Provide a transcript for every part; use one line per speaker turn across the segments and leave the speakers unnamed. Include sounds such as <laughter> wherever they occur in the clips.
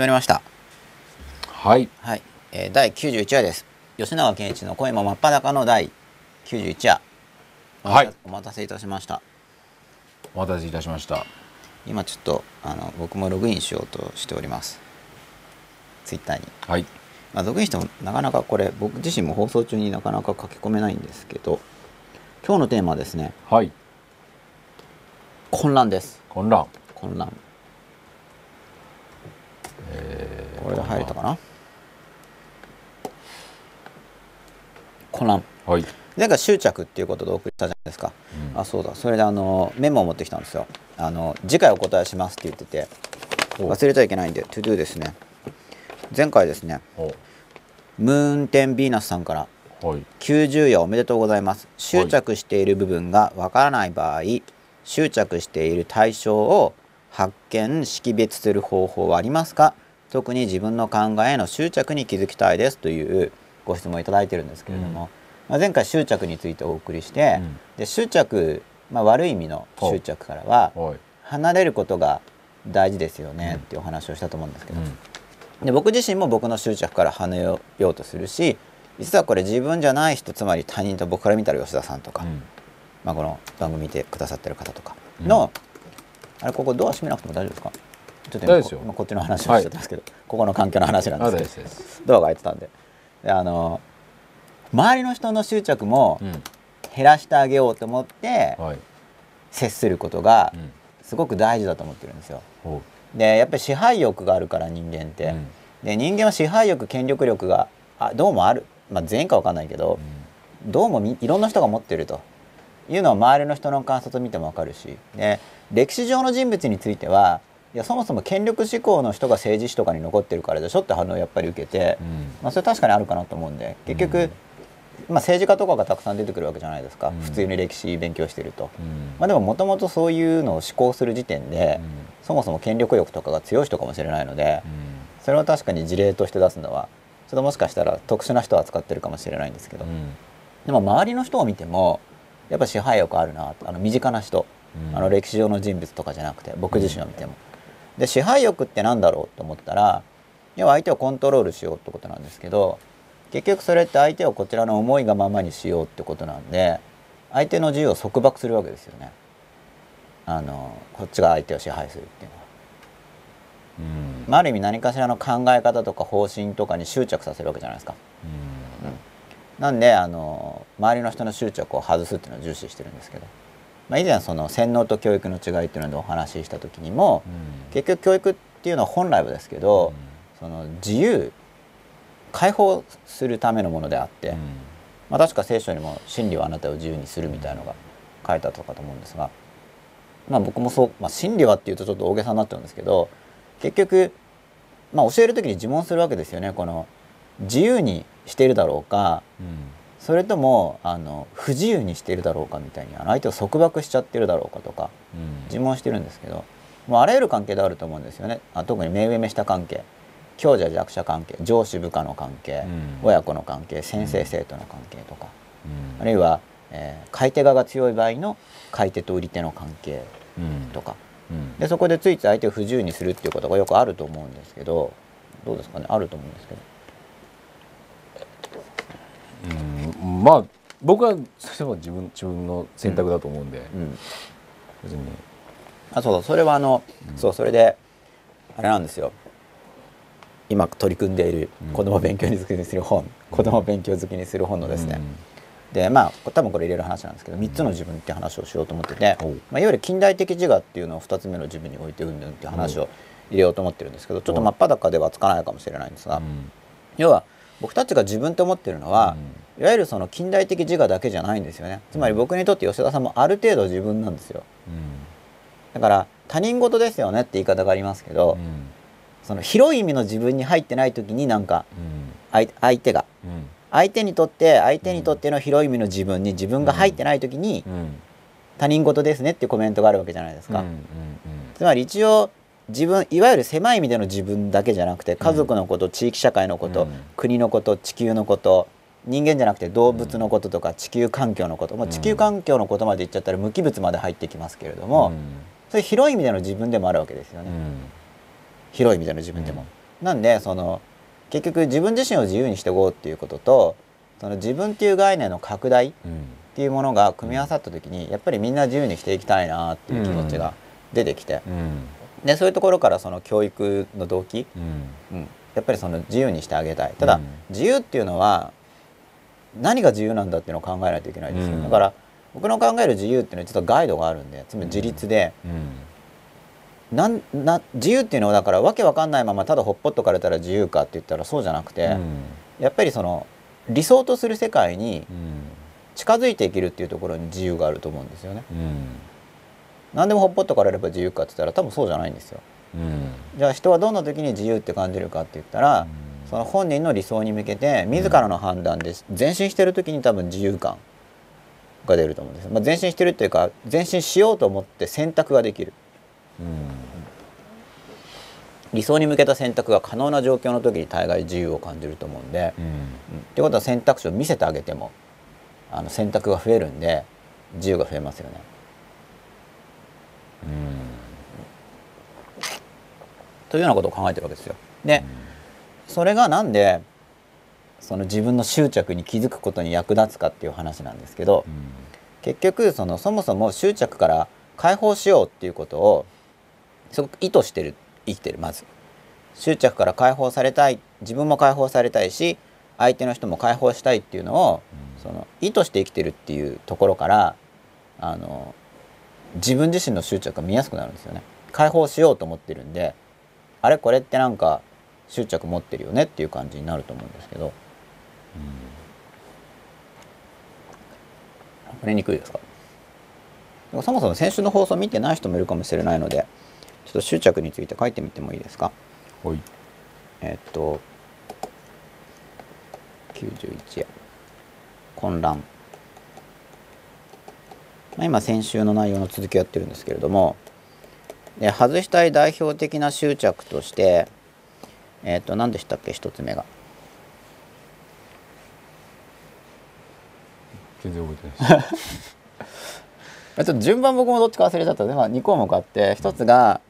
まりました。
はい。
はい、えー、第91話です。吉永健一の声も真っ裸の第91話。
はい。
お待たせいたしました。
お待たせいたしました。
今ちょっとあの僕もログインしようとしております。ツイッターに、
はい。
まあ、ログインしてもなかなかこれ僕自身も放送中になかなか書き込めないんですけど今日のテーマはですね
はい。
混乱です。
混乱。
混乱
えー
これで入れたかな？混乱
はい。
前回執着っていうことでお送りしたじゃないですか、
うん。
あそうだ。それであのメモを持ってきたんですよ。あの次回お答えしますって言ってて
お。
忘れちゃいけないんで To do ですね。前回ですね。
お。
ムーンテンヴィーナスさんから
はい。
90夜おめでとうございます。執着している部分がわからない場合執着している対象を発見識別する方法はありますか？特に自分の考えの執着に気づきたいですというご質問をいただいてるんですけれども、まあ、前回執着についてお送りして、
うん。
で執着、まあ、悪い意味の執着からは
はい。
離れることが大事ですよねっていうお話をしたと思うんですけど、
うん。
で僕自身も僕の執着から離れようとするし実はこれ自分じゃない人つまり他人と僕から見たら吉田さんとか、
うん。
まあ、この番組見てくださってる方とかの、あれここドア閉めなくても大丈夫ですか？ちょっと今今こっちの話をしちゃったんですけど、ここの環境の話なん
あ
ですけど。ドアが開いてたんで。であの周りの人の執着も
うん。
減らしてあげようと思って
はい。
接することが
うん。
すごく大事だと思ってるんですよ。
ほ
でやっぱり支配欲があるから人間って、
ううん。
で人間は支配欲権力力があどうもある、まあ、全員かわかんないけど、どうもみいろんな人が持ってるというのは周りの人の観察を見てもわかるしで歴史上の人物についてはいやそもそも権力志向の人が政治史とかに残ってるからでしょって反応をやっぱり受けて、
うん。
まあ、それ確かにあるかなと思うんで結局、
うん
まあ、政治家とかがたくさん出てくるわけじゃないですか、
うん。
普通に歴史勉強してると。
うん。
まあ、でももともとそういうのを思考する時点で、
うん。
そもそも権力欲とかが強い人かもしれないので、
うん。
それを確かに事例として出すのはちょっともしかしたら特殊な人を扱ってるかもしれないんですけど、
うん。
でも周りの人を見てもやっぱ支配欲あるなあの身近な人、
うん
あの歴史上の人物とかじゃなくて僕自身を見ても。で支配欲って何だろうと思ったら要は相手をコントロールしようってことなんですけど結局それって相手をこちらの思いがままにしようってことなんで相手の自由を束縛するわけですよね。あのこっちが相手を支配するっていうのは。
うん
まあ、ある意味何かしらの考え方とか方針とかに執着させるわけじゃないですか。なんであの周りの人の執着を外すっていうのを重視してるんですけど、まあ、以前その洗脳と教育の違いっていうのでお話しした時にも
うん。
結局教育っていうのは本来はですけど、その自由解放するためのものであって、
うん。
まあ、確か聖書にも真理はあなたを自由にするみたいのが書いてあったかと思うんですが、まあ、僕もそう、まあ、真理はっていうとちょっと大げさになっちゃうんですけど結局、まあ、教える時に自問するわけですよね。この自由にしているだろうか
うん。
それともあの不自由にしているだろうかみたいにあの相手を束縛しちゃってるだろうかとか
うん。
自問してるんですけどもうあらゆる関係であると思うんですよね。あ特に目上目下関係。強者弱者関係上司部下の関係、
うん。
親子の関係先生生徒の関係とか、
うん。
あるいは、えー買い手側が強い場合の買い手と売り手の関係
うん。
とか。
うん。
でそこでついつい相手を不自由にするっていうことがよくあると思うんですけどどうですかね？あると思うんですけど。
うん。まあ僕はそれは自分自分の選択だと思うんで、
うん。
別に。
あそうだそれはあの、そうそれであれなんですよ。今取り組んでいる
うん。
子供を勉強好きにする本、子供を勉強好きにする本のですね、
うん。
でまあ多分これ入れる話なんですけど3つの自分って話をしようと思ってて、まあ、いわゆる近代的自我っていうのを2つ目の自分に置いてうんぬんっていう話を入れようと思ってるんですけどちょっと真っ裸ではつかないかもしれないんですが、
うん。
要は僕たちが自分と思ってるのは、いわゆるその近代的自我だけじゃないんですよね。つまり僕にとって吉田さんもある程度自分なんですよ。だから他人事ですよねって言い方がありますけど、
うん。
その広い意味の自分に入ってない時になんか
うん。
相相手が。
うん。
相手にとって相手にとっての広い意味の自分に自分が入ってない時に
うん。
他人事ですねっていうコメントがあるわけじゃないですか、
うんうん
つまり一応自分いわゆる狭い意味での自分だけじゃなくて家族のこと、地域社会のこと、
うん。
国のこと地球のこと人間じゃなくて動物のこととか地球環境のこと、もう地球環境のことまで言っちゃったら無機物まで入ってきますけれども、それ広い意味での自分でもあるわけですよね、
うん。
広い意味での自分でも。なんでその結局自分自身を自由にしていこうっていうこととその自分っていう概念の拡大っ
うん。
ていうものが組み合わさった時にやっぱりみんな自由にしていきたいなっていう気持ちが出てきて、
うん。
でそういうところからその教育の動機、
うん。
うん、やっぱりその自由にしてあげたい。ただ、
うん。
自由っていうのは何が自由なんだっていうのを考えないといけないですよ、
うん。
だから僕の考える自由っていうのは実はガイドがあるんでつまり自立で、
うん。
なんな自由っていうのはだからわけわかんないままただほっぽっとかれたら自由かって言ったらそうじゃなくて、
うん。
やっぱりその理想とする世界に
うん。
近づいていけるっていうところに自由があると思うんですよね。
うん。
何でもほっぽっとかれれば自由かって言ったら多分そうじゃないんですよ。
うん。
じゃあ人はどんな時に自由って感じるかって言ったら、その本人の理想に向けて自らの判断で前進してる時に多分自由感が出ると思うんです、まあ、前進してるっていうか前進しようと思って選択ができる。理想に向けた選択が可能な状況の時に大概自由を感じると思うんで、
うん。
うんってことは選択肢を見せてあげてもあの選択が増えるんで自由が増えますよね。というようなことを考えてるわけですよ。で、それがなんでその自分の執着に気づくことに役立つかっていう話なんですけど結局そのそもそも執着から解放しようっていうことをすごく意図してる生きてるまず。執着から解放されたい自分も解放されたいし相手の人も解放したいっていうのをその意図して生きてるっていうところからあの自分自身の執着が見やすくなるんですよね。解放しようと思ってるんであれこれってなんか執着持ってるよねっていう感じになると思うんですけど。わかりにくいですか？でもそもそも先週の放送見てない人もいるかもしれないのでちょっと執着について書いてみてもいいですか？
はい。
えっと91や混乱、まあ、今先週の内容の続きをやってるんですけれどもで外したい代表的な執着としてえっと何でしたっけ？一つ目が。
全然覚えてない <laughs>
ちょっと順番僕もどっちか忘れちゃったので、まあ、2項目あって1つが、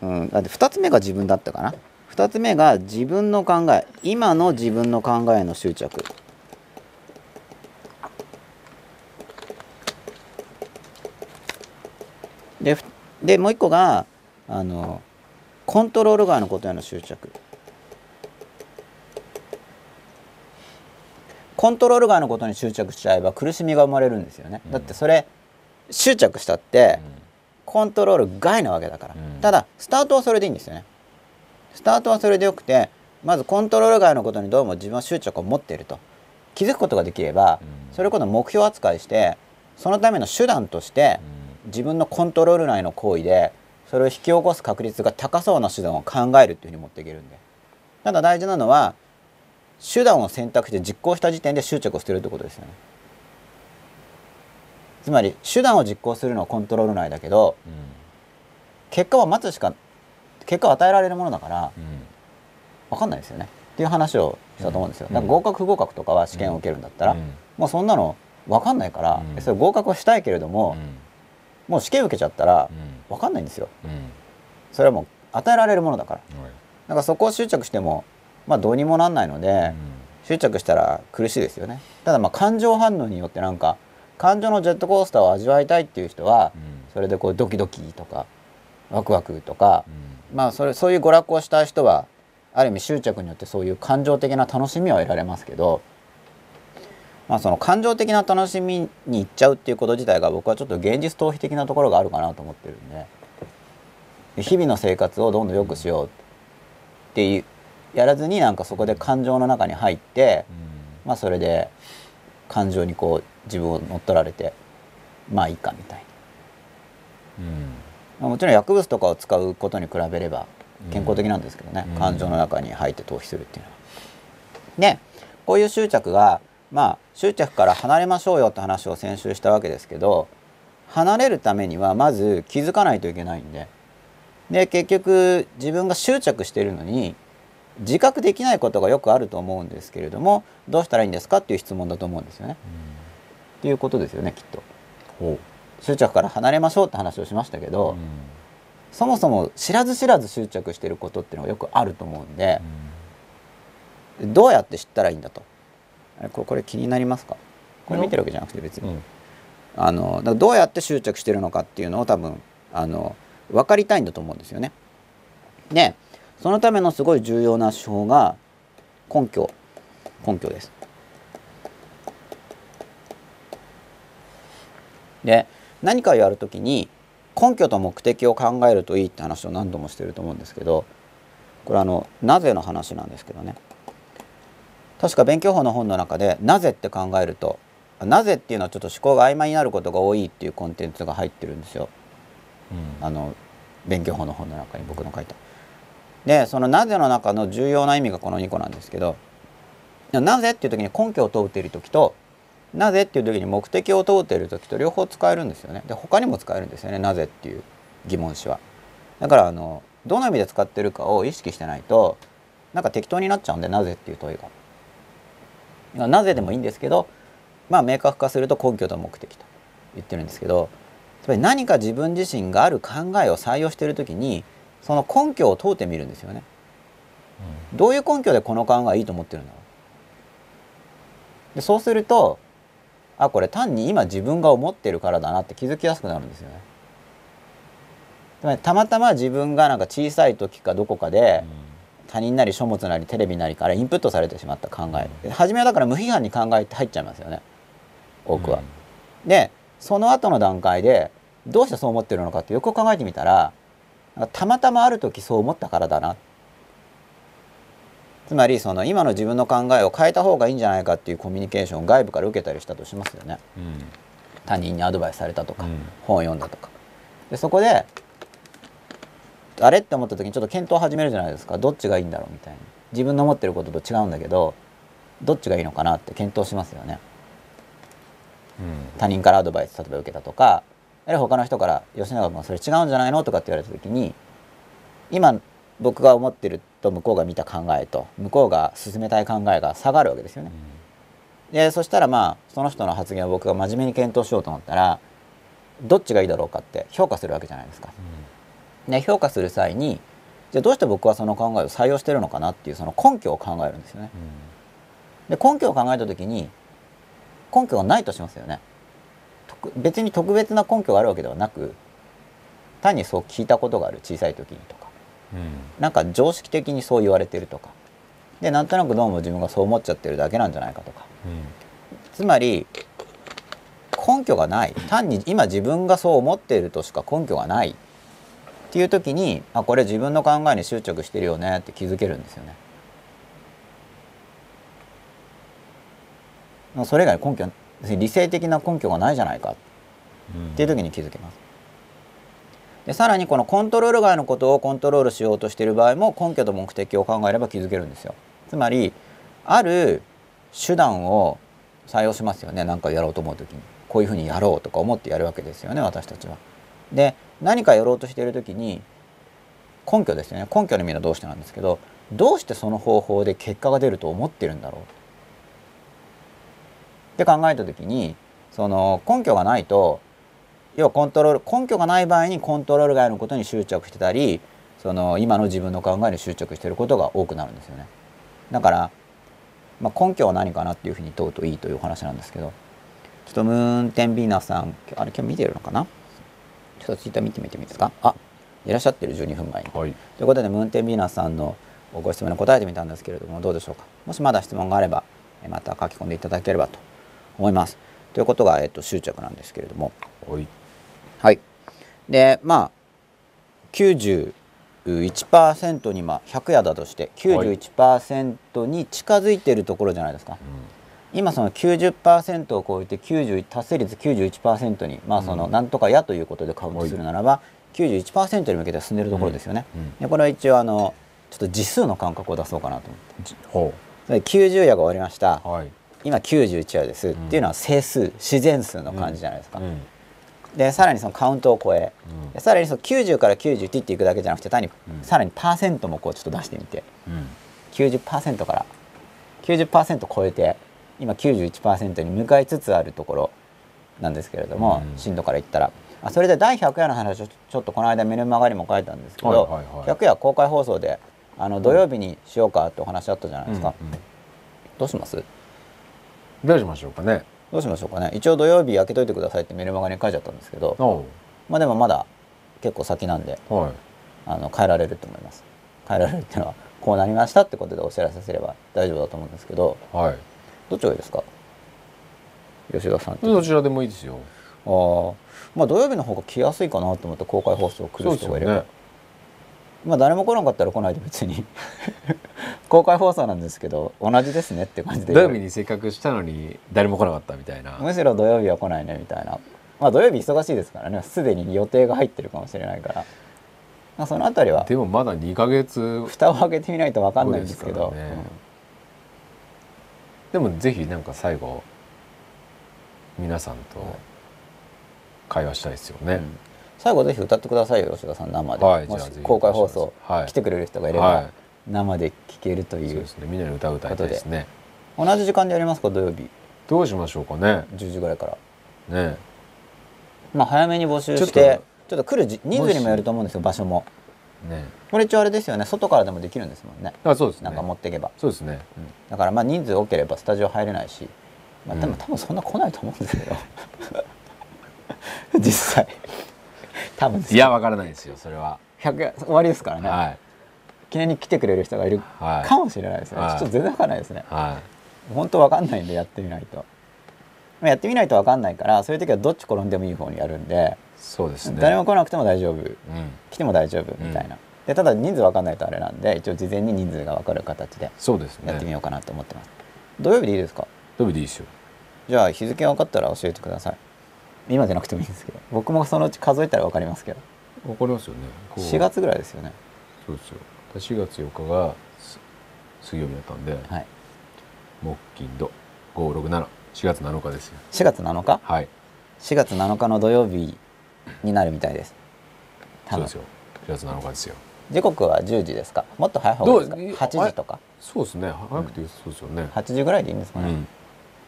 うん、だって2つ目が自分だったかな。2つ目が自分の考え今の自分の考えの執着。でふでもう一個があのコントロール外のことへの執着。コントロール外のことに執着しちゃえば苦しみが生まれるんですよね、
うん。
だってそれ執着したってコントロール外なわけだから、
うん。
ただスタートはそれでいいんですよね。スタートはそれでよくてまずコントロール外のことにどうも自分は執着を持っていると。気づくことができれば、
うん。
それこそ目標扱いしてそのための手段として自分のコントロール内の行為でそれを引き起こす確率が高そうな手段を考えるっていうふうに持っていけるんで。ただ大事なのは手段を選択して実行した時点で執着を捨てるってことですよね。つまり手段を実行するのはコントロール内だけど結果は待つしか結果を与えられるものだから分かんないですよね。っていう話をしたと思うんですよ、
うん。
だから合格不合格とかは試験を受けるんだったら、
うん。
もうそんなの分かんないから、
うん。
それ合格はしたいけれども、もう試験受けちゃったら分かんないんですよ。それはもう与えられるものだから。だからそこを執着してもまあどうにもなんないので、執着したら苦しいですよね。ただまあ感情反応によってなんか感情のジェットコースターを味わいたいっていう人はそれでこうドキドキとかワクワクとかまあそれそういう娯楽をしたい人はある意味執着によってそういう感情的な楽しみは得られますけどまあその感情的な楽しみに行っちゃうっていうこと自体が僕はちょっと現実逃避的なところがあるかなと思ってるんで日々の生活をどんどん良くしようっていうやらずになんかそこで感情の中に入ってまあそれで感情にこう自分を乗っ取られてまあいいかみたいな、まあ、もちろん薬物とかを使うことに比べれば健康的なんですけどね、
うん。
感情の中に入って逃避するっていうのは。でこういう執着がまあ執着から離れましょうよって話を先週したわけですけど離れるためにはまず気づかないといけないんで。で結局自分が執着しているのに自覚できないことがよくあると思うんですけれどもどうしたらいいんですかっていう質問だと思うんですよね。っていうことですよねきっと。執着から離れましょうって話をしましたけど、そもそも知らず知らず執着してることっていうのがよくあると思うんで、どうやって知ったらいいんだとこれこれ気になりますか？これ見てるわけじゃなくて別に、
うん。
あのどうやって執着してるのかっていうのを多分あの分かりたいんだと思うんですよね。でそのためのすごい重要な手法が根拠根拠です。で何かをやるときに根拠と目的を考えるといいって話を何度もしてると思うんですけどこれあのなぜの話なんですけどね確か勉強法の本の中でなぜって考えるとなぜっていうのはちょっと思考が曖昧になることが多いっていうコンテンツが入ってるんですよあの勉強法の本の中に僕の書いた。でそのなぜの中の重要な意味がこの2個なんですけどなぜっていう時に根拠を問うている時となぜっていう時に目的を問うている時と両方使えるんですよね。で他にも使えるんですよねなぜっていう疑問詞は。だからあのどの意味で使ってるかを意識してないとなんか適当になっちゃうんでなぜっていう問いが。なぜでもいいんですけどまあ明確化すると根拠と目的と言ってるんですけどつまり何か自分自身がある考えを採用している時にその根拠を問うてみるんですよね。どういう根拠でこの考えいいと思ってるんだろうでそうするとあこれ単に今自分が思ってるからだなって気づきやすくなるんですよね。つまりたまたま自分がなんか小さい時かどこかで他人なり書物なりテレビなりからインプットされてしまった考え。初めはだから無批判に考えて入っちゃいますよね。多くは。でその後の段階でどうしてそう思ってるのかってよく考えてみたらたまたまある時そう思ったからだな。つまりその今の自分の考えを変えた方がいいんじゃないかっていうコミュニケーションを外部から受けたりしたとしますよね。
うん。
他人にアドバイスされたとか、
うん。
本を読んだとか。でそこであれって思った時にちょっと検討を始めるじゃないですか。どっちがいいんだろうみたいに自分の思ってることと違うんだけどどっちがいいのかなって検討しますよね。他人からアドバイス例えば受けたとかあるいは他の人から吉永君はそれ違うんじゃないのとかって言われた時に今僕が思ってると向こうが見た考えと向こうが進めたい考えが差があるわけですよね。でそしたらまあその人の発言を僕が真面目に検討しようと思ったらどっちがいいだろうかって評価するわけじゃないですか。で評価する際にじゃあどうして僕はその考えを採用してるのかなっていうその根拠を考えるんですよね。で根拠を考えた時に根拠がないとしますよね。特別に特別な根拠があるわけではなく単にそう聞いたことがある小さい時にとか。なんか常識的にそう言われてるとか。でなんとなくどうも自分がそう思っちゃってるだけなんじゃないかとか。つまり根拠がない。単に今自分がそう思っているとしか根拠がないっていう時にあこれ自分の考えに執着してるよねって気づけるんですよね。まあそれ以外に根拠理性的な根拠がないじゃないかっていう時に気づけます。でさらにこのコントロール外のことをコントロールしようとしている場合も根拠と目的を考えれば気づけるんですよ。つまりある手段を採用しますよね何かやろうと思う時にこういうふうにやろうとか思ってやるわけですよね私たちは。で何かやろうとしている時に根拠ですよね。根拠の意味はどうしてなんですけどどうしてその方法で結果が出ると思ってるんだろう。って考えた時にその根拠がないと要はコントロール根拠がない場合にコントロール外のことに執着してたりその今の自分の考えに執着していることが多くなるんですよね。だから、まあ、根拠は何かなっていうふうに問うといいというお話なんですけどちょっとムーンテンビーナさんあれ今日見てるのかな？ちょっとツイッター見てみてもいいですか？あいらっしゃってる12分前に。
はい
ということでムーンテンビーナさんのご質問に答えてみたんですけれどもどうでしょうか？もしまだ質問があればえまた書き込んでいただければと思います。ということが、えっと、執着なんですけれども
はい
はい。で、まあ、91%に、まあ、100やだとして、91%に近づいているところじゃないですか。今、その90%を超えて、90達成率91%に、まあ、その、なんとかやということでカウントするならば、91%に向けて進んでいるところですよね。で、これは一応、あの、ちょっと実数の感覚を出そうかなと思って。
ほ
で90夜が終わりました。
うはい。
今91夜です、っていうのは整数自然数の感じじゃないですか。
うん。
でさらにそのカウントを超え、
うん。
でさらにその90から90っていくだけじゃなくて単に、
うん。
さらにパーセントもこうちょっと出してみて。
うん。
90%から90%超えて今91%に向かいつつあるところなんですけれども、
うん。
震度から言ったら。あそれで第100夜の話をちょっとこの間メルマガにも書いたんですけど、
はいはいはい。
100夜公開放送であの土曜日にしようかってお話あったじゃないですか、
うんうん
どうします？
どうしましょうかね。
どうしましょうかね。一応土曜日開けといてくださいってメルマガに書いちゃったんですけど
お
まあでもまだ結構先なんで
うはい。
あの変えられると思います。変えられるっていうのはこうなりましたってことでお知らせすれば大丈夫だと思うんですけど
はい
どっちがいいですか？吉田さん
どちらでもいいですよ。
あー。まあ土曜日の方が来やすいかなと思って公開放送来る人がいれば、まあ誰も来なかったら来ないで別に。<laughs> 公開放送なんですけど同じですねって感じで。
土曜日にせっかくしたのに誰も来なかったみたいな。
むしろ土曜日は来ないねみたいな。まあ土曜日忙しいですからね。すでに予定が入ってるかもしれないから、まあ、そのあたりは。
でもまだ2ヶ月。
蓋を開けてみないと分かんないんですけど。
そうですからねでもぜひなんか最後皆さんと会話したいですよね、
うん。最後ぜひ歌ってくださいよ吉田さん生で、もし
はいじゃあぜひ
公開放送、
はい。
来てくれる人がいれば、
はい。
生で聴けるという
そうですね。みんなで歌う歌いたいですね。
同じ時間でやりますか土曜日。
どうしましょうかね。
10時ぐらいから。
ね。
まあ早めに募集し
ちょって
ちょっと来るじ人数にもよると思うんですよ場所も
ね。
これ一応あれですよね。外からでもできるんですもんね。
あそうですね。
なんか持っていけば、
そうですね。
うん。だからまあ人数多ければスタジオ入れないし、まあ、でも
うん
多分そんな来ないと思うんですけど <laughs> 実際。多分
いやわからないですよそれは。
100や終わりですからね、
はい。
記念に来てくれる人がいる
はい。
かもしれないですね、
はい。
ちょっと全然わかんないですね。
は
本当わかんないんでやってみないと。まあやってみないとわかんないからそういう時はどっち転んでもいい方にやるんで。
いそうですね。
誰も来なくても大丈夫。
うん。
来ても大丈夫みたいな、でただ人数わかんないとあれなんで一応事前に人数がわかる形で
そうですね。
やってみようかなと思ってます、土曜日でいいですか？
土曜日でいいですよ。
じゃあ日付が分かったら教えてください。今じゃなくてもいいんですけど。僕もそのうち数えたら分かりますけど。
わかりますよね。こう。
4月ぐらいですよね。
そうですよ。4月4日がす水曜日だったんで
はい。
木金土。5674月7日ですよ。
4月7日？
はい。
4月7日の土曜日になるみたいです。
そうですよ。4月7日ですよ。
時刻は10時ですか？もっと早い方がいいですか？8時とか？
そうですね。早くてそうですよね。
8時ぐらいでいいんですかね、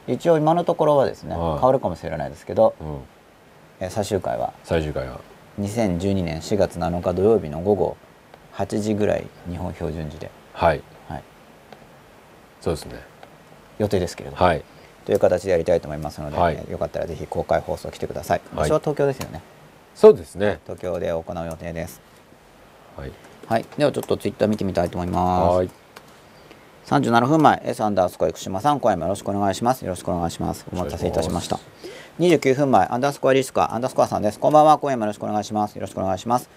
うん。
一応今のところはですね、
はい。
変わるかもしれないですけど、
うん。
えー最終回は。
最終回は。
2012年4月7日土曜日の午後8時ぐらい日本標準時で、
はい。
はい、
そうですね。
予定ですけれども、
はい。
という形でやりたいと思いますので、
はい。
えーよかったらぜひ公開放送来てください。場
はい。
所は東京ですよね、
そうですね。
東京で行う予定です。
はい。
はい。ではちょっとツイッター見てみたいと思います。
はい。
37分前 S アンダースコア生島さん今夜もよろしくお願いします。よろしくお願いします。お待たせいたしました。29分前アンダースコアリスクアアンダースコアさんです。こんばんは。今夜もよろしくお願いします。よろしくお願いします。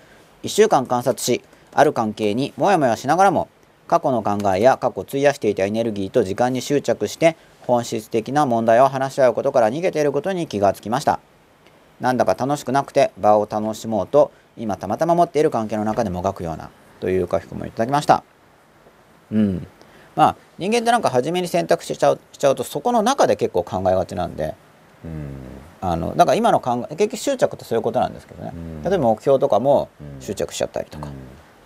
1週間観察しある関係にもやもやしながらも過去の考えや過去費やしていたエネルギーと時間に執着して本質的な問題を話し合うことから逃げていることに気がつきましたなんだか楽しくなくて場を楽しもうと今たまたま持っている関係の中でもがくようなという書き込みをいただきました。うん。まあ人間ってなんか初めに選択しちゃうしちゃうとそこの中で結構考えがちなんで
うん。
あのだから今の考え結局執着ってそういうことなんですけどね、
うん。
例えば目標とかも
うん。
執着しちゃったりとか、
うん。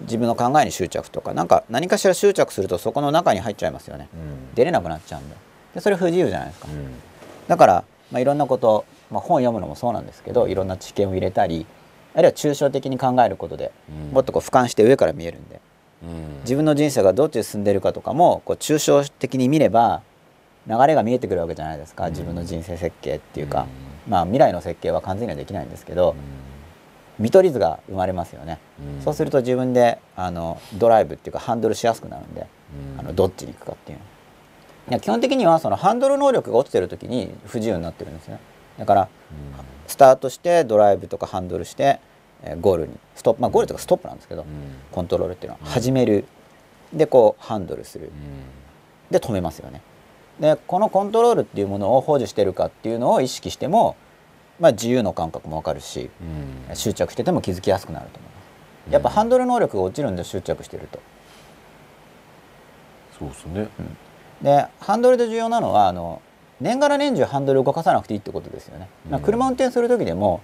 自分の考えに執着とかなんか何かしら執着するとそこの中に入っちゃいますよね。
うん。
出れなくなっちゃうんで。でそれ不自由じゃないですか、
うん。
だから、まあ、いろんなこと、まあ、本読むのもそうなんですけどいろんな知見を入れたりあるいは抽象的に考えることで
うん。
もっとこう俯瞰して上から見えるんで
うん。
自分の人生がどっちに進んでいるかとかもこう抽象的に見れば流れが見えてくるわけじゃないですか、
うん。
自分の人生設計っていうか、
う
まあ未来の設計は完全にはできないんですけど、
うん。
見取り図が生まれますよね、
うん。
そうすると自分であのドライブっていうかハンドルしやすくなるんで、
うん。
あのどっちに行くかっていう。のいや基本的にはそのハンドル能力が落ちてる時に不自由になってるんですねだからスタートしてドライブとかハンドルして、えーゴールにストップまあゴールとかストップなんですけど、
うん。
コントロールっていうのは
うん。
始める。でこうハンドルする。
うん。
で止めますよね。でこのコントロールっていうものを保持してるかっていうのを意識しても、まあ、自由の感覚もわかるし
うん。
執着してても気づきやすくなると思いますやっぱハンドル能力が落ちるんで執着してると。
そうですね。
でハンドルで重要なのはあの年がら年中ハンドル動かさなくていいってことですよね、まあ
うん
車運転する時でも、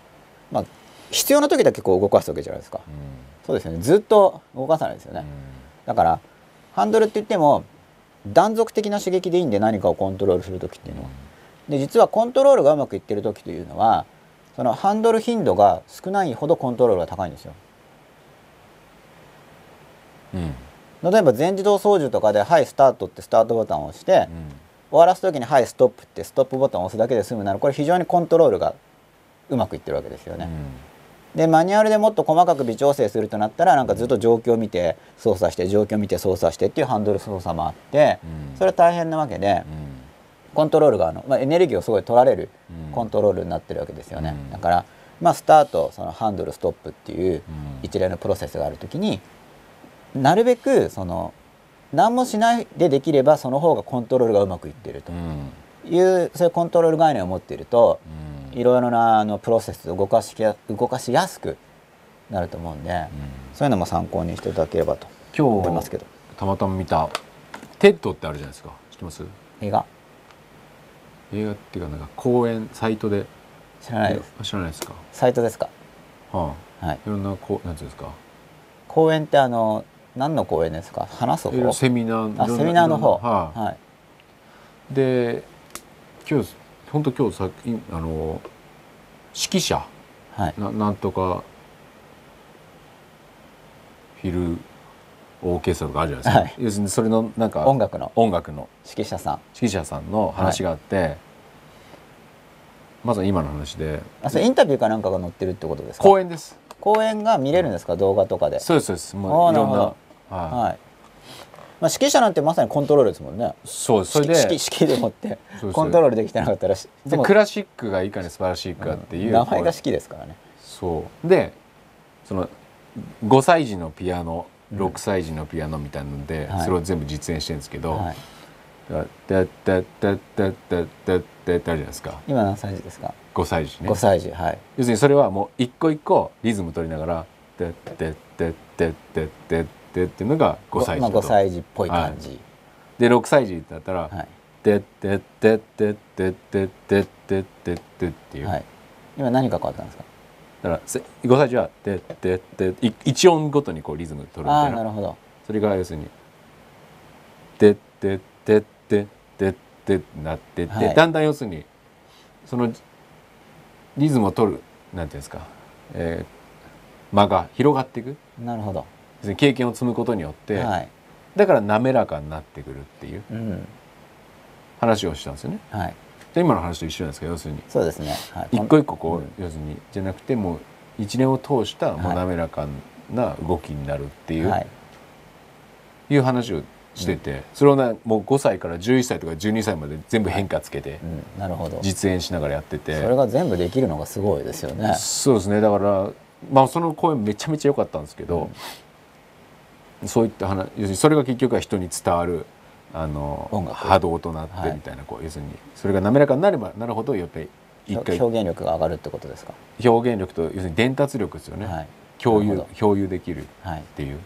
まあ、必要な時だけこう動かすわけじゃないですか。
うん。
そうですよね。ずっと動かさないですよね、だからハンドルって言っても断続的な刺激でいいんで何かをコントロールする時っていうのは。で実はコントロールがうまくいってる時というのはそそのハンドル頻度が少ないほどコントロールが高いんですよ。
うん。
例えば全自動操縦とかで「はいスタート」ってスタートボタンを押して、終わらす時に「はいストップ」ってストップボタンを押すだけで済むならこれ非常にコントロールがうまくいってるわけですよね。でマニュアルでもっと細かく微調整するとなったらなんかずっと状況を見て操作して状況を見て操作してっていうハンドル操作もあって
うん。
それは大変なわけでコントロールがあの、まあ、エネルギーをすごい取られる
うん。
コントロールになってるわけですよね、
うん。
だから、まあ、スタートそのハンドルストップっていう
うん。
一連のプロセスがある時になるべくその何もしないでできればその方がコントロールがうまくいってると。
うん
いうそういうコントロール概念を持っていると
うん。
いろいろなあのプロセスを動かしや動かしやすくなると思うんで、
うん。
そういうのも参考にしていただければと
今日
思いますけど。
たまたま見た TED ってあるじゃないですか。知ってます？
映画？
映画っていうかなんか講演サイトで。
知らないです。
知らないですか？
サイトですか？
は
はい。
あいろんなこうなんていうんですか？
公演ってあの何の公演ですか？話す方？
セミナー
セミナーの方？
はい。
はい。
で今日本当今日さいあの指揮者？
はい。
ななんとかフィルオーケストラとかあるじゃないですか、
はい。
要するにそれのなんか
音楽の？
音楽の。
指揮者さん。
指揮者さんの話があって、まずは今の話で。
あそれインタビューかなんかが載ってるってことですか？
公演です
公演が見れるんですか？動画とかで。
そうですそうです。もういろんなはい。
はい。まあ、指揮者なんてまさにコントロールですもんね。
そうそれで
指揮指揮でもってコントロールできてなかったらしも
でクラシックがいかに素晴らしいかっていう、
名前が指揮ですからね。
そう。でその5歳児のピアノ6歳児のピアノみたいなので、
はい。
それを全部実演してるんですけど
はい「
だだだだだだだだ」ってあるじゃないですか。
今何歳児ですか？
5歳児ね。
5歳児はい。
要するにそれはもう一個一個リズム取りながら「だだだだだだだ」っていうのが5歳児
まあ、
だと
5歳児っぽい感じ。
で6歳児だったら
はい、「
でででででででででで」っていう。
はい。今何が変わったんですか？
だからせ5歳児は「ででで」い一音ごとにこうリズム取るみ
あ
たいな。
あなるほど。
それが要するに「でででででで」なってって、
はい。
だんだん要するにそのリズムを取るなんていうんですか、えー間が広がっていく。
なるほど。
経験を積むことによって、
はい。
だから滑らかになってくるっていう
うん。
話をしたんですよね。
はい。
で今の話と一緒なんですけど要するに。
そうですね、はい、
一個一個こう、
うん。
要するにじゃなくてもう一年を通したもう
はい。
滑らかな動きになるっていう、
はい。
い、う話をしてて、それをねもう5歳から11歳とか12歳まで全部変化つけて
うん、なるほど。
実演しながらやってて、
それが全部できるのがすごいですよね。
そうですねだからまあその公演めちゃめちゃ良かったんですけど、そういった話要するにそれが結局は人に伝わるあの
音楽。
波動となっ
はい
てみたいな、こう要するにそれが滑らかになればなるほどやっぱり一回
表現力が上がるってことですか？
表現力と要するに伝達力ですよね、
はい。
共有共有できる
はい
っていう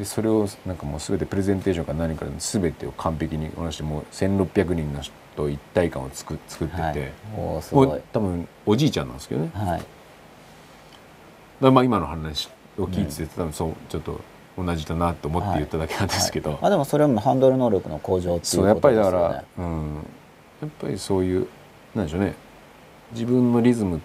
でそれをなんかもう全てプレゼンテーションか何かで全てを完璧にこなしてもう1600人の人と一体感を作作ってて、
はい。おーす
こ
ごい。
れ多分おじいちゃんなんですけどね。
はい。
らまあ今の話を聞いてて、多分そうちょっと同じだなと思って言っただけなんですけど、
はい。あでもそれもハンドル能力の向上ってい
そう
うこと
やっぱりだか
ですよね
ら、うん、やっぱりそういうなんでしょうね。自分のリズム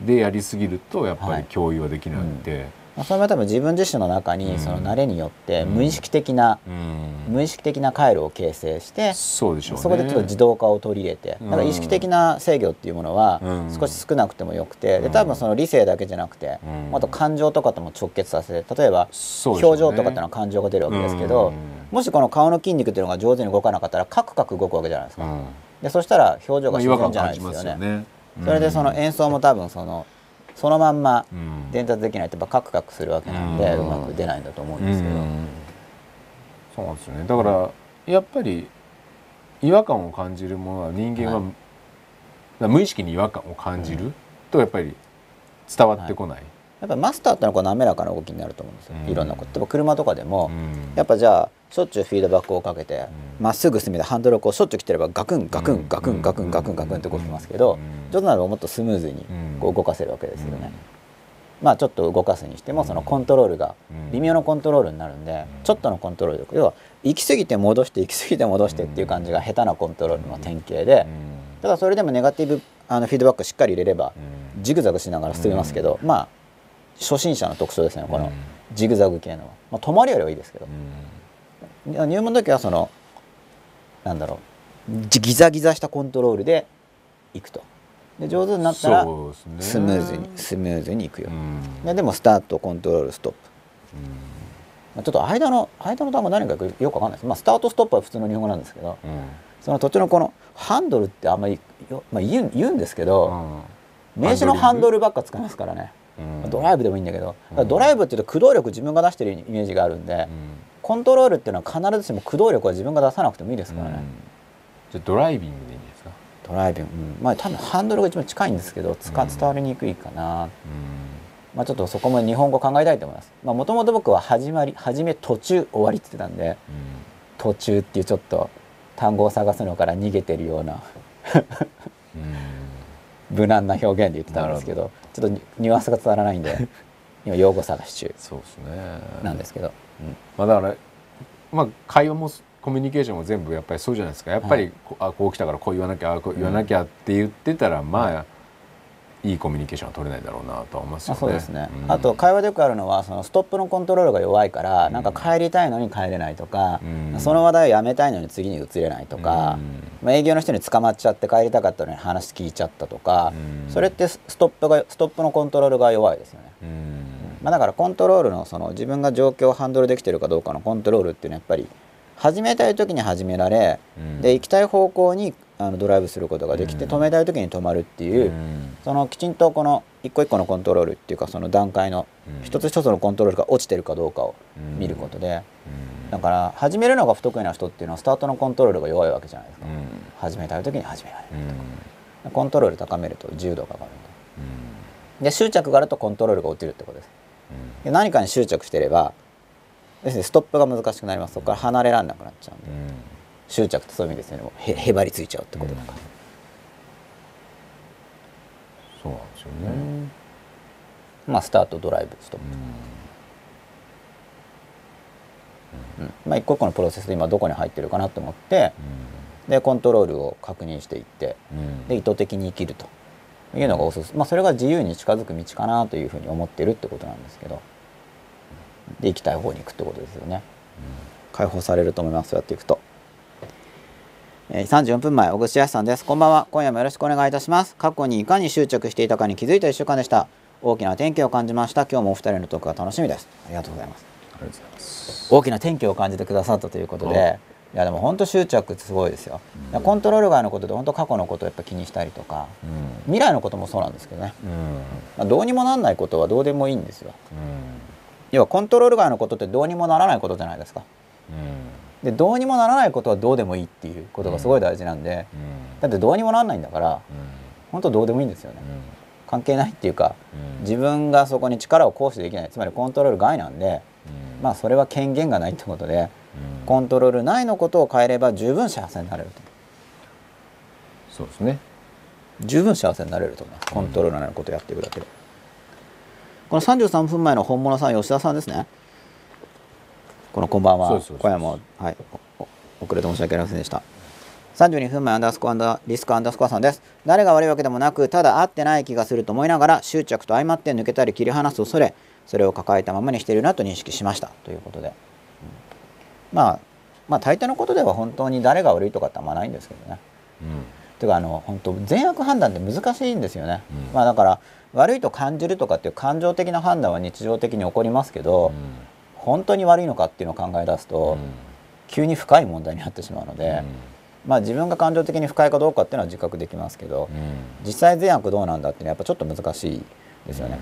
でやりすぎるとやっぱ
はい。
り共有はできなくて、
まあそれは多分自分自身の中
うん。
にその慣れによって
うん。
無意識的な、
うん。
無意識的な回路を形成して、
そうでしょうね。
そこでちょっと自動化を取り入れて、
うん。
だから意識的な制御っていうものは
うん。
少し少なくてもよくて、
うん。
で多分その理性だけじゃなくて、
うん。
もっと感情とかとも直結させて例えば表情とかっていうのは感情が出るわけですけど、
うん。
もしこの顔の筋肉っていうのが上手に動かなかったらカクカク動くわけじゃないですか、
うん。
でそしたら表情
まあ、
が自
違和感
然じゃないですよね。それでその演奏も多分そのそのまんま
うん。
伝達できないとやっぱカクカクするわけなんで、
う
うんまく出ないんだと思うんですけど、
うん。そうなんですよね。だからやっぱり違和感を感じるものは人間は、
はい。
無意識に違和感を感じるとやっぱり伝わってこない。
やっぱマスターってのはこう滑らかな動きになると思うんですよ、
うん。
いろんなこと。例えば車とかでも、
うん。
やっぱじゃあしょっちゅうフィードバックをかけて
うん
ま、っすぐ進めてハンドルをこうしょっちゅう来てればガクンガク
うん。
ンガクンガクンガクンガクンって動きますけど、
うん。
上手ならばもっとスムーズに
うん。
こう動かせるわけですよね、まあちょっと動かすにしてもそのコントロールが
うん。
微妙なコントロールになるんでちょっとのコントロール要は行き過ぎて戻して行き過ぎて戻してっていう感じが下手なコントロールの典型で
うん。
ただそれでもネガティブあのフィードバックしっかり入れれば
うん。
ジグザグしながら進めますけど、まあ初心者の特徴ですねこの
うん。
ジグザグ系のは、まあ、止まるよりはいいですけど。入門の時はそのなんだろうじギザギザしたコントロールでいくと。で上手になったらスムーズにスムーズにいくよ、
うん。
ででもスタートコントロールストップ、
うん。
まあ、ちょっと間の間の単語何かよくわかんないです、まあ、スタートストップは普通の日本語なんですけど
うん。
その途中のこのハンドルってあんまりよ、まあ、言う言うんですけど、
うん。
名詞のハンドルばっか使いますからね、
うん
ドライブでもいいんだけど、ドライブっていうと駆動力自分が出してるイメージがあるんで、
うん。
コントロールっていうのは必ずしも駆動力は自分が出さなくてもいいですからね、
じゃあドライビングでいいんですか？
ドライビング、うんまあ多分ハンドルが一番近いんですけど伝わりにくいかな、
うん。
まあちょっとそこも日本語考えたいと思います。もともと僕は始まり始め途中終わりって言ってたんで途中っていうちょっと単語を探すのから逃げてるような。
うんうん
無難な表現で言ってたんですけどちょっとニニュアンスが伝わらないんで <laughs> 今用語探し中
そうですね。
なんですけど、
まあだからまあ会話もコミュニケーションも全部やっぱりそうじゃないですか。やっぱりこ、あこう来たからこう言わなきゃあこう言わなきゃって言ってたら、まあいいコミュニケーションは取れないだろうなとは思いますよね。
まあ、そうですね、
うん。
あと会話でよくあるのはそのストップのコントロールが弱いから、
うん。
なんか帰りたいのに帰れないとか、
うん。
その話題をやめたいのに次に移れないとか、
うん。
まあ、営業の人に捕まっちゃって帰りたかったのに話聞いちゃったとか、
うん。
それってスストップがストップのコントロールが弱いですよね、
うん。
まあ、だからコントロールのその自分が状況をハンドルできてるかどうかのコントロールっていうのはやっぱり始めたい時に始められ、
うん。
で行きたい方向にあのドライブすることができて、
うん。
止めたい時に止まるっていう、
うん。
そのきちんとこの一個一個のコントロールっていうかその段階の
うん。
一つ一つのコントロールが落ちてるかどうかを見ることで、
うん。
だから始めるのが不得意な人っていうのはスタートのコントロールが弱いわけじゃないですか、
うん。
始めたい時に始められ
うん。
るコントロール高めると自由度が上がるで執着があるとコントロールが落ちるってことです。で何かに執着してれば要するにストップが難しくなりますそこから離れられなくなっちゃうんで。
うん。
執着ってそういう意味ですよね。もうへへばりついちゃうってことだから、
そうなんですよね。
まあスタートドライブストップ、うん。まあ、一個一個のプロセスで今どこに入ってるかなと思ってでコントロールを確認していって
うん。
で意図的に生きるというのがおすすめ、まあ、それが自由に近づく道かなというふうに思ってるってことなんですけどで行きたい方に行くってことですよね。解放されると思いますそうやっていくと、えー、34分前小串康さんです。こんばんは。今夜もよろしくお願いいたします。過去にいかに執着していたかに気づいた1週間でした。大きな転機を感じました。今日もお二人のトークが楽しみです。ありがとうございます。
ありがとうございます。
大きな転機を感じてくださったということで、い。やでも本当執着ってすごいですよ、いやコントロール外のことで本当過去のことをやっぱ気にしたりとか
うん。
未来のこともそうなんですけどね、
うん。
まあ、どうにもなんないことはどうでもいいんですよ。
うん
要はコントロール外のことってどうにもならないことじゃないですか。でどうにもならないことはどうでもいいっていうことがすごい大事なんで、
うん。
だってどうにもならないんだから
うん。
本当どうでもいいんですよね。
うん。
関係ないっていうか
うん。
自分がそこに力を行使できないつまりコントロール外なんで
うん。
まあそれは権限がないってことで
うん。
コントロール内のことを変えれば十分幸せになれると。
そうですね。
十分幸せになれると思います。コントロール内のことをやっていくだけでこの33分前の本物さん吉田さんですね。このこんばんは。
そうですそうです。
今夜もはい。遅れて申し訳ありませんでした32分前アンダースコアアンダーリスクアンダースコアさんです誰が悪いわけでもなくただ合ってない気がすると思いながら執着と相まって抜けたり切り離す恐れそれを抱えたままにしているなと認識しましたということで、うんまあまあ大抵のことでは本当に誰が悪いとかってあんまないんですけどね
うん
ていうかあの本当善悪判断って難しいんですよね、
うん
まあだから悪いと感じるとかっていう感情的な判断は日常的に起こりますけど、本当に悪いのかっていうのを考え出すと、急に深い問題になってしまうので、まあ自分が感情的に深いかどうかっていうのは自覚できますけど、実際善悪どうなんだっていうのはやっぱちょっと難しいですよね。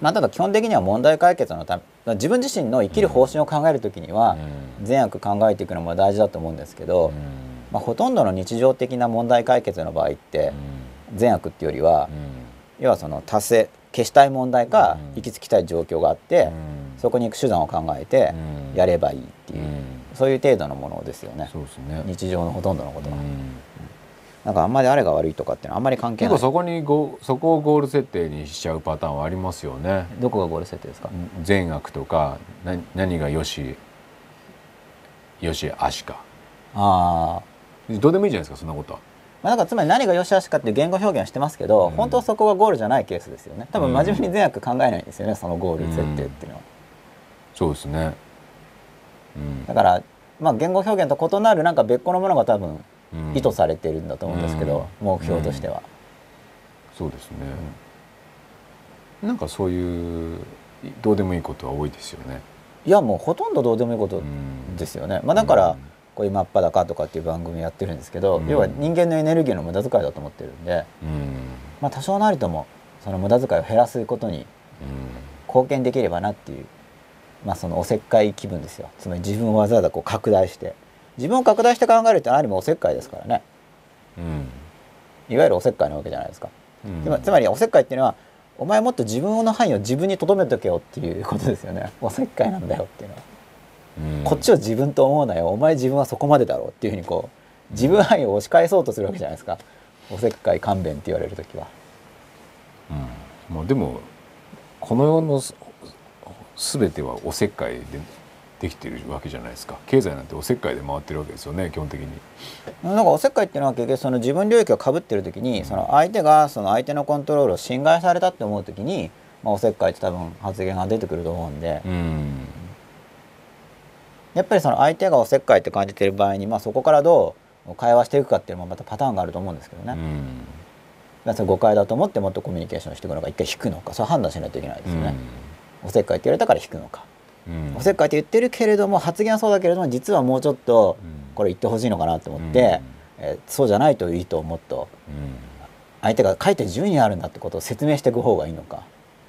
まあ、ただ基本的には問題解決のため自分自身の生きる方針を考えるときには善悪考えていくのも大事だと思うんですけど、まあ、ほとんどの日常的な問題解決の場合って善悪っていうよりは要はその達成消したい問題か
うん。
行き着きたい状況があってそこに行く手段を考えてやればいいっていうそういう程度のものですよね。
そうですね。
日常のほとんどのことは。
うん。
なんかあんまりあれが悪いとかっていうのはあんまり関係ない。
結構そこにゴそこをゴール設定にしちゃうパターンはありますよね。
どこがゴール設定ですか？
善悪とかな何がよしよし悪しか。
あ
どうでもいいじゃないですかそんなことは。
まあ、だからつまり何が良し悪しかっていう言語表現はしてますけど、
うん。
本当はそこがゴールじゃないケースですよね。多分真面目に善悪考えないんですよねそのゴール設定っていうのは、
そうですね。うん。
だから、まあ、言語表現と異なるなんか別個のものが多分
うん。
意図されてるんだと思うんですけど、目標としては、
そうですね、なんかそういうどうでもいいことは多いですよね。
いやもうほとんどどうでもいいこと
うん。
ですよね、まあ、だから、
うん
こういう「真っ裸」とかっていう番組やってるんですけど、
うん。
要は人間のエネルギーの無駄遣いだと思ってるんで、
うん。
まあ、多少なりともその無駄遣いを減らすことに貢献できればなっていう、まあ、そのおせっかい気分ですよ。つまり自分をわざわざこう拡大して自分を拡大して考えるって何もおせっかいですからね。
うん。
いわゆるおせっかいなわけじゃないですか、
うん。
つまりおせっかいっていうのはお前もっと自分の範囲を自分に留めとけよっていうことですよね。おせっかいなんだよっていうのは、
うん
こっちを自分と思うなよお前自分はそこまでだろうっていうふうにこう自分範囲を押し返そうとするわけじゃないですか。おせっかい勘弁って言われる時は。
うん。まあでもこの世のす全てはおせっかいでできてるわけじゃないですか。経済なんておせっかいで回ってるわけですよね基本的に。
なんかおせっかいっていうのは結局その自分領域をかぶってる時にその相手がその相手のコントロールを侵害されたって思う時に、まあ、おせっかいって多分発言が出てくると思うんで。
うん
やっぱりその相手がおせっかいって感じてる場合に、まあ、そこからどう会話していくかっていうのもまたパターンがあると思うんですけどね、
うん。
らそれ誤解だと思ってもっとコミュニケーションしていくのか一回引くのかそれ判断しないといけないですよね、おせっかいって言われたから引くのか、
うん。
おせっかいって言ってるけれども発言はそうだけれども実はもうちょっと
うん。
これ言ってほしいのかなと思って、えーそうじゃないといいともっと
うん。
相手が書いて順位あるんだってことを説明していく方がいいのか。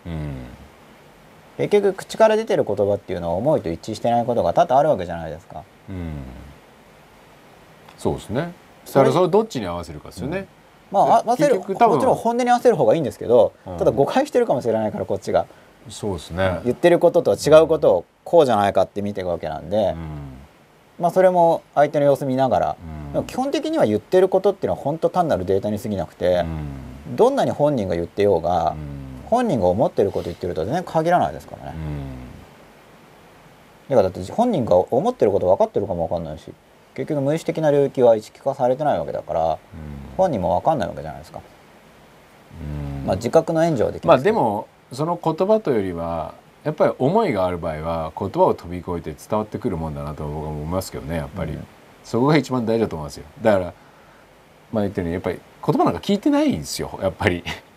うん
結局口から出てる言葉っていうのは思いと一致してないことが多々あるわけじゃないですか。
うん。そうですね。
それ
それをどっちに合わせるかですよね。
まあ合わせるもちろん本音に合わせる方がいいんですけど、
うん。
ただ誤解してるかもしれないからこっちが
そうですね。
言ってることとは違うことをこうじゃないかって見ていくわけなんで、
うん。
まあそれも相手の様子見ながら、基本的には言ってることっていうのは本当単なるデータに過ぎなくて、
うん。
どんなに本人が言ってようが、
うん
本人が思ってること言ってるとは全然限らないですからね、だからだって本人が思ってること分かってるかも分かんないし結局無意識的な領域は意識化されてないわけだから本人も分かんないわけじゃないですか、
うん。
まあ自覚の援助はでき
まあでもその言葉というよりはやっぱり思いがある場合は言葉を飛び越えて伝わってくるもんだなと僕は思いますけどねやっぱり、
うん。
そこが一番大事だと思いますよ。だからまあ言ったようにやっぱり言葉なんか聞いてないんですよやっぱり。
うん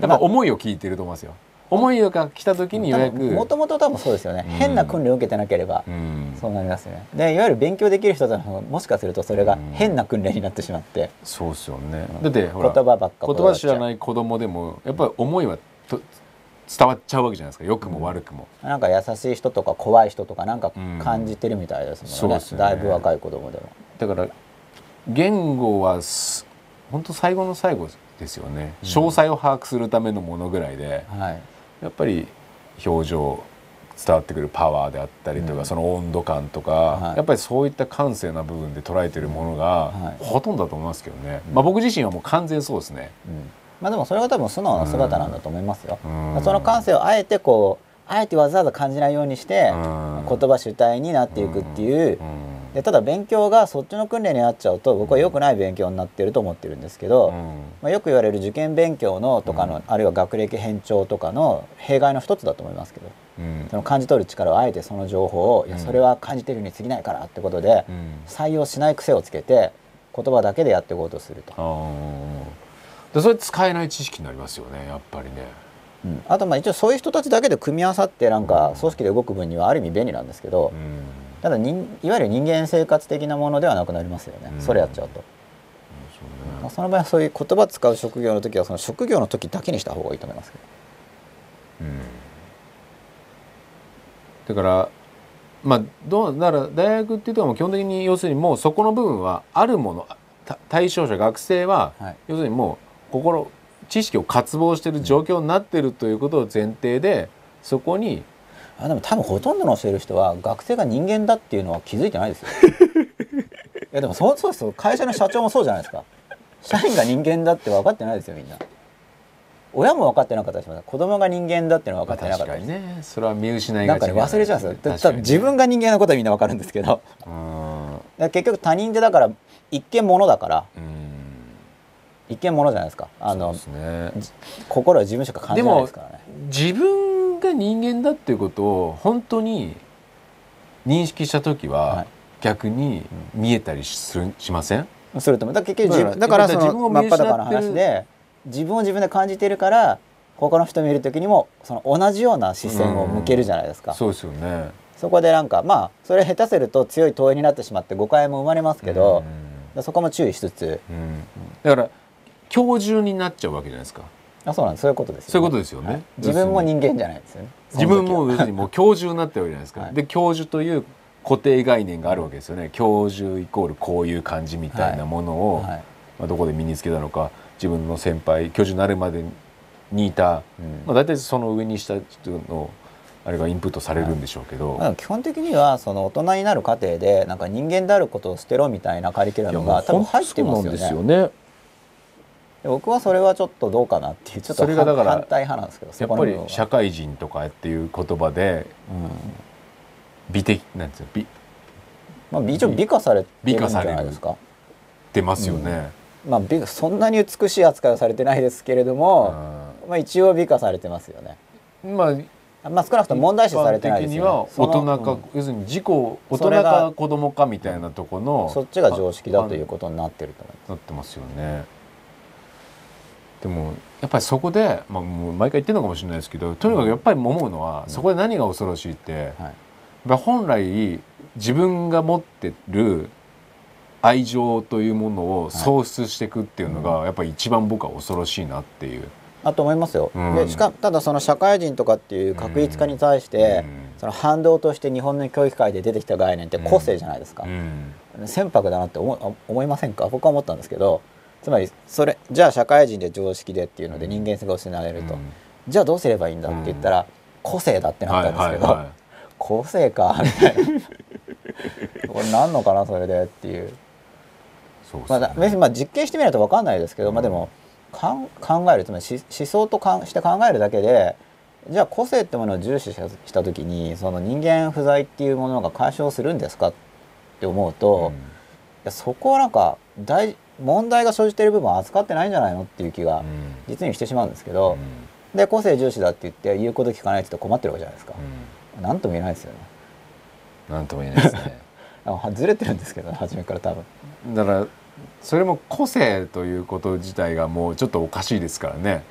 やっぱ思いを聞いてると思いますよ。思いが来た時にようやく。
もともと多分そうですよね、
うん。
変な訓練を受けてなければ
うん。
そうなりますよね。でいわゆる勉強できる人たちのもしかするとそれが変な訓練になってしまって、
そうですよね。
うん。
だってほら
言葉ばっか
言葉知ら
い
ない子供でもやっぱり思いはと伝わっちゃうわけじゃないですか。良くも悪くも、
なんか優しい人とか怖い人とかなんか感じてるみたいですもんね,、
ね。
だいぶ若い子供でも。
だから言語はす本当最後の最後ですよね、
うん。
詳細を把握するためのものぐらいで
はい。
やっぱり表情伝わってくるパワーであったりとか、
うん。
その温度感とか、
はい。
やっぱりそういった感性な部分で捉えてるものが、
はい。
ほとんどだと思いますけどね、
うん。
まあ僕自身はもう完全そうですね。
うん。まあでもそれが多分素直な姿なんだと思いますよ、
うん。
その感性をあえてこうあえてわざわざ感じないようにして、
うん。
言葉主体になっていくっていう、
うん
でただ勉強がそっちの訓練になっちゃうと僕は良くない勉強になってると思ってるんですけど、
うん。
まあ、よく言われる受験勉強のとかの、
うん。
あるいは学歴偏重とかの弊害の一つだと思いますけど
うん。
その感じ取る力をあえてその情報を、いや
うん
それは感じてるに過ぎないからってことで、
うん。
採用しない癖をつけて言葉だけでやっていこうとすると、
でそれ使えない知識になりますよねやっぱりね。
うん。あとまあ一応そういう人たちだけで組み合わさってなんか組織で動く分にはある意味便利なんですけど、
うん
ただ人いわゆる人間生活的なものではなくなりますよね、
うん。
それやっちゃうと、まあ、その場合はそういう言葉使う職業の時はその職業の時だけにした方がいいと思いますけど。
うん。だからまあどうだから大学っていうとも基本的に要するにもうそこの部分はあるものた対象者学生は
はい。
要するにもう心知識を渇望している状況になっているということを前提でそこに
あでも多分ほとんどの教える人は学生が人間だっていうのは気づいてないですよ。<laughs> いやでもそうそうですよ。会社の社長もそうじゃないですか。社員が人間だって分かってないですよみんな。親も分かってなかったりします。子供が人間だっていうのは分かってなかったり
確かにね。それは見失い
なんかね忘れちゃうんですよ。
ね。
自分が人間のことはみんな分かるんですけど。結局他人でだから一見物だから
うん
一見ものじゃないですか。あの
ね。
心は自分しか感じないですからね。
自分が人間だっていうことを本当に認識した時は、
はい。
逆に見えたりするしません？
すると思う。だから結局自分だ
だから
その真っ裸の話で自分を自分で感じてるから他の人見る時にもその同じような視線を向けるじゃないですか、
そうですよね。
そこでなんかまあそれ下手すると強い投影になってしまって誤解も生まれますけど、だからそこも注意しつつ。
うんうん。だから今日中になっちゃうわけじゃないですか。
あそうなんそういうことですよ、ね、
そういうことですよね。
はい。自分も人間じゃないですよね。
自分も要するにもう教授になってるわけじゃないですか、
はい。
で教授という固定概念があるわけですよね。教授イコールこういう感じみたいなものを、
はい。
まあ、どこで身につけたのか自分の先輩教授になるまでにいた、
うん。
まあ、大体その上にした人のあれがインプットされるんでしょうけど、
まあ基本的にはその大人になる過程でなんか人間であることを捨てろみたいなカリキュラムが多分入ってますよね僕はそれはちょっとどうかなっていうちょっと
それがだから
反対派なんですけど
やっぱり社会人とかっていう言葉で美的なんですよ美
うんまあ、一応美化されてるんじゃ
美化される
ないですか。
出ますよね、
まあ美そんなに美しい扱いはされてないですけれども、まあ、一応美化されてますよね。
うんまあ
まあ少なくとも問題視されてないですね。
大人か、
その
要するに自己大人か子供かみたいなとこの、
うんそっちが常識だということになってると思います。
なってますよねでもやっぱりそこで、まあ、もう毎回言ってるのかもしれないですけどとにかくやっぱり思うのは、そこで何が恐ろしいって、やっ
はい
ぱ本来自分が持ってる愛情というものを喪失していくっていうのが、やっぱり一番僕は恐ろしいなっていう。
あと思いますよ、
うん。
でしかただその社会人とかっていう確一化に対して、
うん。
その反動として日本の教育界で出てきた概念って個性じゃないですか、
うん。
船舶だなって思あ思いませんか？僕は思ったんですけどつまりそれじゃあ社会人で常識でっていうので人間性が失われると、
うん。
じゃあどうすればいいんだって言ったら、個性だってなったんですけど、
はいはいはい。<laughs>
個性かみたいな。<laughs> これなんのかなそれでっていう、
うね。
だ別にまあ実験してみないと分かんないですけど、まあでもかん考えるつまりし思想とかんして考えるだけでじゃあ個性ってものを重視した時にその人間不在っていうものが解消するんですかって思うと、いやそこはなんか大問題が生じている部分は扱ってないんじゃないのっていう気が
うん。
実にしてしまうんですけど、
うん。
で個性重視だって言って言うこと聞かないって言って困ってるわけじゃないですか、
う
なんとも言えないですよね。
んなんとも言えないですね。<laughs>
あずれてるんですけどね初めから多分。
だからそれも個性ということ自体がもうちょっとおかしいですからね。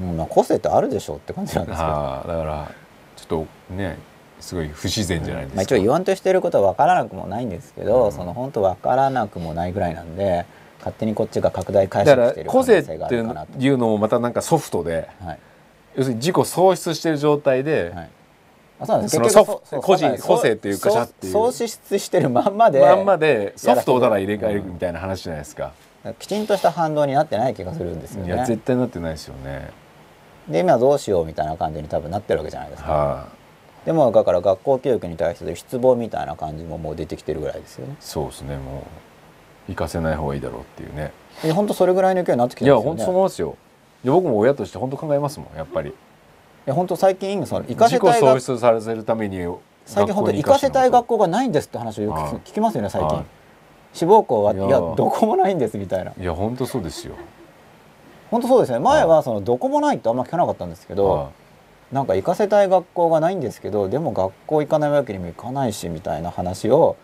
うんまあ個性ってあるでしょうって感じなんですけど、
はあだからちょっとねすごい不自然じゃないですか、
まあ、一応言わんとしてることは分からなくもないんですけど、
うん
その本当分からなくもないぐらいなんで勝手にこっちが拡大解
だ
釈している
個性っていう
るかなと。
いうのもまたなんかソフトで
はい。
要するに自己喪失してる状態で、
はい。あそうなんです。
その個人個性っていうかっていう。
喪失してるまんまで
まんまでソフトをただ入れ替える
う。ん
みたいな話じゃないですか、
きちんとした反動になってない気がするんですよ
いや
ね。
絶対なってないですよね。
で今どうしようみたいな感じに多分なってるわけじゃないですか。
はあ
でもだから学校教育に対する失望みたいな感じももう出てきてるぐらいですよね。
そうですねもう行かせない方がいいだろうっていうね。
で本当それぐらいの勢いになってきて
いや本
るんですよね。
当そう思いますよ。いや僕も親として本当考えますもんやっぱり。
いや本当最近その行かせたい学
失させるために
最近本当行かせたい学
校
校がないんですって話をよく
はい。
聞聞きますよね最近。
はい。
志望校はい
いや。
やどこもないんですみたいな。
いや本当そうですよ。
本当そうですね。前はそのどこもないってあんま聞かなかったんですけど。
は
なんか行かせたい学校がないんですけどでも学校行かないわけにもいかないしみたいな話を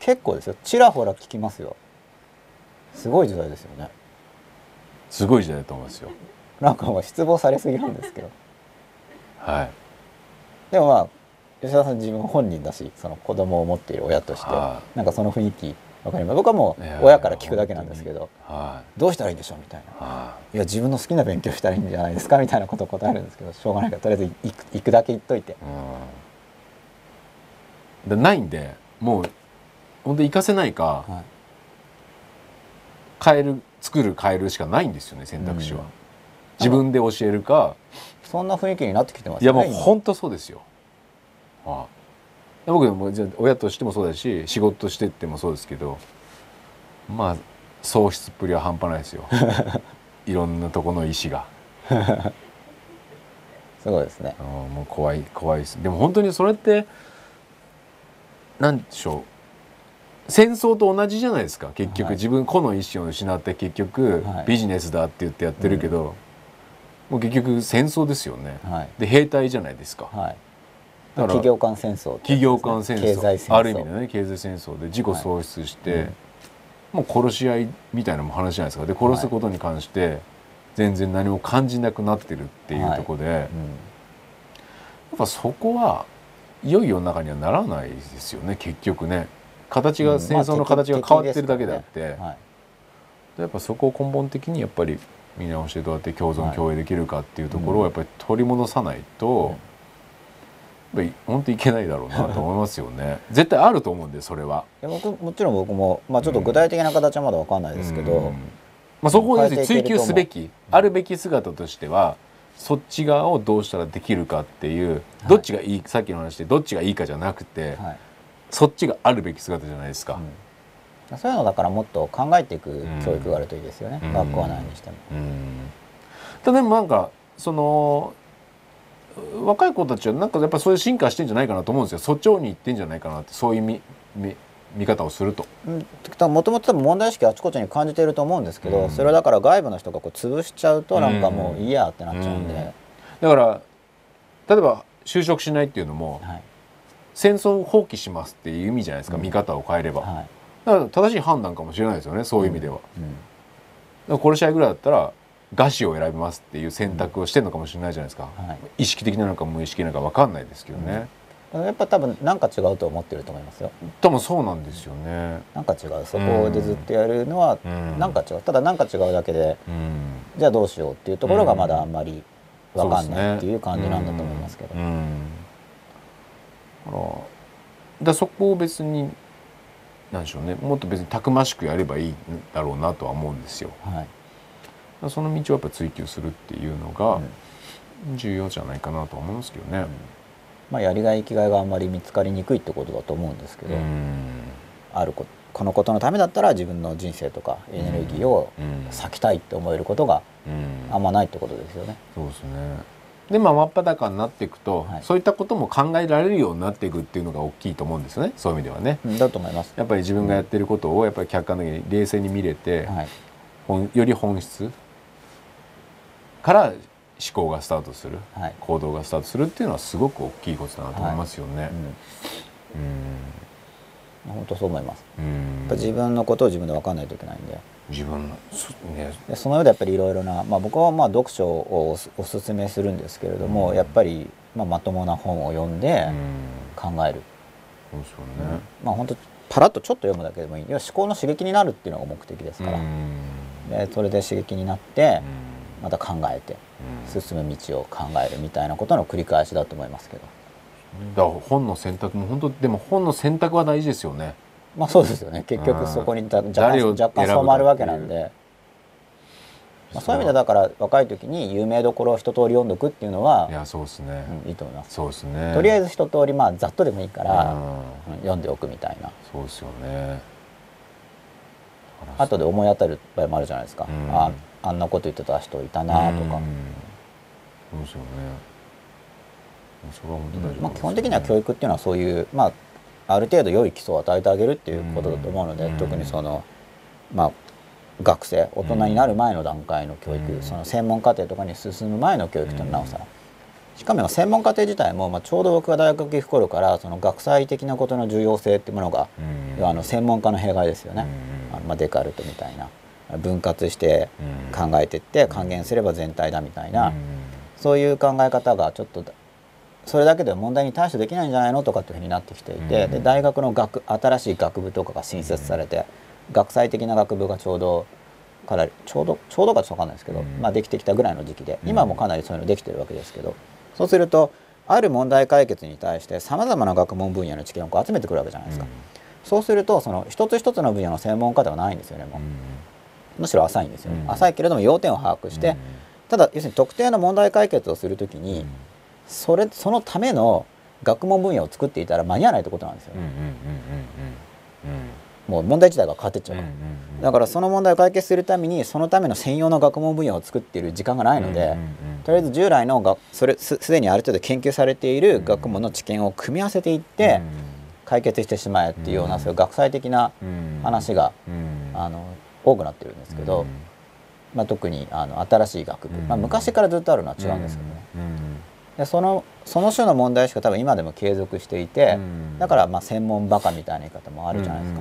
結構ですよ。ちらほら聞きますよすごい時代ですよね。
いすごい時代だと思いますよ。
なんかもう失望されすぎなんですけど。
はい。
でもまあ吉田さん自分本人だしその子供を持っている親として
は
なんかその雰囲気わかります。僕はもう親から聞くだけなんですけど
は
どうしたらいいんでしょうみたいな。い
はい。
や自分の好きな勉強したらいいんじゃないですかみたいなことを答えるんですけどしょうがないからとりあえず行く行くだけ行っといて。
うん。でないんでもう本当行かせないか
はい
変える作る変えるしかないんですよね選択肢は、
うん。
自分で教えるか。
そんな雰囲気になってきてます
いやもう本当そうですよ、はい、僕もじゃあ親としてもそうだし仕事としてってもそうですけどまあ喪失っぷりは半端ないですよ。<laughs> いろんなとこの意思が。
すごいですね。
もう怖い怖いです。でも本当にそれってなんでしょう戦争と同じじゃないですか。結局、
はい
自分個の意思を失って結局、
はい。
ビジネスだって言ってやってるけど、もう結局戦争ですよね、
はい。
で兵隊じゃないですか、
はい。
だから
企業間戦争って
企業間戦争。ある意味でね経済戦争で自己喪失して、
はい。うん
もう殺し合いみたいなも話じゃないですか。で殺すことに関して全然何も感じなくなってるっていうところで、やっぱそこはいよいよ中にはならないですよね結局ね形が、
うん
戦争の形が変わってるだけであって、
まあ敵ですからね。
やっぱそこを根本的にやっぱり見直してどうやって共存
はい
共栄できるかっていうところをやっぱり取り戻さないと、やっぱり本当いけないだろうなと思いますよね。絶対あると思うんでそれは。
いや僕もちろん僕も、まあ、ちょっと具体的な形はまだわかんないですけど、
うん。まあ、そこを追求すべきあるべき姿としてはそっち側をどうしたらできるかっていうどっちがいい、さっきの話でどっちがいいかじゃなくて、
はい
そっちがあるべき姿じゃないですか。
うん。そういうのだからもっと考えていく教育があるといいですよね、
うん。
学校内にしても。
うん。ただでもなんかその若い子たちはなんかやっぱそういう進化してんじゃないかなと思うんですよ。そっちに行ってんじゃないかなってそういう見見見方をすると。
もともと問題意識あちこちに感じていると思うんですけど、
うん。
それはだから外部の人がこう潰しちゃうとなんかもういいやってなっちゃうんで、
うん。だから例えば就職しないっていうのも
はい
戦争を放棄しますっていう意味じゃないですか、
うん。
見方を変えれば、
はい。
だから正しい判断かもしれないですよねそういう意味では、
うん。
ら殺し合いぐらいだったら餓死を選びますっていう選択をしてるのかもしれないじゃないですか、
はい。
意識的なのか無意識なのか分かんないですけどね、
だからやっぱ多分なんか違うと思ってると思いますよ。
多分そうなんですよね。
なんか違うそこでずっとやるのは
うん。
なんか違う。ただなんか違うだけで
うん。
じゃあどうしようっていうところがまだあんまり分かんないっていう感じなんだと思いますけど。
うんからだそこを別になんでしょうね。もっと別にたくましくやればいいんだろうなとは思うんですよ。
はい。
その道をやっぱ追求するっていうのが重要じゃないかなとは思いますけどね。
まあ、やりがい生きがいがあんまり見つかりにくいってことだと思うんですけど、
うん。
あるここのことのためだったら自分の人生とかエネルギーを
うん。
割きたいって思えることが
うん。
あんまないってことですよね。
そうですね。でまあ真っ裸になっていくと、
はい
そういったことも考えられるようになっていくっていうのが大きいと思うんですよねそういう意味ではね。
うんだと思います。
やっぱり自分がやってることをやっぱり客観的に冷静に見れて、
はい、
本より本質から思考がスタートする、
はい
行動がスタートするっていうのはすごく大きいことだなと思いますよね。
うん、本当そう思います。自分のことを自分で分かんないといけないんで。
自分のそね。
でその上でやっぱりいろいろな、まあ、僕はまあ読書をおすおすすめするんですけれども、
うん。
やっぱりまあまともな本を読んで
うん。
考える、
そうですよね。
まあ本当パラッとちょっと読むだけでもいい。要は思考の刺激になるっていうのが目的ですから、
うん。
でそれで刺激になって
うん。
また考えて
うん。
進む道を考えるみたいなことの繰り返しだと思いますけど。
だから本の選択も本当でも本の選択は大事ですよね。
まあそうですよね。結局
うん。
そこにだ若干若干染まるわけなんで、まあ、そういう意味でだから若い時に有名どころを一通り読んどくっていうのはい
やそうですね。
うんいいと思います。
そうですね。
とりあえ
ず
ず一通りまあざっとでもいいから、
うん。
うん読んでおくみたいな。
そうですよね。
後で思い当たる場合もあるじゃないですか、
うん。
ああんなこと言ってた人いたなとか、
うん。そうですよね。それは本当大丈夫ね、
まあ、基本的には教育っていうのはそういう、まあ、ある程度良い基礎を与えてあげるっていうことだと思うので、
うん。
特にその、まあ、学生大人になる前の段階の教育、
うん。
その専門課程とかに進む前の教育というのはなおさ。ら。しかも専門課程自体も、まあ、ちょうど僕が大学行く頃からその学際的なことの重要性っていうものが、
うん。
あの専門家の弊害ですよね、
うん。
あのまあ、デカルトみたいな。分割して
うん。
考えていって還元すれば全体だみたいな、
うん。
そういう考え方がちょっとそれだけでは問題に対処できないんじゃないのとかっていうふうになってきていて、
うん。
で大学の学新しい学部とかが新設されて、学際的な学部がちょうどかなりちょうどちょうどかちょっと分かんないですけど、
うん。
まあ、できてきたぐらいの時期で
うん。
今もかなりそういうのできてるわけですけどそうするとある問題解決に対してさまざまな学問分野の知見をこう集めてくるわけじゃないですか。そうするとその一つ一つの分野の専門家ではないんですよねもう。むしろ浅いんですよね、
うん。
浅いけれども要点を把握して、ただ要するに特定の問題解決をするときに、それそのための学問分野を作っていたら間に合わないってことなんですよ、
うんうんうんうんうん
もう問題自体が変わってっちゃうから、だからその問題を解決するためにそのための専用の学問分野を作っている時間がないので、とりあえず従来のがそれすすでにある程度研究されている学問の知見を組み合わせていって解決してしまえっていうような、
うん。
そういう学際的な
うん。
話が、
うん。
あの多くなってるんですけど、まあ、特にあの新しい学部、まあ、昔からずっとあるのは違うんですけどね、でそのその種の問題意識が多分今でも継続していて、
うん。
だからまあ専門バカみたいな言い方もあるじゃないですか、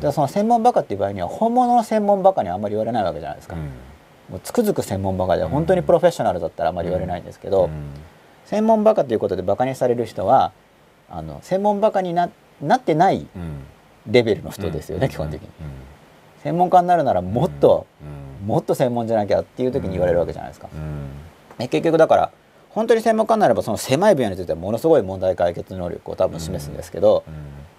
でその専門バカっていう場合には本物の専門バカにはあんまり言われないわけじゃないですか、
うん。
もうつくづく専門バカで本当にプロフェッショナルだったらあんまり言われないんですけど、
うん。
専門バカということでバカにされる人はあの専門バカにななってない
うん。
レベルの人ですよね、基本的に。
うん。
専門家になるならもっと、
うん。
もっと専門じゃなきゃっていう時に言われるわけじゃないですか、
う
結局だから本当に専門家になればその狭い分野についてはものすごい問題解決能力を多分示すんですけど、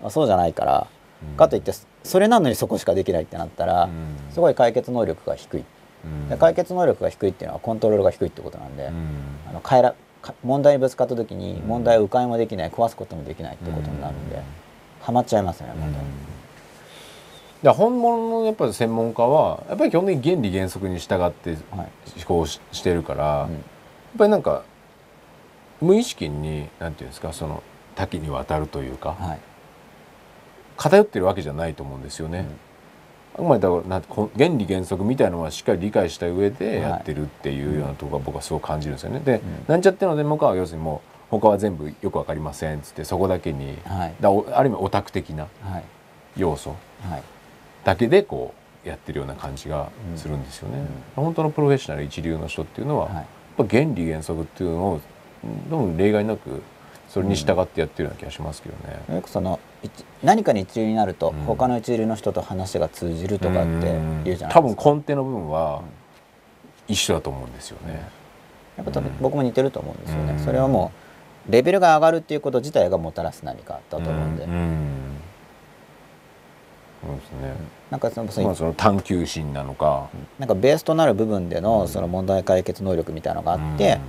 まあそうじゃないから、
うん。
かといってそれなのにそこしかできないってなったら、
うん。
すごい解決能力が低い、
うん。
で解決能力が低いっていうのはコントロールが低いってことなんで、
うん。
あの変えらか問題にぶつかった時に問題を迂回もできない壊すこともできないってことになるんで、
うん。
ハマっちゃいますよね問題に、
だ本物のやっぱり専門家はやっぱり基本的に原理原則に従って
はい。
思考ししてるから、
うん。
やっぱりなんか無意識になんていうんですかその多岐にわたるというか、
はい。
偏ってるわけじゃないと思うんですよね。あくまでだから原理原則みたいなのはしっかり理解した上でやってるっていうようなところが僕はすごく感じるんですよね。で、なんちゃっての専門家は要するにもう他は全部よくわかりませんっつってそこだけに、
はい。
だおある意味オタク的な
はい。
要素
はい。
だけでこうやってるような感じがするんですよね。本当のプロフェッショナル一流の人っていうのは、
はい。
やっぱ原理原則っていうのをうんどうも例外なくそれに従ってやってるような気がしますけどね。
よくその一何かに一流になると、
うん。
他の一流の人と話が通じるとかって言うじゃないですか。
多分根底の部分は一緒だと思うんですよね。
やっぱ多分僕も似てると思うんですよね、
うん。
それはもうレベルが上がるっていうこと自体がもたらす何かだと思うんで、
うん。うん。そうですね。
なんかそのその
まあその探求心なのか。
なんかベースとなる部分でのその問題解決能力みたいなのがあって、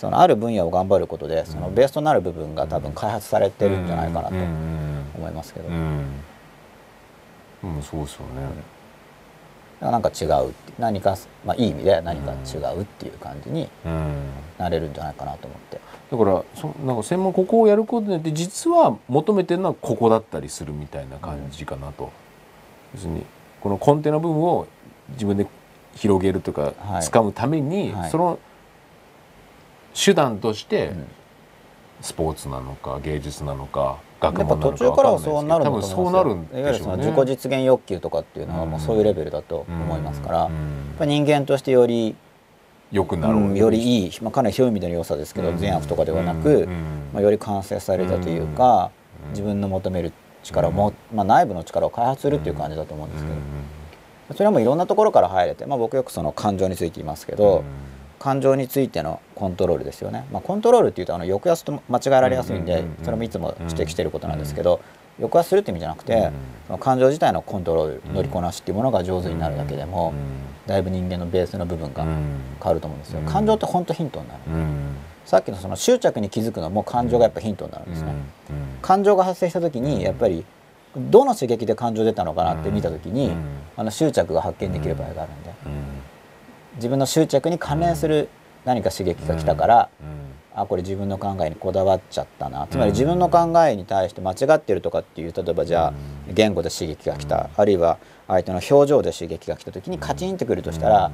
そのある分野を頑張ることでそのベースとなる部分が多分開発されてるんじゃないかなと
うん
思いますけど、
うん。うんうんそうですよね。
なんか違う何か、まあ、いい意味で何か違うっていう感じに
うん。
なれるんじゃないかなと思って。
だからそなんか専門ここをやることによって実は求めてるのはここだったりするみたいな感じかなと、要するにこの根底の部分を自分で広げるとか
はい。
掴むために、
はい。
その手段として
うん。
スポーツなのか芸術なのか学
やっぱ
問なのか
途中からは
分かん
そうなる
ないですそうなるん
いわゆるその
でしょうね。
自己実現欲求とかっていうのはもうそういうレベルだと思いますから、やっ
うん
ぱ人間としてより、
良くなろう、
うんよりいい、まあ、かなり広い意味での良さですけど、
うん。
善悪とかではなく、
うん。
まあ、より完成されたというか、
うん。
自分の求める力をも、まあ、内部の力を開発するっていう感じだと思うんですけど、
うん
それはもういろんなところから入れて、まあ、僕よくその感情について言いますけど、
うん
感情についてのコントロールですよね、まあ、コントロールっていうとあの抑圧と間違えられやすいんで、それもいつも指摘してることなんですけど、抑圧するって意味じゃなくて、
うん
その感情自体のコントロール、
うん
乗りこなしっていうものが上手になるだけでも、だいぶ人間のベースの部分が
うん。
変わると思うんですよ、
うん。
感情って本当ヒントになる、
うん。
さっきのその執着に気づくのも感情がやっぱヒントになるんですね、
うん
感情が発生した時にやっぱりどの刺激で感情出たのかなって見た時に、
うん。
あの執着が発見できる場合があるんで、
うん
自分の執着に関連する何か刺激が来たから、
うん。
あこれ自分の考えにこだわっちゃったな。つまり自分の考えに対して間違ってるとかっていう例えばじゃあ
うん。
言語で刺激が来た、あるいは相手の表情で刺激が来た時にカチンってくるとしたら、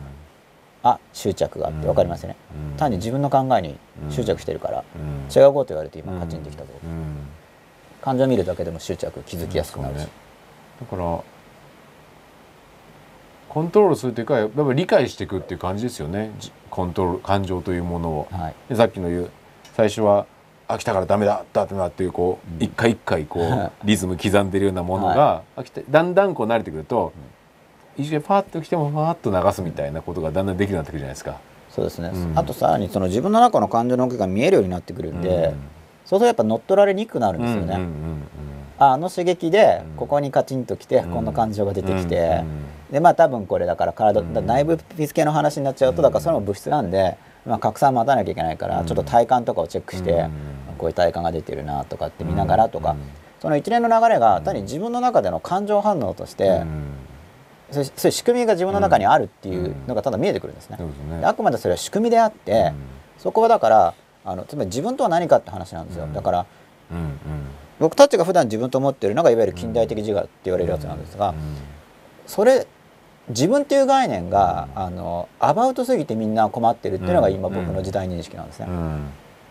あ執着があって分かりますよね、
うん。
単に自分の考えに執着してるから、
うん。
違うこと言われて今カチンってきたぞ、
うん
感情見るだけでも執着気づきやすくなるし、
だからコントロールするというかやっぱり理解していくっていう感じですよね。じコントロール感情というものを。
はい。
でさっきの言う最初は飽きたからダメだだってなっていうこう、一回一回こう <laughs> リズム刻んでるようなものが、飽きてだんだんこう慣れてくると、一瞬パーッと来てもパーッと流すみたいなことがだんだんできるようになってくるじゃないですか。
そうですね、
うん。
あとさらにその自分の中の感情の動きが見えるようになってくるんで、
うん。
そうするとやっぱ乗っ取られにくくなるんですよね、
うんうんうん
ああの刺激で
うん。
ここにカチンときて、
うん。
この感情が出てきて、でまあ多分これだから体、内部ピス系の話になっちゃうとだからそれも物質なんで、まあ、拡散待たなきゃいけないから、
うん。
ちょっと体感とかをチェックして、
うん。
こういう体感が出てるなとかって見ながらとか、
うん。
その一連の流れが単に自分の中での感情反応として、
うん。
そういう仕組みが自分の中にあるっていうのがただ見えてくるんですね。あくまでそれは仕組みであって、
うん。
そこはだからあのつまり自分とは何かって話なんですよ、
うん。
だから僕たちが普段自分と思ってるのがいわゆる近代的自我って言われるやつなんですが、それ自分っていう概念が、あのアバウトすぎてみんな困ってるっていうのが今僕の時代認識なんですね。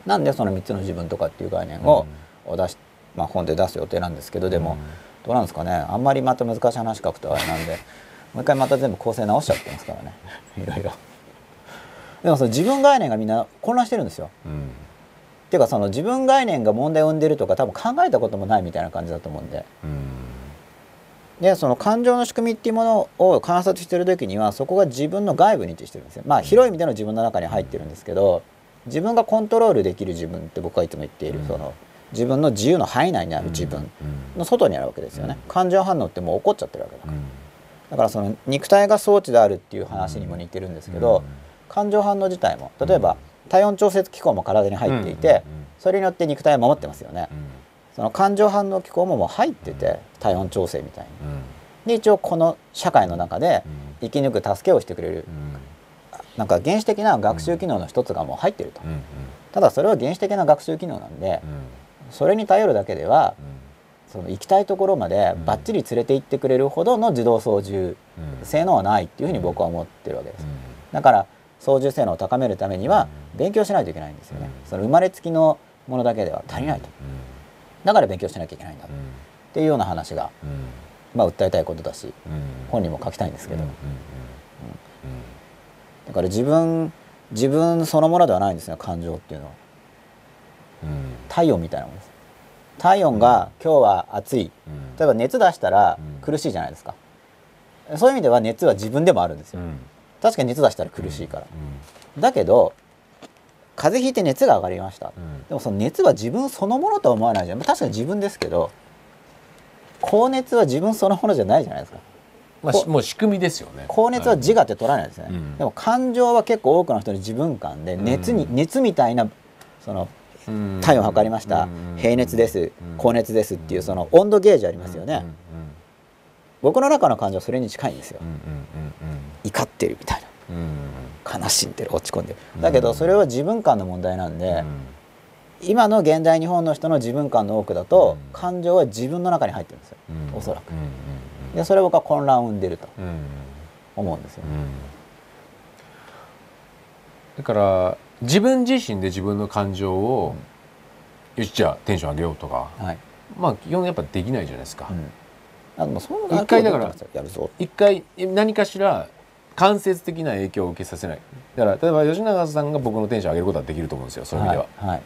なんでその3つの自分とかっていう概念を出し、まあ、本で出す予定なんですけどでも、どうなんですかね。あんまりまた難しい話書くとあれなんでもう一回また全部構成直しちゃってますからね。<laughs> いろいろ。でもその自分概念がみんな混乱してるんですよ。っていうかその自分概念が問題を生んでるとか多分考えたこともないみたいな感じだと思うんで。でその感情の仕組みっていうものを観察してる時にはそこが自分の外部に位置してるんですよ。まあ広い意味での自分の中に入ってるんですけど自分がコントロールできる自分って僕はいつも言っている、その自分の自由の範囲内にある自分の外にあるわけですよね。感情反応ってもう起こっちゃってるわけだから。だからその肉体が装置であるっていう話にも似てるんですけど、感情反応自体も例えば体温調節機構も体に入っていて、それによって肉体を守ってますよね。その感情反応機構ももう入ってて体温調整みたいに。で一応この社会の中で生き抜く助けをしてくれる、なんか原始的な学習機能の一つがもう入ってると、ただそれは原始的な学習機能なんで、それに頼るだけでは、その行きたいところまでばっちり連れて行ってくれるほどの自動操縦性能はないっていうふうに僕は思ってるわけです。だから操縦性能を高めるためには勉強しないといけないんですよね。その生まれつきのものだけでは足りないと。だから勉強しなきゃいけないんだっていうような話が、まあ訴えたいことだし、本にも書きたいんですけど。だから自分自分そのものではないんですね感情っていうのは。体温みたいなものです。体温が今日は暑い、例えば熱出したら苦しいじゃないですか、そういう意味では熱は自分でもあるんですよ、確かに熱出したら苦しいから、だけど風邪ひいて熱が上がりました、でもその熱は自分そのものとは思わないじゃん。確かに自分ですけど高熱は自分そのものじゃないじゃないですか。
まあ、もう仕組みですよね。
高熱は自我って取らないですね、でも感情は結構多くの人に自分感で熱に、熱みたいなその体温測りました。平熱です。高熱ですっていうその温度ゲージありますよね僕の中の感情はそれに近いんですよ。怒ってるみたいな。悲しんでる落ち込んでる。だけどそれは自分感の問題なんで今の現代日本の人の自分感の多くだと感情は自分の中に入ってるんですよ。おそらく。でそれ僕は混乱を生んでると思うんですよ。
だから自分自身で自分の感情を、よしじゃあテンション上げようとか、
はい、
まあ基本やっぱできないじゃないですか。
うん、あもそ
一回だから一回何かしら間接的な影響を受けさせない。だから例えば吉永さんが僕のテンション上げることはできると思うんですよそういう意味では。はい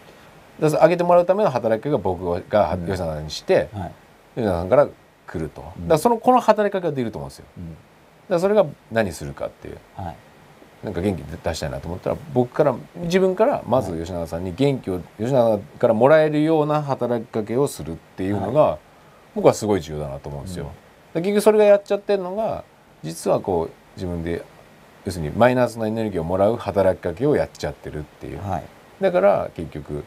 はい、上げてもらうための働きかけが僕が吉永さんにして、うんはい、吉永さんから来ると、だそのこの働きかけができると思うんですよ。うん、だそれが何するかっていう。はい。なんか元気出したいなと思ったら僕から自分からまず吉永さんに元気を吉永からもらえるような働きかけをするっていうのが僕はすごい重要だなと思うんですよ。結局それがやっちゃってるのが実はこう自分で要するにマイナスのエネルギーをもらう働きかけをやっちゃってるっていう、はい、だから結局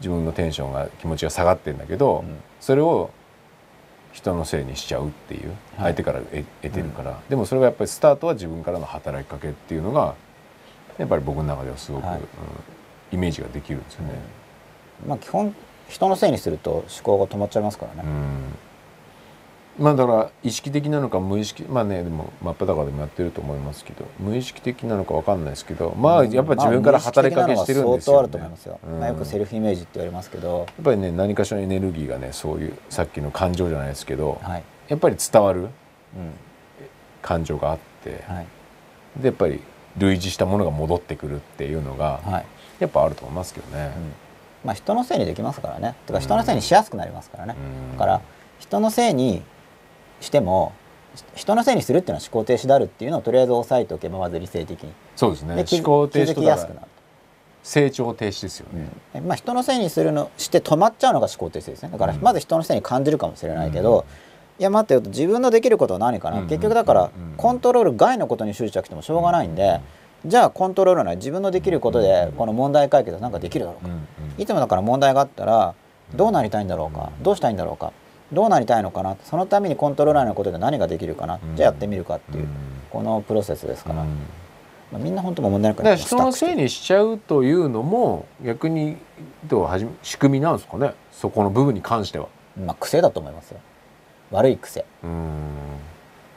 自分のテンションが気持ちが下がってんだけど、うん、それを人のせいにしちゃうっていう。相手から得てるから、はいうん、でもそれがやっぱりスタートは自分からの働きかけっていうのがやっぱり僕の中ではすごく、はい、うん、イメージができるんですよね。
うん、まあ基本人のせいにすると思考が止まっちゃいますからね。
まあだから意識的なのか無意識まあねでも真っ裸でもやってると思いますけど無意識的なのかわかんないですけどまあやっぱり自分から働きかけしてるんですよ、ね、
相当あると思います。よ、うん、まあ、よくセルフイメージって言われますけど。やっ
ぱりね何かしらのエネルギーがねそういうさっきの感情じゃないですけど、はい、やっぱり伝わる、うん、感情があって、はい、でやっぱり類似したものが戻ってくるっていうのが、はい、やっぱあると思いますけどね、うん、
まあ人のせいにできますからね。とか人のせいにしやすくなりますからね、だから人のせいにしても人のせいにするっていうのは思考停止であるっていうのをとりあえず押さえておけばまず理性的に。
そうですね。思考停止とやすくなる。成長停止ですよね、
うん、まあ、人のせいにするのして止まっちゃうのが思考停止ですね。だからまず人のせいに感じるかもしれないけど、うん、いや待ってよと自分のできることは何かな、うん、結局だからコントロール外のことに執着してもしょうがないんで、じゃあコントロールない自分のできることでこの問題解決なんかできるだろうか、いつもだから問題があったらどうなりたいんだろうかどうしたいんだろうかどうなりたいのかなそのためにコントローラーのことで何ができるかな、じゃあやってみるかっていう、このプロセスですから、まあ、みんな本当も問題なく
人のせいにしちゃうというのも逆にどう仕組みなんですかねそこの部分に関しては。
まあ癖だと思いますよ。悪い癖。
うん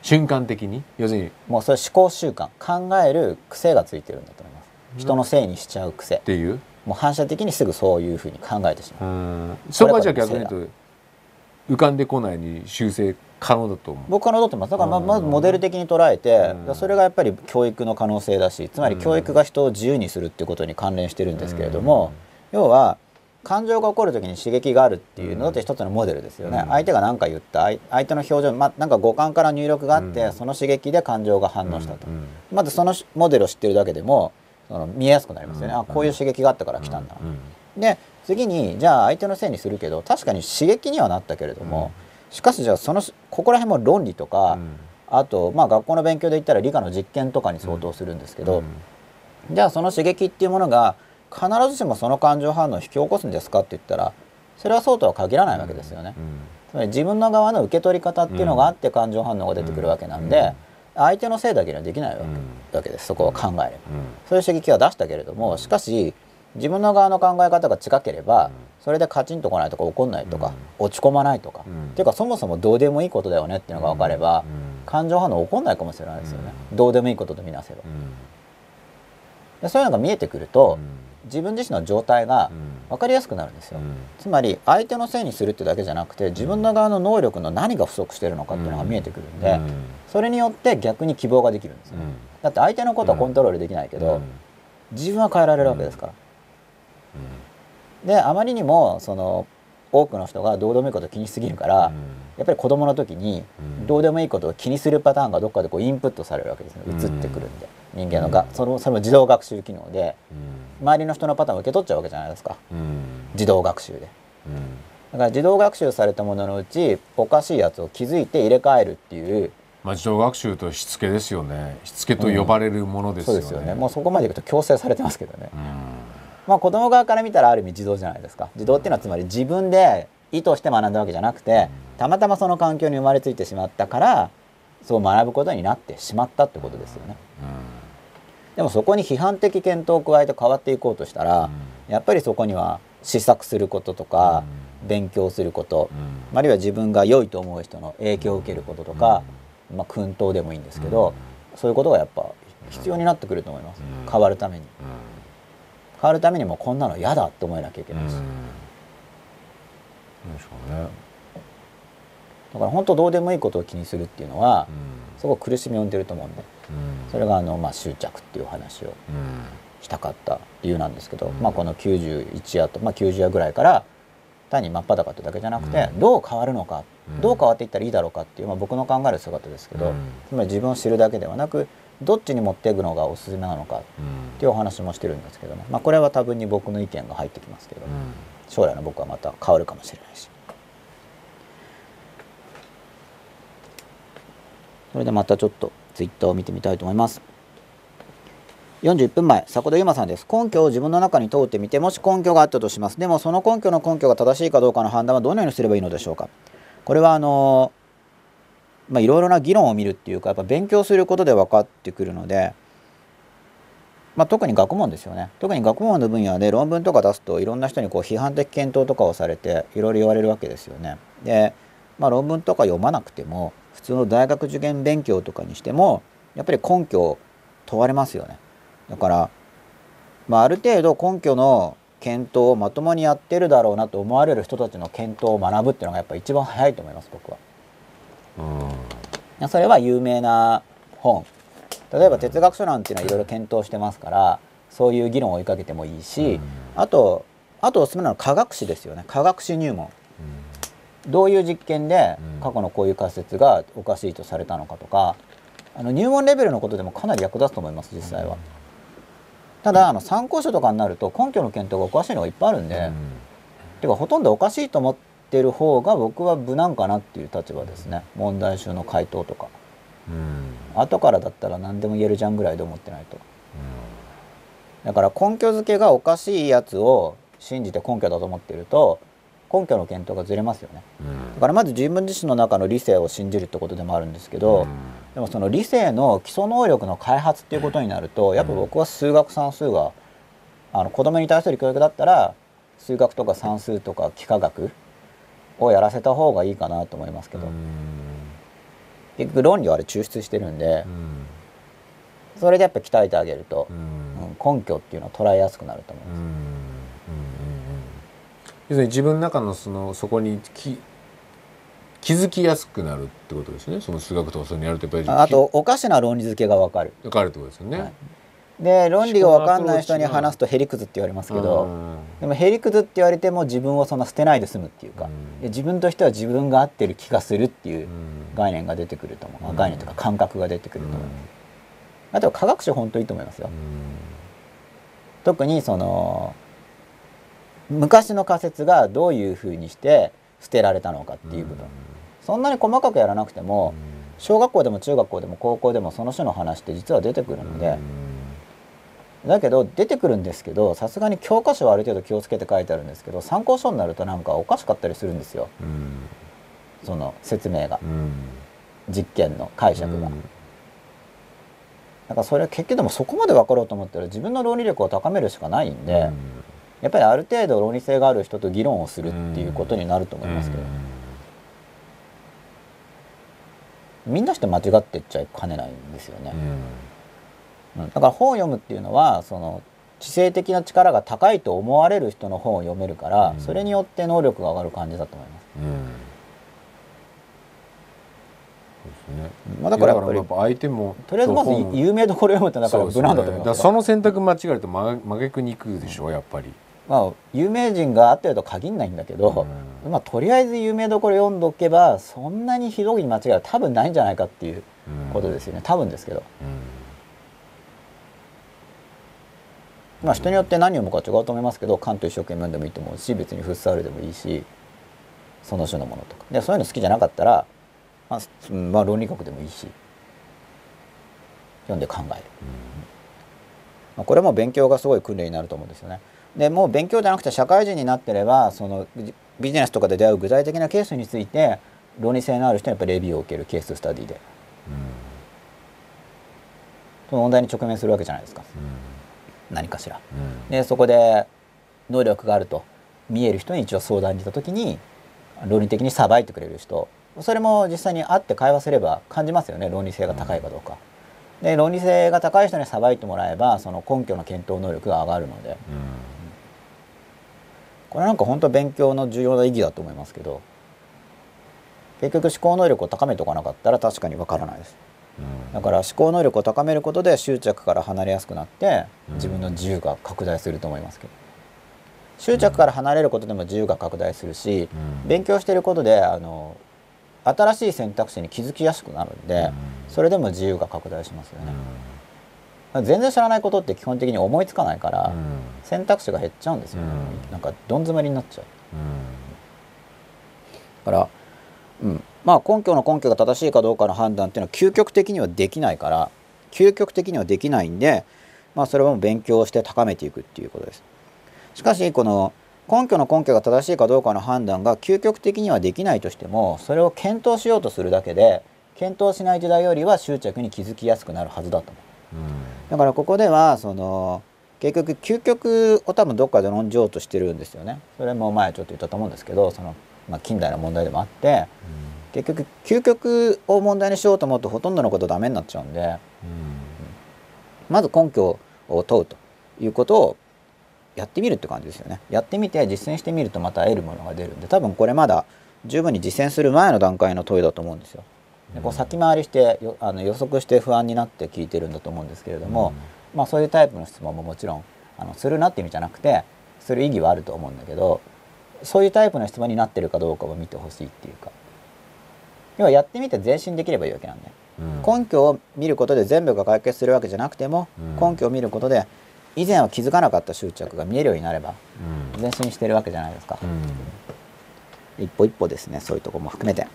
瞬間的に？要するにっ
もうそれ思考習慣。考える癖がついてるんだと思います。人のせいにしちゃう癖。
ていう？
もう反射的にすぐそういうふうに考えてしまう。
うん。そこはじゃあ逆に言うと浮かんでこないに修正可能だと思う？
僕は戻ってます？だからま
うん。
まずモデル的に捉えて
うん。
それがやっぱり教育の可能性だしつまり教育が人を自由にするっていうことに関連してるんですけれども要は感情が起こる時に刺激があるっていうのって一つのモデルですよね、
うん。
相手が何か言った相相手の表情、まあ、なんか五感から入力があって、
うん。
その刺激で感情が反応したと、
うん。
まずそのモデルを知ってるだけでもその見えやすくなりますよね、
うん。
あこういう刺激があったから来たんだ、
うん。
で次にじゃあ相手のせいにするけど確かに刺激にはなったけれども、しかしじゃあそのここら辺も論理とか、
うん。
あとまあ学校の勉強で言ったら理科の実験とかに相当するんですけど、じゃあその刺激っていうものが必ずしもその感情反応を引き起こすんですかって言ったらそれはそうとは限らないわけですよね。つまり自分の側の受け取り方っていうのがあって感情反応が出てくるわけなんで、相手のせいだけにはできないわけ,、わけですそこは考えれば。そういう刺激は出したけれどもしかし自分の側の考え方が近ければ、それでカチンとこないとか怒んないとか、落ち込まないとか、
うん。
っていうかそもそもどうでもいいことだよねっていうのが分かれば、感情反応起こんないかもしれないですよね、どうでもいいこととみなせば。でそういうのが見えてくると、自分自身の状態が分かりやすくなるんですよ、つまり相手のせいにするってだけじゃなくて自分の側の能力の何が不足してるのかっていうのが見えてくるんで、それによって逆に希望ができるんですよ、だって相手のことはコントロールできないけど、自分は変えられるわけですから。であまりにもその多くの人がどうでもいいことを気にしすぎるから、やっぱり子供の時にどうでもいいことを気にするパターンがどっかでこうインプットされるわけですね。移ってくるんで、人間のがそれもそれも自動学習機能で周りの人のパターンを受け取っちゃうわけじゃないですか。自動学習で。だから自動学習されたもののうちおかしいやつを気づいて入れ替えるっていう
まあ自動学習としつけですよね。しつけと呼ばれるものですよね、
そうですよね。もうそこまでいくと強制されてますけどね、まあ子供側から見たらある意味自動じゃないですか。自動っていうのはつまり自分で意図して学んだわけじゃなくてたまたまその環境に生まれついてしまったからそう学ぶことになってしまったってことですよねでもそこに批判的検討を加えて変わっていこうとしたら、やっぱりそこには試作することとか、勉強すること、あるいは自分が良いと思う人の影響を受けることとか、まあ薫陶でもいいんですけど、そういうことがやっぱ必要になってくると思います、変わるために。変わるためにもこんなの嫌だって思えなきゃいけないし、
ね。
だから本当どうでもいいことを気にするっていうのは、すごく苦しみを生んでると思うんでそれがあの、まあ、執着っていう話をしたかった理由なんですけど、まあ、この91夜と、まあ、90夜ぐらいから単に真っ裸ってだけじゃなくて、どう変わるのか、どう変わっていったらいいだろうかっていう、まあ、僕の考える姿ですけど、つまり自分を知るだけではなくどっちに持っていくのがおすすめなのかっていうお話もしてるんですけどね、まあ、これは多分に僕の意見が入ってきますけど、将来の僕はまた変わるかもしれないし。それでまたちょっとツイッターを見てみたいと思います。41分前、迫田ゆまさんです。根拠を自分の中に問うてみて、もし根拠があったとします。でも、その根拠の根拠が正しいかどうかの判断はどのようにすればいいのでしょうか。これは、あの、まあ、いろいろな議論を見るっていうか、やっぱ勉強することで分かってくるので、まあ、特に学問ですよね。特に学問の分野で論文とか出すと、いろんな人にこう批判的検討とかをされて、いろいろ言われるわけですよね。で、まあ、論文とか読まなくても、普通の大学受験勉強とかにしても、やっぱり根拠を問われますよね。だから、まあ、ある程度根拠の検討をまともにやってるだろうなと思われる人たちの検討を学ぶっていうのがやっぱ一番早いと思います僕は。それは有名な本例えば哲学書なんていうのはいろいろ検討してますからそういう議論を追いかけてもいいし、あとあとおすすめなのは科学史ですよね科学史入門。どういう実験で過去のこういう仮説がおかしいとされたのかとかあの入門レベルのことでもかなり役立つと思います実際は。ただあの参考書とかになると根拠の検討がおかしいのがいっぱいあるんで、てかほとんどおかしいと思ってる方が僕は無難かなっていう立場ですね。問題集の回答とか、後からだったら何でも言えるじゃんぐらいで思ってないと、だから根拠付けがおかしいやつを信じて根拠だと思ってると根拠の検討がずれますよね、だからまず自分自身の中の理性を信じるってことでもあるんですけど、でもその理性の基礎能力の開発っていうことになるとやっぱ僕は数学算数があの子供に対する教育だったら数学とか算数とか幾何学をやらせた方がいいかなと思いますけど、
うん。
結局論理はあれ抽出してるんで
う、ん。
それでやっぱ鍛えてあげると根拠っていうのを捉えやすくなると思います。
要するに自分の中のそのそこにき気づきやすくなるってことですね。その数学とかそういうのやるとやっぱり
あとおかしな論理付けがわかる。
分かるってことですよね、
はい。で論理がわかんない人に話すとへりくずって言われますけど、でもへりくずって言われても自分をそんな捨てないで済むっていうか、
うん。
で自分としては自分が合ってる気がするっていう
うん。
概念が出てくると思う、あ
うん。
概念というか感覚が出てく
うん
ると思います、あとは科学史本当いいと思いますよ、特にその昔の仮説がどういうふうにして捨てられたのかっていう部分、そんなに細かくやらなくても小学校でも中学校でも高校でもその種の話って実は出てくるので、だけど出てくるんですけどさすがに教科書はある程度気をつけて書いてあるんですけど参考書になるとなんかおかしかったりするんですよ。その説明が。実験の解釈が。だからそれ結局でもそこまで分かろうと思ったら自分の論理力を高めるしかないんで、やっぱりある程度論理性がある人と議論をするっていうことになると思いますけど、みんなして間違ってっちゃいかねないんですよね。うん。だから本を読むっていうのはその知性的な力が高いと思われる人の本を読めるから、
うん。
それによって能力が上がる感じだと思います。まあ、だからやっぱり
相手も
とりあえずまず有名どころ読むってだから無難だと思いますよ
その選択間違えると真真逆に行くでしょやっぱり。
まあ有名人があってると限んないんだけど、
うん。
まあとりあえず有名どころ読んどけばそんなにひどい間違いは多分ないんじゃないかっていうことですよね。多分ですけど。まあ人によって何読むか違うと思いますけどカント一生懸命読んでもいいと思うし別にフッサールでもいいしその種のものとか。でそういうの好きじゃなかったら、まあうんまあ、論理学でもいいし読んで考える、まあ、これも勉強がすごい訓練になると思うんですよね。でもう勉強じゃなくて社会人になってればそのビビジネスとかで出会う具体的なケースについて論理性のある人にやっぱりレビューを受けるケーススタディで。その問題に直面するわけじゃないですか。何かしら。でそこで能力があると見える人に一応相談に行った時に論理的にさばいてくれる人。それも実際に会って会話すれば感じますよね。論理性が高いかどうか。で論理性が高い人にさばいてもらえばその根拠の検討能力が上がるのでこれなんか本当勉強の重要な意義だと思いますけど結局思考能力を高めておかなかったら確かにわからないです。だから思考能力を高めることで執着から離れやすくなって自分の自由が拡大すると思いますけど。執着から離れることでも自由が拡大するし勉強していることであの新しい選択肢に気づきやすくなるんでそれでも自由が拡大しますよね全然知らないことって基本的に思いつかないから選択肢が減っちゃうんですよ。ね
うん。
なんかどん詰まりになっちゃう。だから、うん、まあ根拠の根拠が正しいかどうかの判断っていうのは究極的にはできないから究極的にはできないんで、まあ、それはもう勉強して高めていくっていうことです。しかしこの根拠の根拠が正しいかどうかの判断が究極的にはできないとしてもそれを検討しようとするだけで検討しない時代よりは執着に気づきやすくなるはずだと思う。だからここではその結局究極を多分どっかで論じようとしてるんですよね。それも前ちょっと言ったと思うんですけどその、まあ、近代の問題でもあって結局究極を問題にしようと思うとほとんどのことダメになっちゃうんでまず根拠を問うということをやってみるって感じですよね。やってみて実践してみるとまた得るものが出るんで多分これまだ十分に実践する前の段階の問いだと思うんですよ。でこう先回りしてよあの予測して不安になって聞いてるんだと思うんですけれども、まあ、そういうタイプの質問ももちろんあのするなって意味じゃなくてする意義はあると思うんだけどそういうタイプの質問になってるかどうかを見てほしいっていうか。要はやってみて前進できればいいわけなんで、根拠を見ることで全部が解決するわけじゃなくても、根拠を見ることで以前は気づかなかった執着が見えるようになれば前進してるわけじゃないですか、一歩一歩ですねそういうところも含めて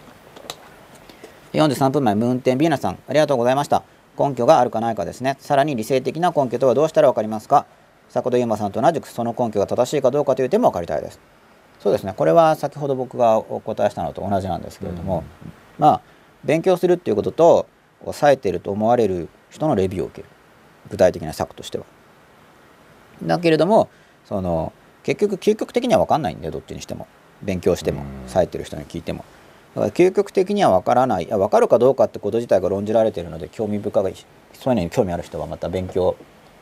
43分前ムーンテンビーナさんありがとうございました。根拠があるかないかですね。さらに理性的な根拠とはどうしたら分かりますか？迫田悠馬さんと同じくその根拠が正しいかどうかという点も分かりたいです。そうですね。これは先ほど僕がお答えしたのと同じなんですけれども、まあ勉強するっていうことと冴えていると思われる人のレビューを受ける。具体的な策としては。だけれどもその結局究極的には分かんないんでどっちにしても。勉強しても
うん。
冴えてる人に聞いてもだから究極的には分からないいや分かるかどうかってこと自体が論じられているので興味深いそういうのに興味ある人はまた勉強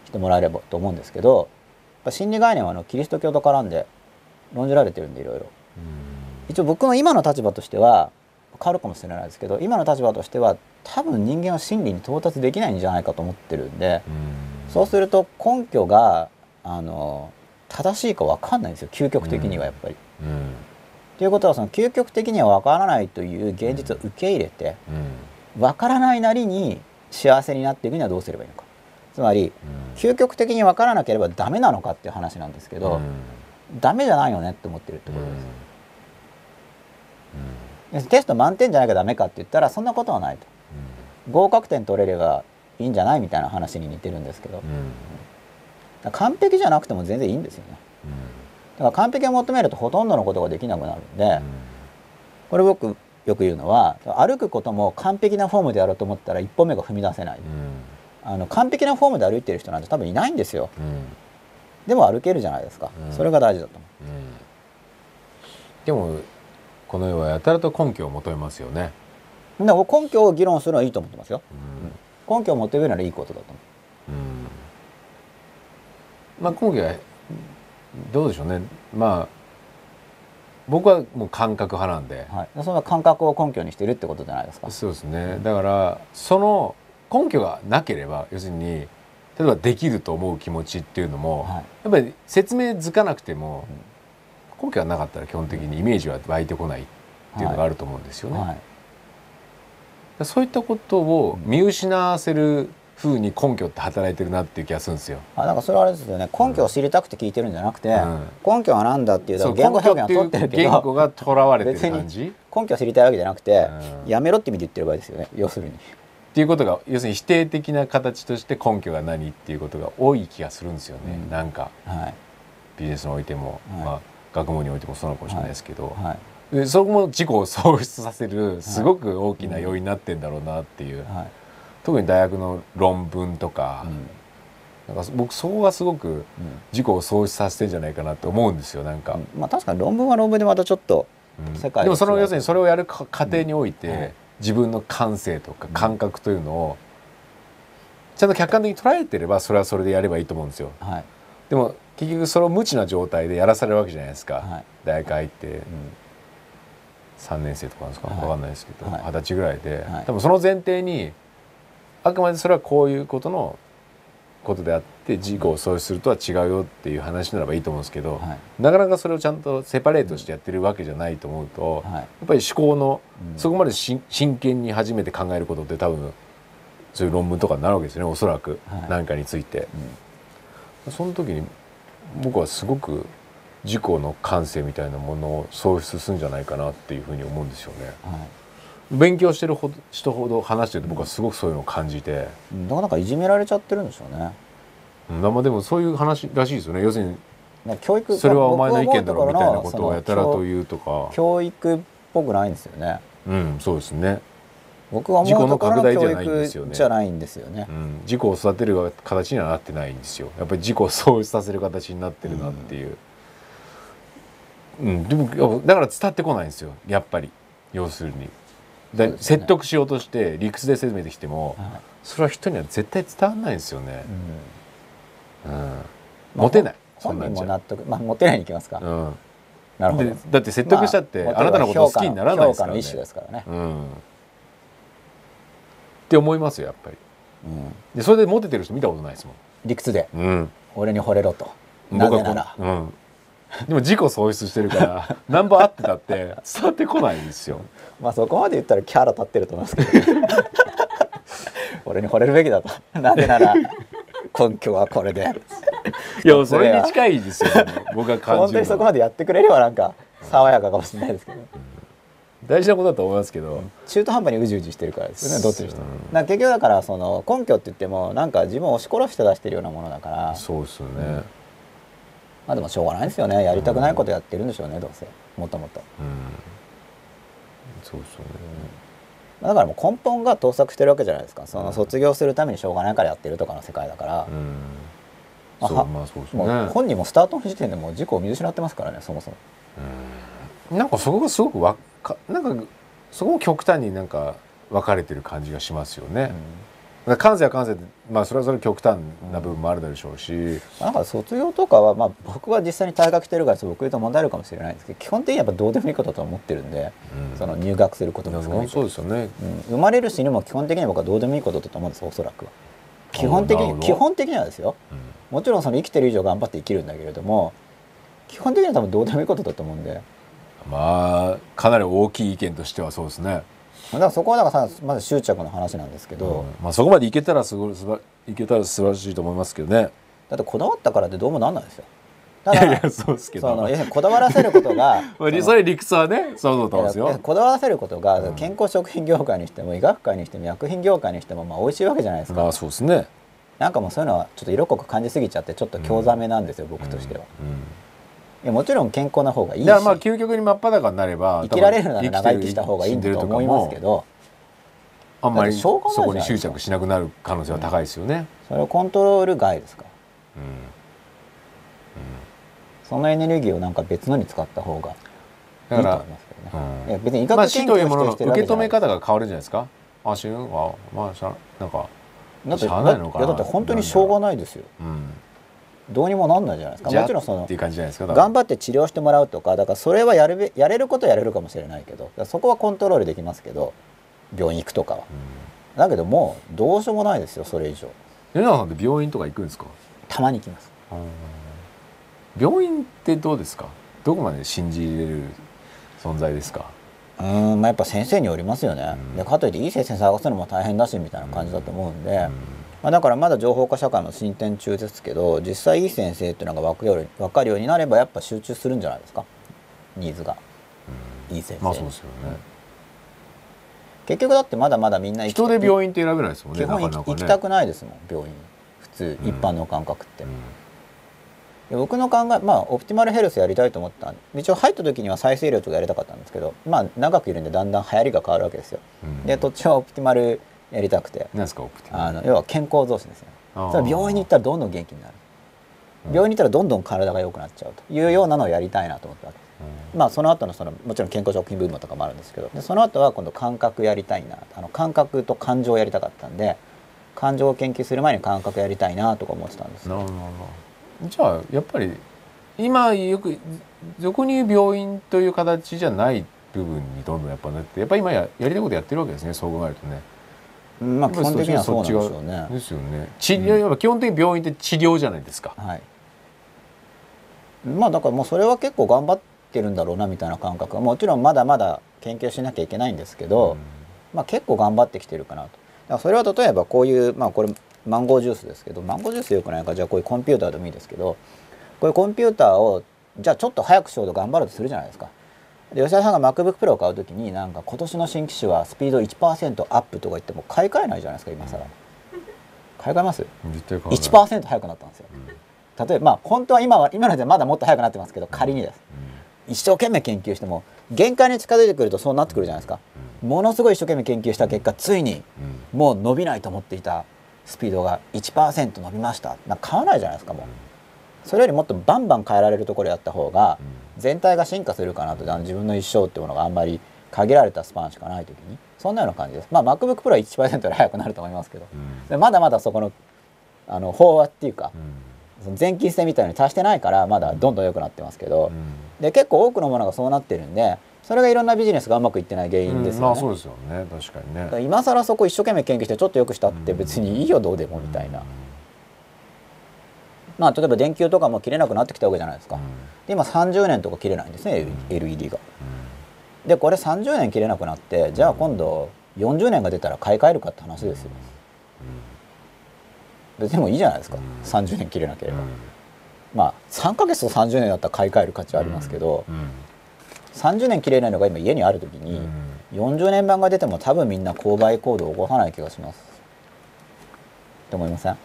してもらえればと思うんですけど心理概念はあのキリスト教と絡んで論じられてるんでいろいろ。一応僕の今の立場としては変わるかもしれないですけど今の立場としては多分人間は真理に到達できないんじゃないかと思ってるんでそうすると根拠があの正しいか分かんないんですよ。究極的にはやっぱり。
うん
ということはその究極的には分からないという現実を受け入れて
うん。
分からないなりに幸せになっていくにはどうすればいいのか。つまり究極的に分からなければダメなのかっていう話なんですけど、ダメじゃないよねって思ってるってことです。でテスト満点じゃなきゃダメかって言ったらそんなことはないと。合格点取れればいいんじゃないみたいな話に似てるんですけど。だから完璧じゃなくても全然いいんですよね。だから完璧を求めるとほとんどのことができなくなるんでこれ僕よく言うのは歩くことも完璧なフォームでやろうと思ったら一歩目が踏み出せない。あの完璧なフォームで歩いてる人なんて多分いないんですよ。でも歩けるじゃないですか、
うん。
それが大事だと思
でもこの世はやたらと根拠を求めますよね。
うで根拠を議論するのはいいと思ってますよ。根拠を求めるならいいことだと思
まあ根拠はどうでしょうね。まあ僕はもう感覚派なんで。
う、はい、その感覚を根拠にしてるってことじゃないですか。
そうですね。だからその根拠がなければ要するに例えばできると思う気持ちっていうのも、
はい。
やっぱり説明づかなくても、根拠がなかったら基本的にイメージは湧いてこないっていうのがあると思うんですよね。
はい、
そういったことを見失わせる風に根拠って働いてるなっていう気がするんですよ。
あなんかそれはあれですよね。根拠を知りたくて聞いてるんじゃなくて、
うん。
根拠は何だっていう
そう
言語表現は取ってるけど
言語がとらわれてる感じ？
根拠を知りたいわけじゃなくて、
うん。
やめろって意味で言ってる場合ですよね。要するに。
っていうことが要するに否定的な形として根拠が何っていうことが多い気がするんですよね。
うん。
なんか
はい。
ビジネスにおいても、
はい。
まあ学問においてもそうなのかもしれないですけど、
はい。
でそこも自己を喪失させるすごく大きな要因になってんだろうなっていう、
はい
特に大学の論文とか,、なんか僕そこがすごく自己を喪失させてんじゃないかなって思うんですよなんか、
うん。まあ確かに論文は論文でまたちょっと
うん。
世界
でもその要するにそれをやるか過程において、自分の感性とか感覚というのをちゃんと客観的に捉えてればそれはそれでやればいいと思うんですよ。
はい。
でも結局それを無知な状態でやらされるわけじゃないですか、
はい。
大学入って。
うん。
3年生とかなんですか、
はい。
分かんないですけど
はい。
二十、歳ぐらいで、
はい。
多分その前提にあくまでそれはこういうことのことであって自己を喪失するとは違うよっていう話ならばいいと思うんですけど、
はい。
なかなかそれをちゃんとセパレートしてやってるわけじゃないと思うと、
はい。
やっぱり思考の、
うん。
そこまで真剣に初めて考えることって多分そういう論文とかになるわけですよねおそらく、
はい。
何かについて。
うん。
その時に僕はすごく自己の感性みたいなものを喪失するんじゃないかなっていうふうに思うんですよね。
はい
勉強してるほど人ほど話してると僕はすごくそういうのを感じて、
うんなかなかいじめられちゃってるんでしょうね。
うん、まあでもそういう話らしいですよね。要するに
教育
それはお前の意見だろみたいな
僕
ことをやたらと
う
言うとか
教育っぽくないんですよね。
うんそうですね、
僕が思うところの
自己の拡大じゃ
教
ないんですよね。
育じゃないんですよね。
うん、自己を育てる形にはなってないんですよ。やっぱり自己を喪失させる形になってるなっていう、うん。でもだから伝わってこないんですよ。やっぱり。要するに。
で
説得しようとして理屈で説明できても
はい。
それは人には絶対伝わんないんですよね。
うん。
うん、
まあ
モテない。そ
本人も。納得。まあモテないに行きますか。
うん。
なるほど。
でだって説得したって、
ま
あなたのことを好きにならないですからね。
評価の一種ですからね。
うん、って思いますよやっぱり。
うん。
でそれでモテてる人見たことないですもん。
理屈で。
うん、
俺に惚れろと。なぜなら。
う、うん、でも自己喪失してるから何本あってたって伝わってこないんですよ。
まあそこまで言ったらキャラ立ってると思いますけど。<laughs> 俺に惚れるべきだと。<laughs> なぜなら根拠はこれで。
いやそれに近いですよ、ね、僕が感
本当
じるのは
にそこまでやってくれればなんか爽やかかもしれないですけど。
大事なことだと思いますけど、
中途半端にうじうじしてるからですよねどっちの人も。
うん
だから結局だからその根拠って言ってもなんか自分を押し殺して出してるようなものだから。
そうですよね。
まあでもしょうがないですよね。やりたくないことやってるんでしょうねどうせ。もともと。
うん、そうですよね。
だからもう根本が盗作してるわけじゃないですか。その卒業するためにしょうがないからやってるとかの世界だから、
うん、そうまあそうですね。
本人もスタートの時点でもう自己を見失ってますからねそもそも。
うなんかそこがすごくわかなんかそこも極端になんか分かれてる感じがしますよね。だから感性は感性でまあそれはそれ極端な部分もあるでしょうし、
なんか卒業とかは、まあ、僕は実際に退学してるから僕言うと問題あるかもしれないんですけど基本的にやっぱどうでもいいことだと思ってるんで、
うん。
その入学することも含めて、
そうですよね。
うん生まれる死ぬも基本的に僕はどうでもいいことだと思うんですおそらくは基本的に基本的にはですよ。もちろんその生きてる以上頑張って生きるんだけれども基本的には多分どうでもいいことだと思うんで。
まあかなり大きい意見としてはそうですね。
だからそこはだからさまず執着の話なんですけど、
うんまあそこまでいけたらすごいすばいけたら素晴らしいと思いますけどね。
だってこだわったからってどうもなんないですよだ
いやいやそうですけど。
そのこだわらせることが <laughs>
まあそれ理屈はねそうだと思うんですよ。
こだわらせることが
うん
健康食品業界にしても医学界にしても薬品業界にしてもまあ美味しいわけじゃないですか、
まあそうですね。
なんかもうそういうのはちょっと色濃く感じすぎちゃってちょっと興ざめなんですよ、僕としては、
うん。うん
いやもちろん健康な方がいいし。
だからまあ究極に真っ裸になれば
生きられるなら長生きした方がいいと思いますけど。
あんまり
だってしょうがないじ
そこに執着しなくなる可能性は高いですよね。
それをコントロール外ですか？ら
うん。
そのエネルギーをなんか別のに使った方がい
から
と思いますけどね、
うん
いや別に医
まあ
学研
死というものの
究を否定してるわ
受け止め
けじゃない。です
方が変わるじゃないですか。あ死ぬあまあしゃなんか
だって
しゃあないのかない
やだって本当にしょうがないですよ
うん
どうにもなんないじゃないですかもちろんその
っていう感じじゃないですか。だから
頑張って治療してもらうとかだからそれはやるべやれることはやれるかもしれないけどそこはコントロールできますけど病院行くとかはだけどもうどうしようもないですよそれ以上
うん。米永さんって病院とか行くんですか？
たまに行きます
病院ってどうですか？どこまで信じれる存在ですか？
うーんまあやっぱ先生によりますよね、
うん
でかといっていい先生探すのも大変だしみたいな感じだと思うんで、
うん
まあ、だからまだ情報化社会も進展中ですけど実際いい先生っていうのが分かるようかるようになればやっぱ集中するんじゃないですか？ニーズが。いい先生、
まあそうですよね。
結局だってまだまだみんな
人で病院って選べないですもんね。
基本行きたくないですもん病院。普通、
うん。
一般の感覚って、
うん。
で僕の考えまあオプティマルヘルスやりたいと思った一応入った時には再生医療とかやりたかったんですけどまあ長くいるんでだんだん流行りが変わるわけですよ。
うん。
で途中はオプティマルやりたくて。
何ですかオプティマ？
あの要は健康増進ですよ
あー。
それ病院に行ったらどんどん元気になる。
うん。
病院に行ったらどんどん体が良くなっちゃうというようなのをやりたいなと思ったわけ。です
うん。
まあその後のそのもちろん健康食品ブームとかもあるんですけどでその後は今度感覚やりたいなあの感覚と感情をやりたかったんで感情を研究する前に感覚やりたいなとか思ってたんです。
なるほどなるほど。じゃあやっぱり今よく俗に言う病院という形じゃない部分にどんどんやっぱなってやっぱり今ややりたいことやってるわけですねそう考えるとね。
うんまあ基本的にはそうなんでしょうね。
ちですよね。治療、やっぱ基本的に病院って治療じゃないですか。
はい。まあだからもうそれは結構頑張ってるんだろうなみたいな感覚。はもちろんまだまだ研究しなきゃいけないんですけど、まあ、結構頑張ってきてるかなと。だからそれは例えばこういうまあこれマンゴージュースですけどマンゴージュースよくないか。らじゃあこういうコンピューターでもいいですけどこういうコンピューターをじゃあちょっと早くしようと頑張るとするじゃないですか。で吉田さんが MacBook Pro を買うときになんか今年の新機種はスピード1%アップとか言っても買い替えないじゃないですか今更。買い替えます？
絶対変わらない。
1%早くなったんですよ。例えばまあ本当は今は今のでまだもっと早くなってますけど仮にです。一生懸命研究しても限界に近づいてくるとそうなってくるじゃないですか。ものすごい一生懸命研究した結果ついに
うん。
もう伸びないと思っていたスピードが1%伸びました。なんか買わないじゃないですかもう。それよりもっとバンバン変えられるところやった方が全体が進化するかなと。あの自分の一生っていうものがあんまり限られたスパンしかない時に。そんなような感じです。まあ MacBook Pro は1%より早くなると思いますけど。
うん。
でまだまだそこのあの飽和っていうか
うん。
その前期性みたいに達してないからまだどんどん良くなってますけど、
うん。
で結構多くのものがそうなってるんでそれがいろんなビジネスがうまくいってない原因ですよね。
まあそうですよね。確かにね。
今更そこ一生懸命研究してちょっと良くしたって別にいいよどうでもみたいな、まあ例えば電球とかも切れなくなってきたわけじゃないですか、で今30年とか切れないんですね LED が。でこれ30年切れなくなってじゃあ今度40年が出たら買い替えるかって話ですよ。別にもういいじゃないですか30年切れなければ、まあ3ヶ月と30年だったら買い替える価値はありますけど、30年切れないのが今家にある時に、40年版が出ても多分みんな購買行動を起こさない気がします。って思いません？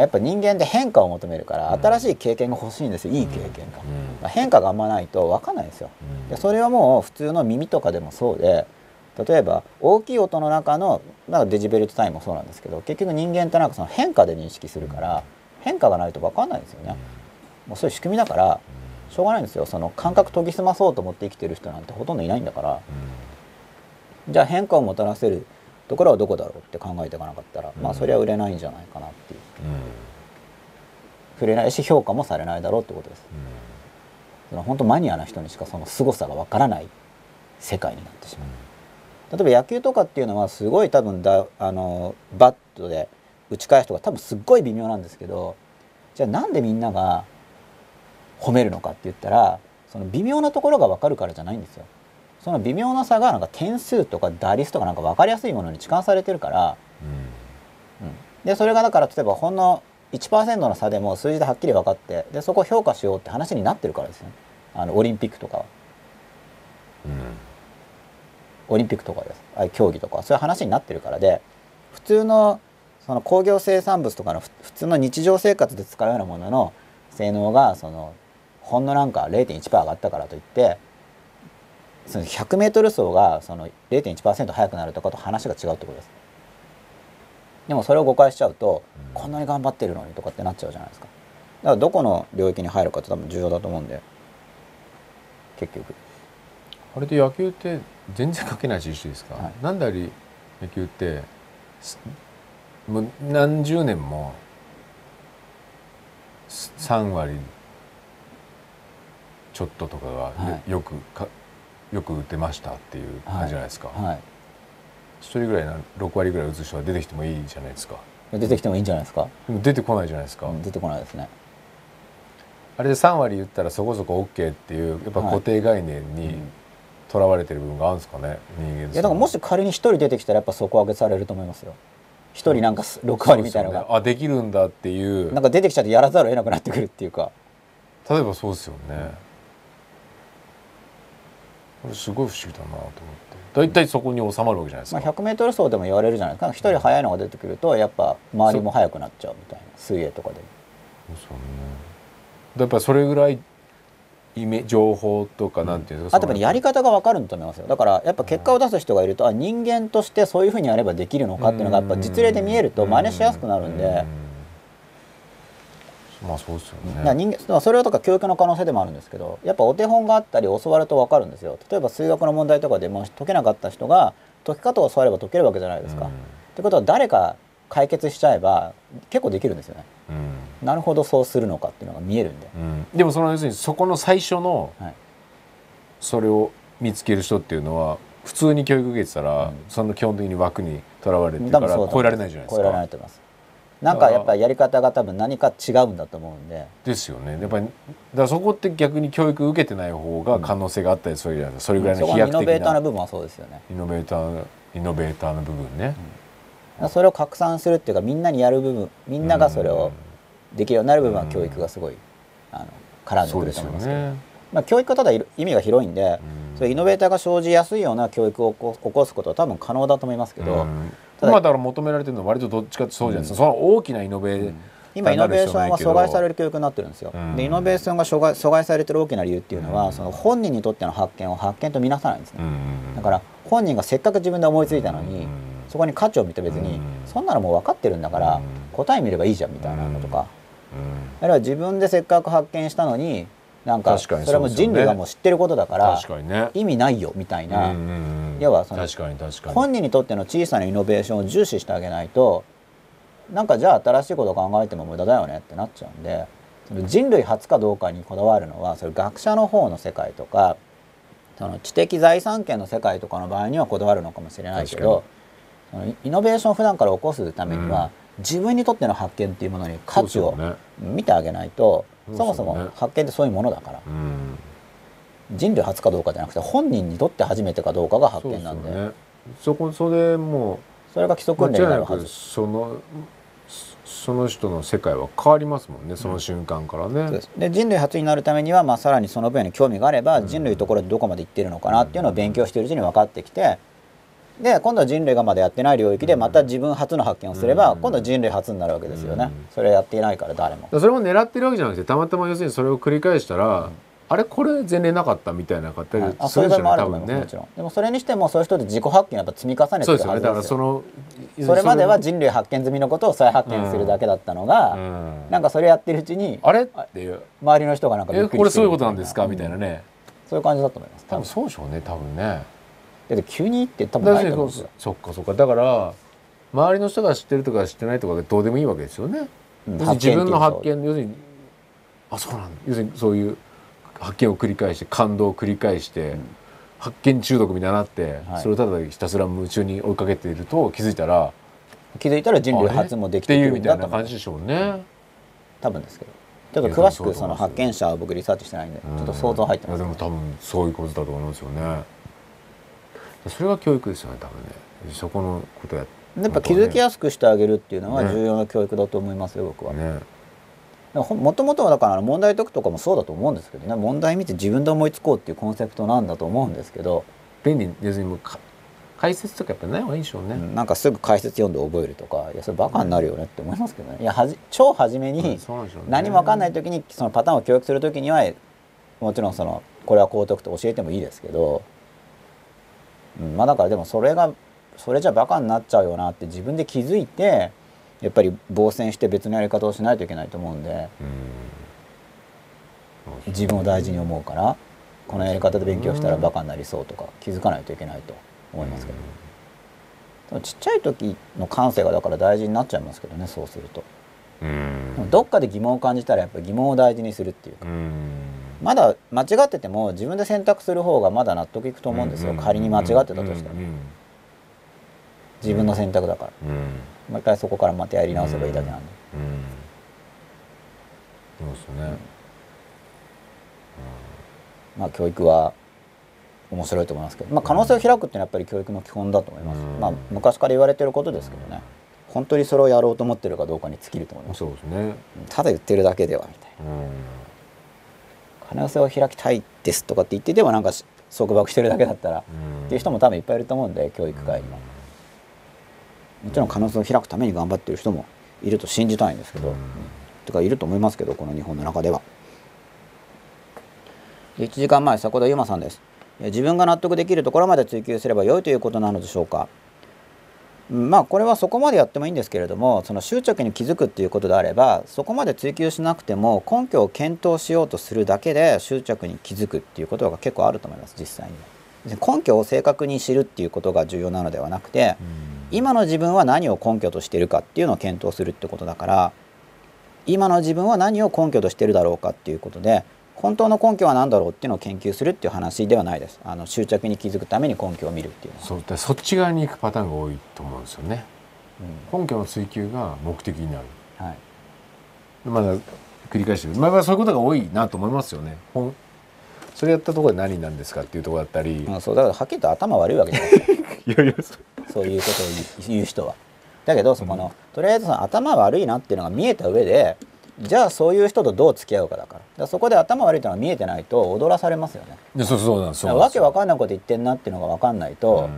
やっぱ人間って変化を求めるから新しい経験が欲しいんですよ。いい経験が、まあ変化があんまないと分かんないんですよ。でそれはもう普通の耳とかでもそうで例えば大きい音の中のなんかデジベルトタイムもそうなんですけど結局人間ってなんかその変化で認識するから変化がないと分かんないんですよね。もうそういう仕組みだからしょうがないんですよ。その感覚研ぎ澄まそうと思って生きてる人なんてほとんどいないんだから。じゃあ変化をもたらせるところはどこだろうって考えていかなかったら、まあそれは売れないんじゃないかなっていう。触れないし評価もされないだろうってことです。その本当マニアな人にしかその凄さがわからない世界になってしまう。例えば野球とかっていうのはすごい多分だあのバットで打ち返すとか多分すっごい微妙なんですけどじゃあなんでみんなが褒めるのかって言ったらその微妙なところが分かるからじゃないんですよ。その微妙な差がなんか点数とか打率とかなんか分かりやすいものに置換されてるから、うん、でそれがだから例えばほんの1%の差でも数字ではっきり分かってでそこを評価しようって話になってるからですよね。あのオリンピックとかは。オリンピックとかです。競技とかは。そういう話になってるからで普通のその工業生産物とかのふ普通の日常生活で使うようなものの性能がそのほんのなんか0.1%上がったからといってその 100m 走がその0.1%速くなるとかと話が違うってことです。でもそれを誤解しちゃうと、こんなに頑張ってるのにとかってなっちゃうじゃないですか。だからどこの領域に入るかって多分重要だと思うんで。結局。
あれで野球って全然書けない知識ですか、
はい。
なんであり野球ってすもう何十年もす3割ちょっととかが
は
よ,、くかよく打てましたっていう感じじゃないですか、
はい。
一人ぐらいな6割ぐらい打つ人が出てきてもいいじゃないですか。
出てきてもいいんじゃないですか、
でも出てこないじゃないですか、
うん出てこないですね。
あれで3割打ったらそこそこ OK っていうやっぱ固定概念にとらわれてる部分があるんですかね人間
いやだからもし仮に一人出てきたらやっぱ底上げされると思いますよ。一人なんかす6割みたいなのが、
ね。あできるんだっていう。
なんか出てきちゃってやらざるを得なくなってくるっていうか。
例えばそうですよね、これすごい不思議だなと思って。大体そこに収まるわけじゃないです
まあ、
か、
100m 走でも言われるじゃないですか。一人速いのが出てくるとやっぱ周りも速くなっちゃうみたいな。水泳とかで
そうですよね。やっぱりそれぐらいイメ情報とかなんていうんですか、
あとやっぱりやり方が分かるんだと思いますよ。だからやっぱ結果を出す人がいるとあ人間としてそういうふうにやればできるのかっていうのがやっぱ実例で見えると真似しやすくなるんで、
うんまあそうですよね。
人間まあそれはとか教育の可能性でもあるんですけどやっぱお手本があったり教わると分かるんですよ。例えば数学の問題とかでも解けなかった人が解き方を教われば解けるわけじゃないですか。
うん。
ってことは誰か解決しちゃえば結構できるんですよね。
うん。
なるほどそうするのかっていうのが見えるんで。
うん。でもその要するにそこの最初の
はい。
それを見つける人っていうのは普通に教育受けてたら、
うん。
その基本的に枠にとらわれてるから超えられないじゃないです
超えられない
か
と思います。なんかやっぱりやり方が多分何か違うんだと思うんで。
ですよね。やっぱりだそこって逆に教育受けてない方が可能性があったりするじゃないですか。それぐらいの飛躍的な。
ノベーターな部分はそうですよね。
イノベーターイノベーターの部分ね、
それを拡散するっていうかみんなにやる部分みんながそれをできるようになる部分は教育がすごいあの絡んでくると思いますけど。
ね、
まあ、教育はただ意味が広いんで、
うん。
それイノベーターが生じやすいような教育を起こすことは多分可能だと思いますけど、
うん。
ただ
から求められてるのは割とどっちかってそうじゃないですか、その大きなイノベー
今イノベーションは阻害され
る
る教育になってるんですよ、
うん。
でイノベーションが阻害阻害されてる大きな理由っていうのは、
うん。
その本人にとっての発見を発見と見なさないんですね、
うん。
だから本人がせっかく自分で思いついたのに、
うん。
そこに価値を見て別に、
うん。
そんなのもう分かってるんだから、
うん。
答え見ればいいじゃんみたいなのとか、
うん。
あるいは自分でせっかく発見したのになんかそれはも人類がもう知ってることだから意味ないよみたいな、
うんうんうん
要はその
確かに確かに。
本人にとっての小さなイノベーションを重視してあげないとなんかじゃあ新しいことを考えても無駄だよねってなっちゃうんでその人類初かどうかにこだわるのはそれ学者の方の世界とかその知的財産権の世界とかの場合にはこだわるのかもしれないけどそのイイノベーションを普段から起こすためには、自分にとっての発見っていうものに価値を見てあげないとそ,、もそも発見ってそういうものだから。
うん。
人類初かどうかじゃなくて本人にとって初めてかどうかが発
そう
見なんで。
ですよね。そこそれも
それが基礎訓練に
な
るはず。
そのそその人の世界は変わりますもんね。その瞬間からね、
そうです。で人類初になるためには、まあ、さらにその分野に興味があれば、人類ところでどこまで行ってるのかなっていうのを勉強しているうちに分かってきてで今度は人類がまだやってない領域でまた自分初の発見をすれば、
うん。
今度は人類初になるわけですよね、
うん。
それやっていないから誰も。
それも狙ってるわけじゃなくてたまたま要するにそれを繰り返したら、あれこれ前例なかったみたいな方
はいあ
それ
いう場もあると思いますもちろんでもそれにしてもそういう人で自己発見をやっぱ積み重ねてる
そうですよね。だからその
それまでは
そ
人類発見済みのことを再発見するだけだったのが、
れうん。
なんかそれやってるうちに
あれ？っていう。
周りの人がなんかびっくり
えこれそういうことなんですか？みたいなね。
そういう感じだと思います。
多分そうでしょうね多分ね
だって急にって多分ないと思うんですよ、
そっかそっか。だから周りの人が知ってるとか知ってないとかでどうでもいいわけですよね。
うん。
自分の発見要するにあそうなんだ。要するにそういう発見を繰り返して感動を繰り返して、
ん。
発見中毒みたいになって、
はい。
それをただひたすら夢中に追いかけていると気づいたら
気づいたら人類初もできてくる
みたいな感じでしょうね。
多分ですけど。ちょっと詳しくその発見者は僕リサーチしてないんでちょっと想像入ってます。
いやでも多分そういうことだと思いますよね。それが教育ですよね多分ね。そこのことや
やっぱ気づきやすくしてあげるっていうのは
ね。
重要な教育だと思いますよ僕は。
ね。
もともとはだから問題解くとかもそうだと思うんですけどね。問題見て自分で思いつこうっていうコンセプトなんだと思うんですけど、
便利解説とかやっぱない方がいいでしょうね。
うんなんかすぐ解説読んで覚えるとかいやそれバカになるよねって思いますけどね。いやはじ超初め
うん
に何も分かんない時にそのパターンを教育する時にはもちろんそのこれはこう解くと教えてもいいですけど、うん、まあだからでもそれがそれじゃバカになっちゃうよなって自分で気づいてやっぱり防戦して別のやり方をしないといけないと思うんで。
うん。
自分を大事に思うからこのやり方で勉強したらバカになりそうとか気づかないといけないと思いますけど、でもちっちゃい時の感性がだから大事になっちゃいますけどねそうすると。
うん。
どっかで疑問を感じたらやっぱり疑問を大事にするっていうか。
うん
まだ間違ってても自分で選択する方がまだ納得いくと思うんですよ。仮に間違ってたとしたら
うん。
自分の選択だから。
うん。
もう一回そこからまたやり直せばいいだけなんで。
うん。そうですね。
まあ教育は面白いと思いますけど、まあ、可能性を開くっていうのはやっぱり教育の基本だと思います、
うん。
まあ昔から言われてることですけどね。本当にそれをやろうと思ってるかどうかに尽きると思います。
そうですね。
ただ言ってるだけではみたいな
うん
可能性を開きたいですとかって言ってでもなんかし束縛してるだけだったらっていう人も多分いっぱいいると思うんで教育界にはもちろん可能性を開くために頑張ってる人もいると信じたいんですけど、
うん。
とかいると思いますけどこの日本の中では。で1時間前迫田悠馬さんです。え自分が納得できるところまで追求すれば良いということなのでしょうか。うんまあこれはそこまでやってもいいんですけれどもその執着に気づくっていうことであればそこまで追求しなくても根拠を検討しようとするだけで執着に気づくっていうことが結構あると思います実際に。は根拠を正確に知るっていうことが重要なのではなくて今の自分は何を根拠としているかっていうのを検討するってことだから今の自分は何を根拠としているだろうかっていうことで本当の根拠は何だろうっていうのを研究するっていう話ではないです。あの執着に気づくために根拠を見るっていうのは、
そうだそっち側に行くパターンが多いと思うんですよね。
う
根拠の追求が目的になる。
んはい、
まだ繰り返してる。まあまあそういうことが多いなと思いますよね。ほんそれやったところで何なんですかっていうところだったり、
うんそうだからはっきりと頭悪いわけじゃないですか <laughs>
いやいやそ
そういうことを言う人は。だけどそこの、とりあえずその頭悪いなっていうのが見えた上でじゃあそういう人とどう付き合うかだから。そこで頭悪いっていうのが見えてないと踊らされますよね。
うそうそうなんです
わけわかんないこと言ってんなっていうのが分かんないと、
うん。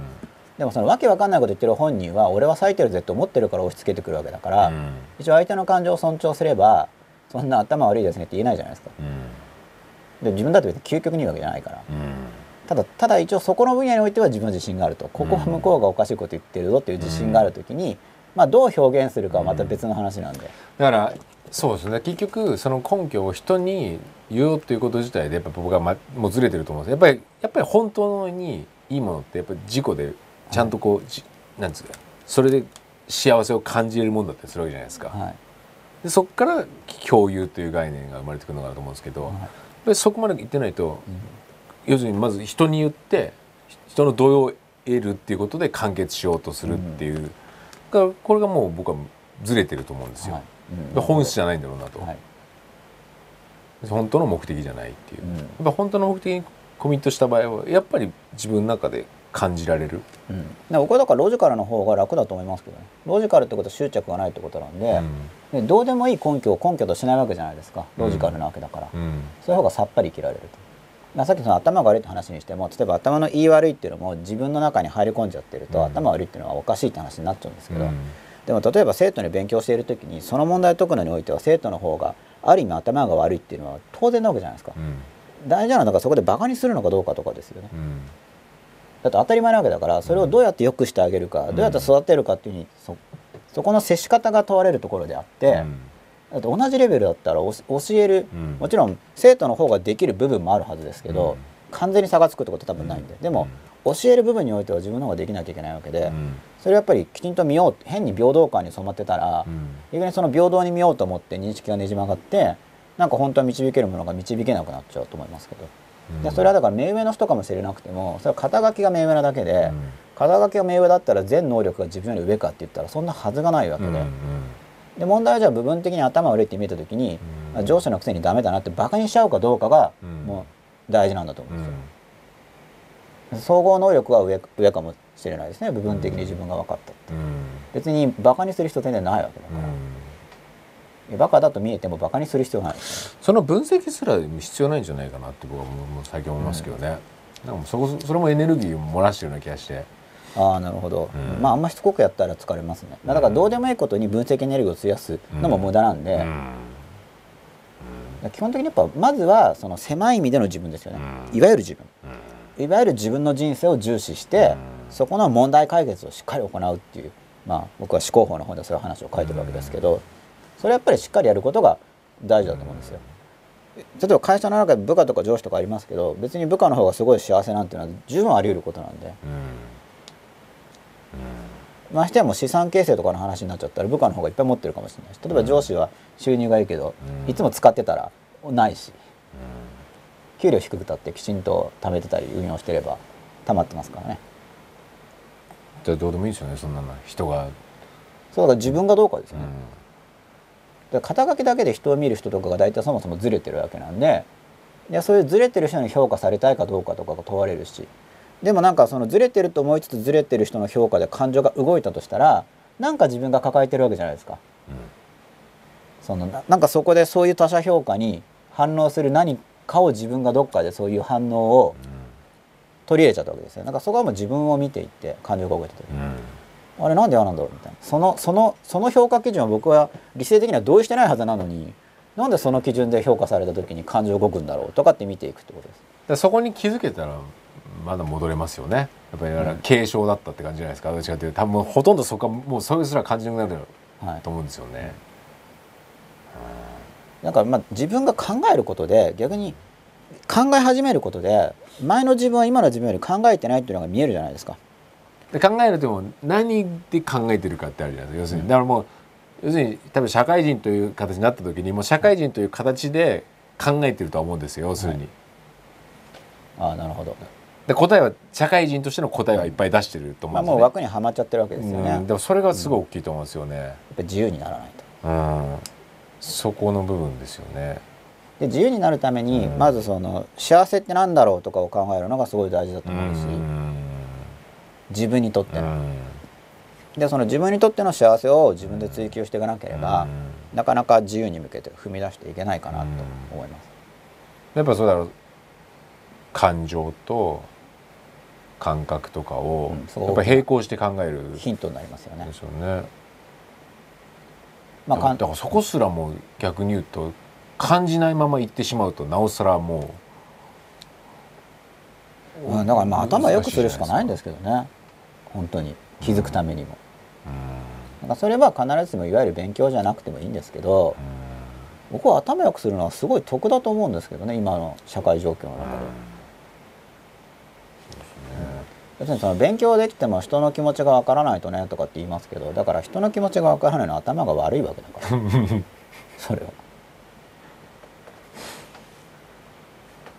でもそのわけわかんないこと言ってる本人は俺は咲いてるぜって思ってるから押し付けてくるわけだから、
うん。
一応相手の感情を尊重すればそんな頭悪いですねって言えないじゃないですか。
うん。
で自分だって別に究極にいいわけじゃないから。
うん。
ただただ一応そこの分野においては自分は自信があると。ここは向こうがおかしいこと言ってるぞっていう自信がある時に、まあ、どう表現するかはまた別の話なんで、
だからそうですね。結局その根拠を人に言おうということ自体でやっぱ僕は、ま、もうずれてると思うんですやっぱりやっぱり本当にいいものってやっぱり自己でちゃんとこう、じなんですかそれで幸せを感じれるもんだったりするわけじゃないですか、
はい。
でそこから共有という概念が生まれてくるのかなと思うんですけど、やっぱりそこまで言ってないと、要するにまず人に言って人の同意を得るっていうことで完結しようとするっていう、だからこれがもう僕はずれてると思うんですよ、
はい。
で本質じゃないんだろうなと、
はい。
本当の目的じゃないっていう、
うん。
やっぱ本当の目的にコミットした場合はやっぱり自分の中で感じられる、
うん、で僕はだからロジカルの方が楽だと思いますけどね。ロジカルってことは執着がないってことなんで,、でどうでもいい根拠を根拠としないわけじゃないですか。ロジカルなわけだから、
うん。
そういう方がさっぱり生きられると。まあさっきその頭が悪いって話にしても例えば頭の言い悪いっていうのも自分の中に入り込んじゃってると、
うん。
頭悪いっていうのはおかしいって話になっちゃうんですけど、
うん
でも例えば生徒に勉強している時にその問題を解くのにおいては生徒の方がある意味頭が悪いっていうのは当然なわけじゃないですか。大事なのはだからそこでバカにするのかどうかとかですよね。
うん。
だって当たり前なわけだからそれをどうやって良くしてあげるか、
うん。
どうやって育てるかっていうふうにそそこの接し方が問われるところであって、
うん。
だって同じレベルだったら教える、
うん。
もちろん生徒の方ができる部分もあるはずですけど、
うん。
完全に差がつくってことは多分ないんで、でも、教える部分においては自分の方ができなきゃいけないわけで、
うん。
それやっぱりきちんと見よう変に平等感に染まってたら、
うん。
逆にその平等に見ようと思って認識がねじ曲がってなんか本当は導けるものが導けなくなっちゃうと思いますけど、でそれはだから目上の人かもしれなくてもそれは肩書きが目上なだけで、
うん。
肩書きが目上だったら全能力が自分より上かって言ったらそんなはずがないわけで,、
うんうん
で問題はじゃあ部分的に頭悪いって見えた時に、
うん。
上司のくせにダメだなってバカにしちゃうかどうかが、
うん。
もう大事なんだと思
う
うんですよ。
ん
総合能力は上上かもしれないですね。部分的に自分が分かったって、
うん。
別にバカにする必要全然ないわけだから、いやバカだと見えてもバカにする必要ないですよね。
その分析すら必要ないんじゃないかなって僕はもう最近思いますけどね、なんかもうそこそれもエネルギーを漏らしてるような気がして。
ああなるほど、
うん。
まああんましつこくやったら疲れますね。だからどうでもいいことに分析エネルギーを費やすのも無駄なんで、基本的にやっぱまずはその狭い意味での自分ですよね、
うん。
いわゆる自分いわゆる自分の人生を重視して、
うん。
そこの問題解決をしっかり行うっていうまあ僕は思考法の本でそういう話を書いてるわけですけど、それやっぱりしっかりやることが大事だと思うんですよ。例えば会社の中で部下とか上司とかありますけど別に部下の方がすごい幸せなんていうのは十分あり得ることなんで。ましてやもう資産形成とかの話になっちゃったら部下の方がいっぱい持ってるかもしれないし例えば上司は収入がいいけど、
うん。
いつも使ってたらないし給料低くたってきちんと貯めてたり運用してれば貯まってますからね。
じゃあどうでもいいですよねそんなの。人が、
そうだ自分がどうかですよね、
うん。
で肩書きだけで人を見る人とかが大体そもそもずれてるわけなんでいやそういうずれてる人に評価されたいかどうかとかが問われるし。でもなんかそのずれてると思いつつずれてる人の評価で感情が動いたとしたらなんか自分が抱えてるわけじゃないですか。そのななんかそこでそういう他者評価に反応する何かを自分がどっかでそういう反応を取り入れちゃったわけですよ。なんかそこはもう自分を見ていって感情が動いた時
うん。うん
あれなんで嫌なんだろうみたいな。そのそのその評価基準は僕は理性的には同意してないはずなのになんでその基準で評価された時に感情動くんだろうとかって見ていくってことです。
でそこに気づけたらまだ戻れますよね。やっぱりだから軽症だったって感じじゃないですか。どっちかっていうと多分ほとんどそこはもうそれすら感じなくなる
はい。
と思うんですよね。
だからまあ自分が考えることで逆に考え始めることで前の自分は今の自分より考えてないっていうのが見えるじゃないですか。
で考えるとも何で考えてるかってあるじゃないですか要するにだからもう要するに多分社会人という形になった時にもう社会人という形で考えてるとは思うんですよ要するに。
ああなるほど。
で答えは社会人としての答えはいっぱい出してると思
まあ
うんですよね。
もう枠にはまっちゃってるわけですよね。やっ
うんでもそれがすごい大きいと思うんですよね。
ぱ自由にならないと。
うん、そこの部分ですよね。
で自由になるために、
うん
まずその幸せってなんだろうとかを考えるのがすごい大事だと思うし、
うん
自分にとっての。
うん
でその自分にとっての幸せを自分で追求していかなければ、なかなか自由に向けて踏み出していけないかなと思います。
やっぱそうだろう感情と感覚とかをやっぱ並行して考える
ヒントになりますよね
で。すよね。
まあ、
だからそこすらも逆に言うと感じないまま行ってしまうとなおさらもう、
うんだからまあ頭良くするしかないんですけどね。本当に。気づくためにも。なんかそれは必ずしもいわゆる勉強じゃなくてもいいんですけど僕は頭良くするのはすごい得だと思うんですけどね今の社会状況の中で。要するにその勉強できても人の気持ちがわからないとねとかって言いますけどだから人の気持ちがわからないのは頭が悪いわけだから。それは、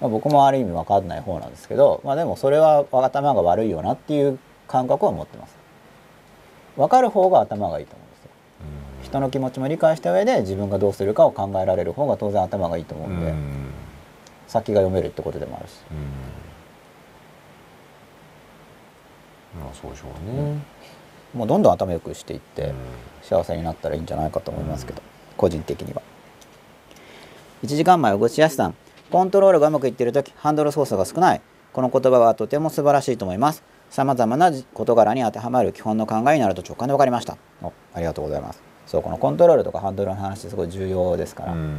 まあ、僕もある意味わかんない方なんですけどまあでもそれは頭が悪いよなっていう感覚は持ってます。わかる方が頭がいいと思うんですよ。人の気持ちも理解した上で自分がどうするかを考えられる方が当然頭がいいと思う
うん。
で、先が読めるってことでもあるし
まあそうでしょうね。
もうどんどん頭良くしていって、
うん。
幸せになったらいいんじゃないかと思いますけど、個人的には。1時間前小口康さん。コントロールがうまくいっている時ハンドル操作が少ない。この言葉はとても素晴らしいと思います。さまざまな事柄に当てはまる基本の考えになると直感で分かりました。おありがとうございます。そうこのコントロールとかハンドルの話すごい重要ですから、
うん。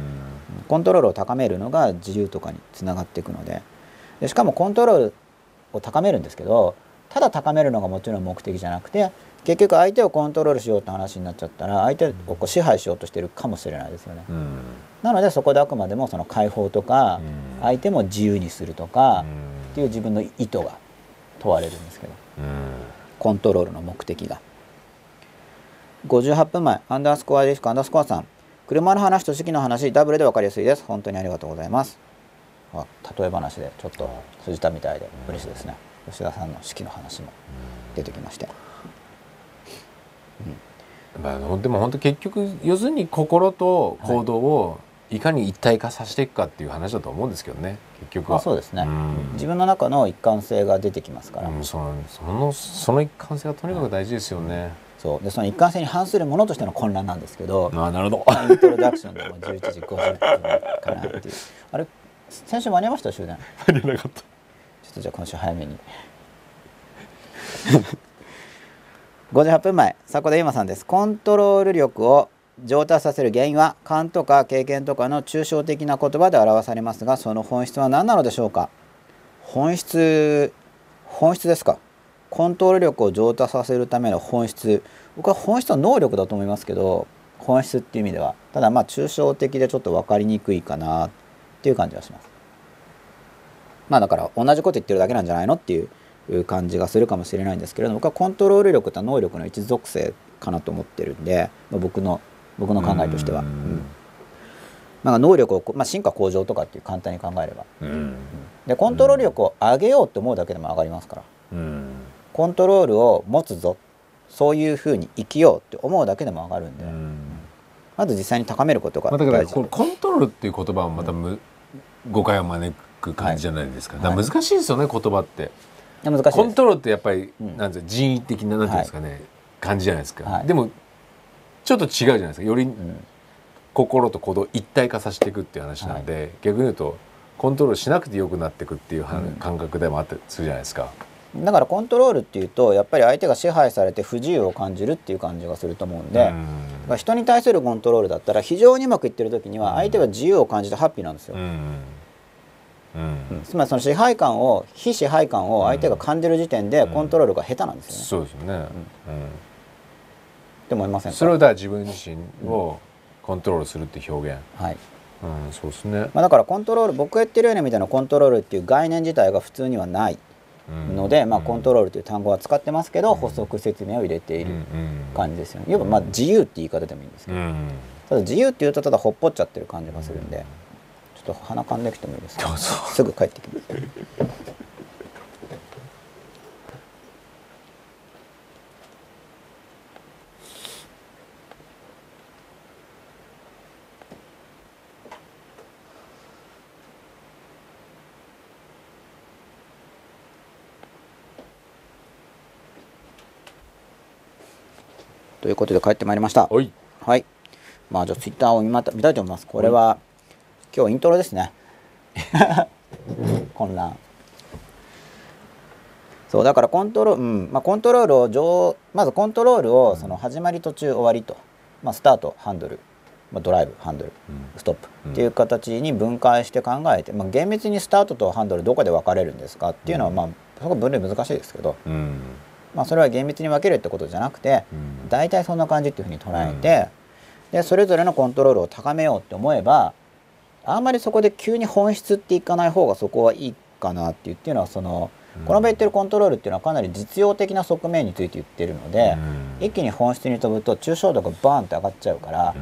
コントロールを高めるのが自由とかにつながっていくので。でしかもコントロールを高めるんですけどただ高めるのがもちろん目的じゃなくて結局相手をコントロールしようって話になっちゃったら相手をこう支配しようとしてるかもしれないですよね。
うん。
なのでそこであくまでもその解放とか
うん。
相手も自由にするとかっていう自分の意図が問われるんですけど。
うん。
コントロールの目的が。58分前アンダースコアディスクアンダースコアさん。車の話と式の話ダブルで分かりやすいです。本当にありがとうございます。あ例え話でちょっと通じたみたいで嬉しいですね吉田さんの式の話も出てきまして。
まあ、ほんでも本当結局要するに心と行動をい。かに一体化させていくかっていう話だと思うんですけどね。結局は。
あそうですね、
うん。
自分の中の一貫性が出てきますから、
うんそのそのその一貫性がとにかく大事ですよね、
そう。でその一貫性に反するものとしての混乱なんですけど、
ああなるほど。
まあイントロダクションでも11時50分かなっていう。あれ先週間に合いました？終電。
間に合わなかった
とじゃあ今週早めに。58分前迫田由馬さんです。コントロール力を上達させる原因は勘とか経験とかの抽象的な言葉で表されますがその本質は何なのでしょうか？本質本質ですか？コントロール力を上達させるための本質。僕は本質は能力だと思いますけど本質っていう意味では。ただまあ抽象的でちょっと分かりにくいかなっていう感じがします。まあだから同じこと言ってるだけなんじゃないのっていう感じがするかもしれないんですけれども僕はコントロール力って能力の一属性かなと思ってるんで、まあ、僕の僕の考えとしては、
うん。
うん。まあ、能力をこ、まあ、進化向上とかっていう簡単に考えれば。
うん。
でコントロール力を上げようって思うだけでも上がりますから。
うん。
コントロールを持つぞ。そういうふうに生きようって思うだけでも上がるんで、
うん。
まず実際に高めることが
まあ、だからコントロールっていう言葉はまたむ、誤解を招く感じじゃないですか,、
はい。
だから難しいですよね言葉って。
難しいです。
コントロールってやっぱり、
うん。
なんていうの人為的ななんていうんですかね、感じじゃないですか、
はい。
でもちょっと違うじゃないですか。より
うん。
心と行動を一体化させていくっていう話なんで、逆に言うとコントロールしなくてよくなっていくっていう感覚でもあったりするじゃないですか。
だからコントロールっていうとやっぱり相手が支配されて不自由を感じるっていう感じがすると思うんで、
うん。
まあ人に対するコントロールだったら非常にうまくいってる時には相手が自由を感じてハッピーなんですよ、
うんうん。
うんつまりその支配感を非支配感を相手が感じる時点でコントロールが下手なんですよね、
そうですよね、うん。
って思いませんか？
それをだ自分自身をコントロールするっていう表現、
はい。
うん、そうですね、
まあ、だからコントロール僕が言ってるようなみたいなコントロールっていう概念自体が普通にはない
うん。
ので、まあ、コント
ロ
ロールという単語は使ってますけど、
うん。
補足説明を入れている
うん
感じですよね。要はまあ自由って言い方でもいいんですけど、
うん。
ただ自由っていうとただほっぽっちゃってる感じがするんで、ちょっと鼻かんできてもいいですか？すぐ帰ってきます。ということで帰ってまいりました。
おい。
はい。まあじゃあツイッターを見また見たいと思います。これは今日イントロですね。<laughs> 混乱。そうだからコントロール、うん。まあ、コントロールを上まずコントロールをその始まり途中終わりと、まあ、スタートハンドル、まあ、ドライブハンドル。ストップ。っていう形に分解して考えて、まあ、厳密にスタートとハンドルどこで分かれるんですかっていうのはまあそこ分類難しいですけど、
うん。
まあ、それは厳密に分けるってことじゃなくて、
うん。
大体そんな感じっていうふうに捉えて、でそれぞれのコントロールを高めようって思えばあんまりそこで急に本質っていかない方がそこはいいかなっていうっていうのはその、
うん。
この場合言ってるコントロールっていうのはかなり実用的な側面について言ってるので、一気に本質に飛ぶと抽象度がバーンって上がっちゃうから、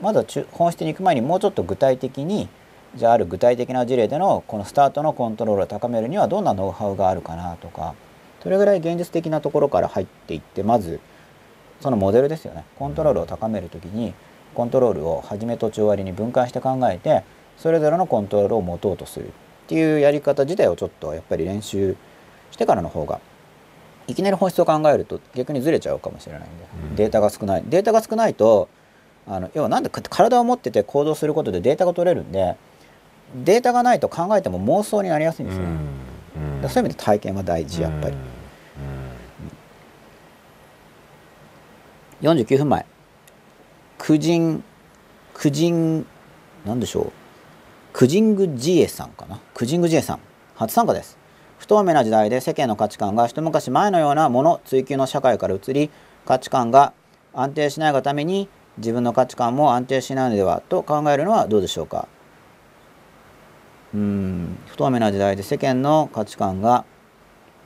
まずは中本質に行く前にもうちょっと具体的にじゃあある具体的な事例でのこのスタートのコントロールを高めるにはどんなノウハウがあるかなとかそれぐらい現実的なところから入っていってまずそのモデルですよね。コントロールを高める時にコントロールを始め途中終わりに分解して考えてそれぞれのコントロールを持とうとするっていうやり方自体をちょっとやっぱり練習してからの方がいきなり本質を考えると逆にずれちゃうかもしれないんで、
うん。
データが少ない。データが少ないとあの要はなんでか体を持ってて行動することでデータが取れるんでデータがないと考えても妄想になりやすいんですよ。ね、だからそういう意味で体験は大事やっぱり、49分前。クジンクジンなんでしょうクジングジエさんかな？クジングジエさん。初参加です。不透明な時代で世間の価値観が一昔前のようなもの追求の社会から移り価値観が安定しないがために自分の価値観も安定しないのではと考えるのはどうでしょうか？うん。不透明な時代で世間の価値観が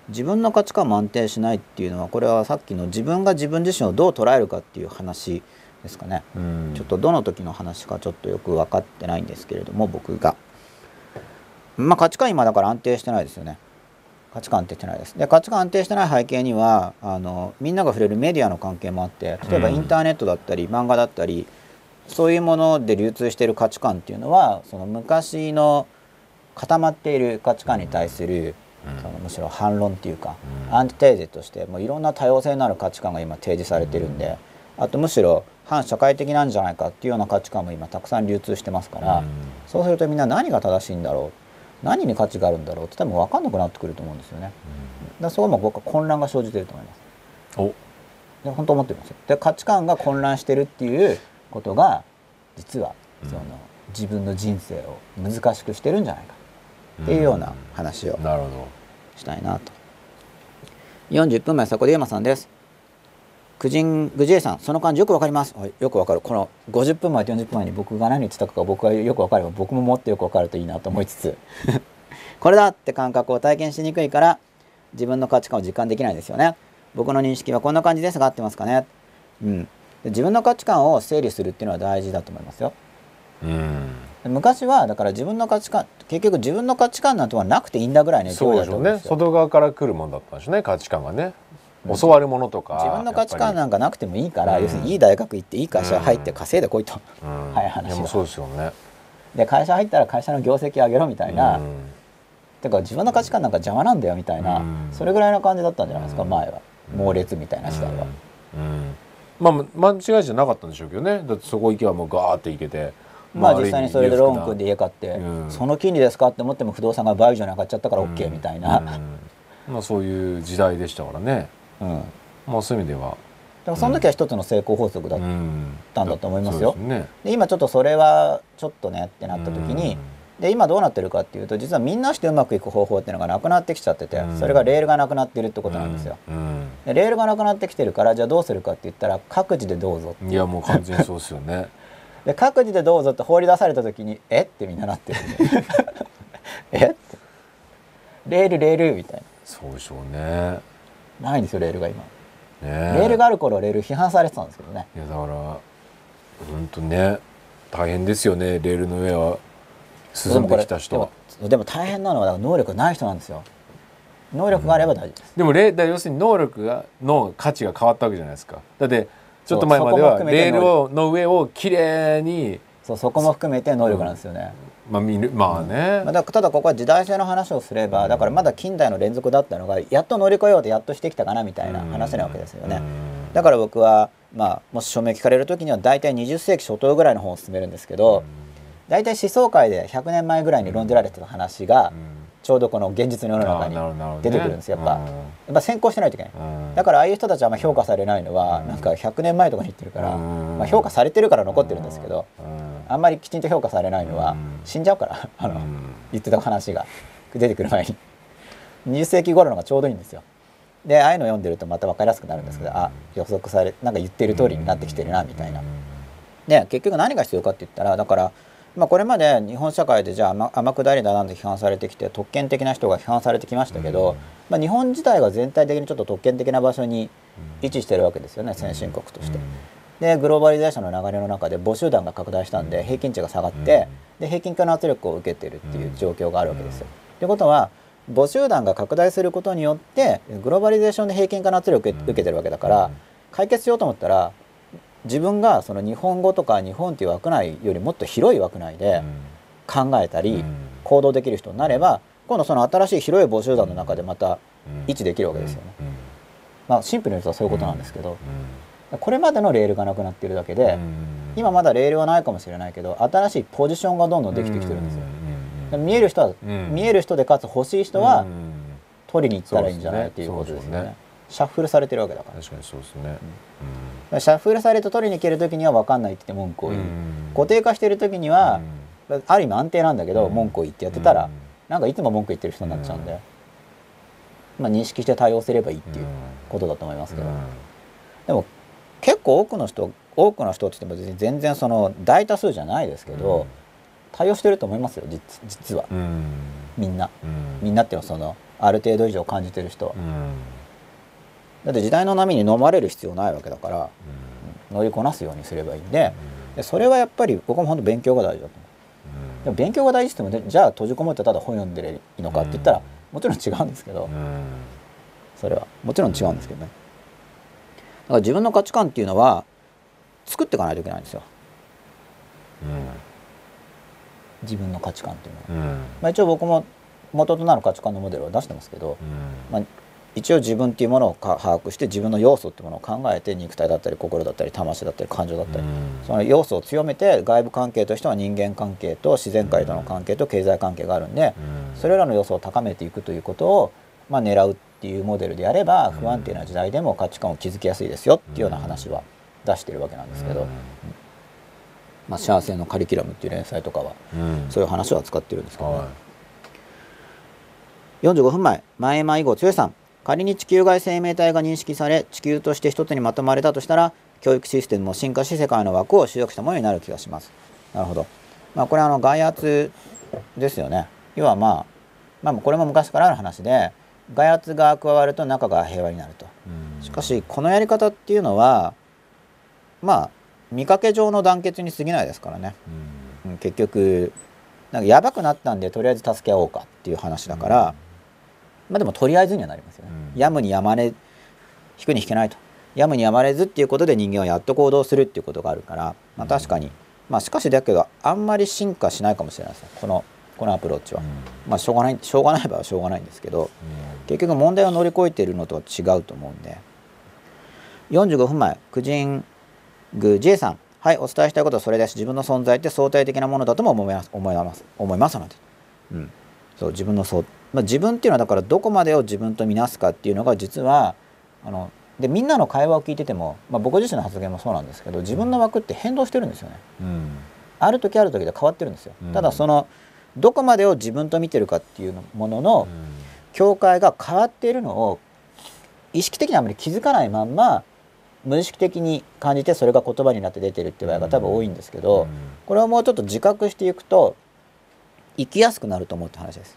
自分の価値観も安定しないっていうのはこれはさっきの自分が自分自身をどう捉えるかっていう話ですかね、
うん。
ちょっとどの時の話かちょっとよく分かってないんですけれども僕が。まあ価値観今だから安定してないですよね。価値観安定してないです。で価値観安定してない背景にはあのみんなが触れるメディアの関係もあって例えば
うん。
インターネットだったり、漫画だったりそういうもので流通している価値観っていうのはその昔の固まっている価値観に対する、そのむしろ反論っていうか、
うん。
アンチテーゼとしてもういろんな多様性のある価値観が今提示されてるんで、あとむしろ反社会的なんじゃないかっていうような価値観も今たくさん流通してますから、
うん
そうするとみんな何が正しいんだろう何に価値があるんだろうって多分分かんなくなってくると思うんですよね。だからそこも僕は混乱が生じてると思います。
お
で本当思ってるんですよ。で価値観が混乱してるっていうことが実は
うん
その、自分の人生を難しくしてるんじゃないかっていうような話をしたいなと。40分前そこでゆうまさんです。クジングジェイさんその感じよくわかります。はいよくわかる。この50分前と40分前に僕が何言ってたかが僕がよくわかれば僕ももっとよくわかるといいなと思いつつ。<laughs> これだって感覚を体験しにくいから自分の価値観を実感できないんですよね。僕の認識はこんな感じですが合ってますかね。うん。で自分の価値観を整理するっていうのは大事だと思いますよ。
うん。
昔はだから自分の価値観結局自分の価値観なんてはなくていいんだぐらいの勢
そ
いうだ
うね
と思うんですよ
外側から来るもんだったんでしょうね。価値観がね教わるものとか
自分の価値観なんかなくてもいいから、
うん。
要するにいい大学行っていい会社入って稼いでこいと、早い話は。
やもうそうですよね。
で会社入ったら会社の業績上げろみたいな、
うん。
てか自分の価値観なんか邪魔なんだよみたいな、
うん。
それぐらいの感じだったんじゃないですか、
うん。
前は猛烈みたいな時代は、
まあ間違いじゃなかったんでしょうけどね。だってそこ行けばもうガーって行けて
まあ実際にそれでローン組んで家買って、
うん。
その金利ですかって思っても不動産が倍以上に上がっちゃったから OK みたいな、
うん。まあそういう時代でしたからね
うん。
まあそういう意味では。
だからその時は一つの成功法則だった、
ん
だと思いますよ。
そうですね
で今ちょっとそれはちょっとねってなった時に、で今どうなってるかっていうと実はみんなしてうまくいく方法っていうのがなくなってきちゃってて、
うん。
それがレールがなくなってるってことなんですよ、
うん。
でレールがなくなってきてるからじゃあどうするかって言ったら各自でどうぞ
うんいやもう完全にそうですよね。<laughs>
で各自でどうぞって放り出された時にえ？ってみんななってるんで。<laughs> え？って。レールレールみたい
そうでしょうね
なないんですよレールが今、
ね
レールがある頃はレール批判されてたんですけどね。
いやだから本当ね大変ですよねレールの上は。進んできた人は。
でもでも大変なのは能力ない人なんですよ。能力があれば大丈夫です、
でもレだ要するに能力がの価値が変わったわけじゃないですか。だってちょっと前まではレールをの上をきれいに
そうそこも含めて能力なんですよね、
まあ見るまあね、
まあ、だただここは時代性の話をすればだからまだ近代の連続だったのがやっと乗り越えようとやっとしてきたかなみたいな話なわけですよね。だから僕は、まあ、もし署名聞かれる時には大体20世紀初頭ぐらいの本を進めるんですけど大体思想界で100年前ぐらいに論じられてた話がちょうどこの現実の世の中に出てくるんですよやっぱ。やっぱ先行してないといけない。だからああいう人たちはあんま評価されないのはなんか100年前とかに言ってるから、
うん。
まあ、評価されてるから残ってるんですけど。
うん
あんまりきちんと評価されないのは
うん。
死んじゃうから <laughs> あの
うん。
言ってた話が出てくる前に。20世紀頃のがちょうどいいんですよ。でああいうの読んでるとまた分かりやすくなるんですけど、あ予測されなんか言ってる通りになってきてるなみたいな。で結局何が必要かって言ったらだから、まあ、これまで日本社会でじゃあ天天下りだなんて批判されてきて特権的な人が批判されてきましたけど、まあ、日本自体が全体的にちょっと特権的な場所に位置してるわけですよね先進国として。でグローバリゼーションの流れの中で母集団が拡大したんで平均値が下がって、で平均化の圧力を受けてるっていう状況があるわけですよ。ということは母集団が拡大することによってグローバリゼーションで平均化の圧力を受けてるわけだから解決しようと思ったら自分がその日本語とか日本という枠内よりもっと広い枠内で考えたり行動できる人になれば今度その新しい広い母集団の中でまた位置できるわけですよね。まあシンプルに言うとそういうことなんですけどこれまでのレールがなくなっているだけで今まだレールはないかもしれないけど新しいポジションがどんどんできてきてるんですよ。見える人は、
うん。
見える人でかつ欲しい人は
うん。
取りに行ったらいいんじゃないっていうことですよね。シャッフルされてるわけだから。
確かにそうですね。
シャッフルされて取りに行ける時には分かんないって言って文句を言う、固定化してる時には、ある意味安定なんだけど、文句を言ってやってたら、なんかいつも文句言ってる人になっちゃうんで、まあ、認識して対応すればいいっていうことだと思いますけど、でも結構多くの人多くの人って言っても全然その大多数じゃないですけど、対応してると思いますよ実は、みんな、みんなっていうのはそのある程度以上感じてる人は、だって時代の波に飲まれる必要ないわけだから、乗りこなすようにすればいいんで,、でそれはやっぱり僕も本当勉強が大事だと思う、でも勉強が大事って言ってもじゃあ閉じこもってただ本読んでりゃいいのかって言ったら、もちろん違うんですけど、それは。もちろん違うんですけどね、だから自分の価値観っていうのは作っていかないといけないんですよ、自分の価値観っていうのは、まあ、一応僕も元となる価値観のモデルを出してますけど、まあ、一応自分っていうものを把握して自分の要素っていうものを考えて肉体だったり心だったり魂だったり感情だったり、その要素を強めて外部関係としては人間関係と自然界との関係と経済関係があるんで、それらの要素を高めていくということを、まあ、狙うっていうモデルであれば不安定な時代でも価値観を築きやすいですよっていうような話は出してるわけなんですけど。まあ、幸せのカリキュラムっていう連載とかは、そういう話を扱ってるんですけど、ね、はい、45分前前前以後剛さん仮に地球外生命体が認識され地球として一つにまとまれたとしたら教育システムも進化し世界の枠を集約したものになる気がします。なるほど。まあこれあの外圧ですよね。要はまあまあこれも昔からある話で外圧が加わると中が平和になると。しかしこのやり方っていうのはまあ見かけ上の団結に過ぎないですからね、うん、結局なんかやばくなったんでとりあえず助け合おうかっていう話だから、うん、まあでもとりあえずにはなりますよね、うん、やむにやまれ引くに引けないと。やむにやまれずっていうことで人間はやっと行動するっていうことがあるから、まあ、確かに、まあしかしだけどあんまり進化しないかもしれないですよこのこのアプローチは、まあしょうがないしょうがない場合はしょうがないんですけど、結局問題を乗り越えているのとは違うと思うんで。45分前9時グ J さん。はいお伝えしたいことはそれです自分の存在って相対的なものだとも思います思います思いますので、うん、そう自分のそう、まあ、自分っていうのはだからどこまでを自分とみなすかっていうのが実はあのでみんなの会話を聞いてても、まあ、僕自身の発言もそうなんですけど自分の枠って変動してるんですよね、うん、ある時ある時で変わってるんですよ、うん、ただそのどこまでを自分と見てるかっていうものの境界が変わっているのを意識的にあまり気づかないまんま無意識的に感じてそれが言葉になって出てるっていう場合が多分多いんですけど、これをもうちょっと自覚していくと生きやすくなると思うって話です。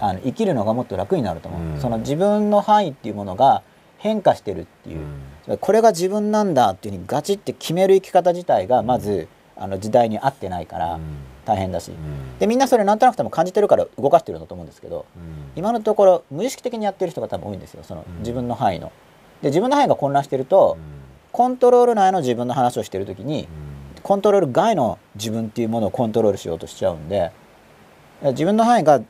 あの生きるのがもっと楽になると思う、その自分の範囲っていうものが変化してるっていう、これが自分なんだっていうふうにガチって決める生き方自体がまず、あの時代に合ってないから大変だし、でみんなそれなんとなくても感じてるから動かしてるんだと思うんですけど、今のところ無意識的にやってる人が多分多いんですよ。その自分の範囲の。で自分の範囲が混乱してると、コントロール内の自分の話をしてる時に、コントロール外の自分っていうものをコントロールしようとしちゃうんで自分の範囲が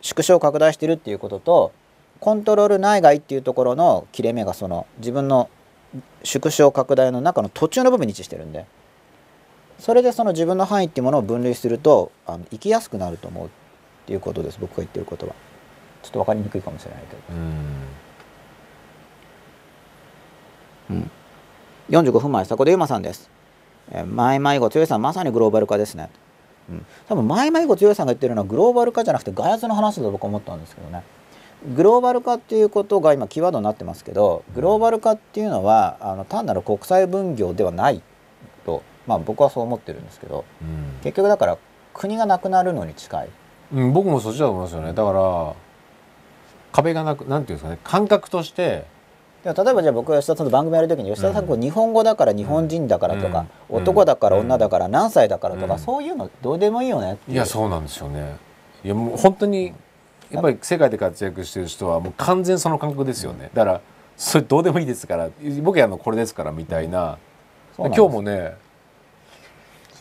縮小拡大してるっていうこととコントロール内外っていうところの切れ目がその自分の縮小拡大の中の途中の部分に位置してるんでそれでその自分の範囲っていうものを分類するとあの生きやすくなると思うっていうことです僕が言ってることはちょっと分かりにくいかもしれないけど。うん、45分前、迫田ゆまさんです。えー、前迷子強いさん、まさにグローバル化ですね。うん、多分前迷子強いさんが言ってるのはグローバル化じゃなくて外圧の話だと僕は思ったんですけどね。グローバル化っていうことが今キーワードになってますけどグローバル化っていうのはあの単なる国際分業ではないと、まあ、僕はそう思ってるんですけど、うん、結局だから国がなくなるのに近い、
うん、僕もそっちだと思いますよね。だから壁がなくなんていうんですかね。感覚として。
例えばじゃあ僕が吉田さんと番組やる時に吉田さんこう日本語だから日本人だからとか、男だから女だから何歳だからとか、そういうのどうでもいいよね
いやそうなんですよね。いやもう本当にやっぱり世界で活躍してる人はもう完全その感覚ですよね。だからそれどうでもいいですから僕やるのこれですからみたいな。今日もね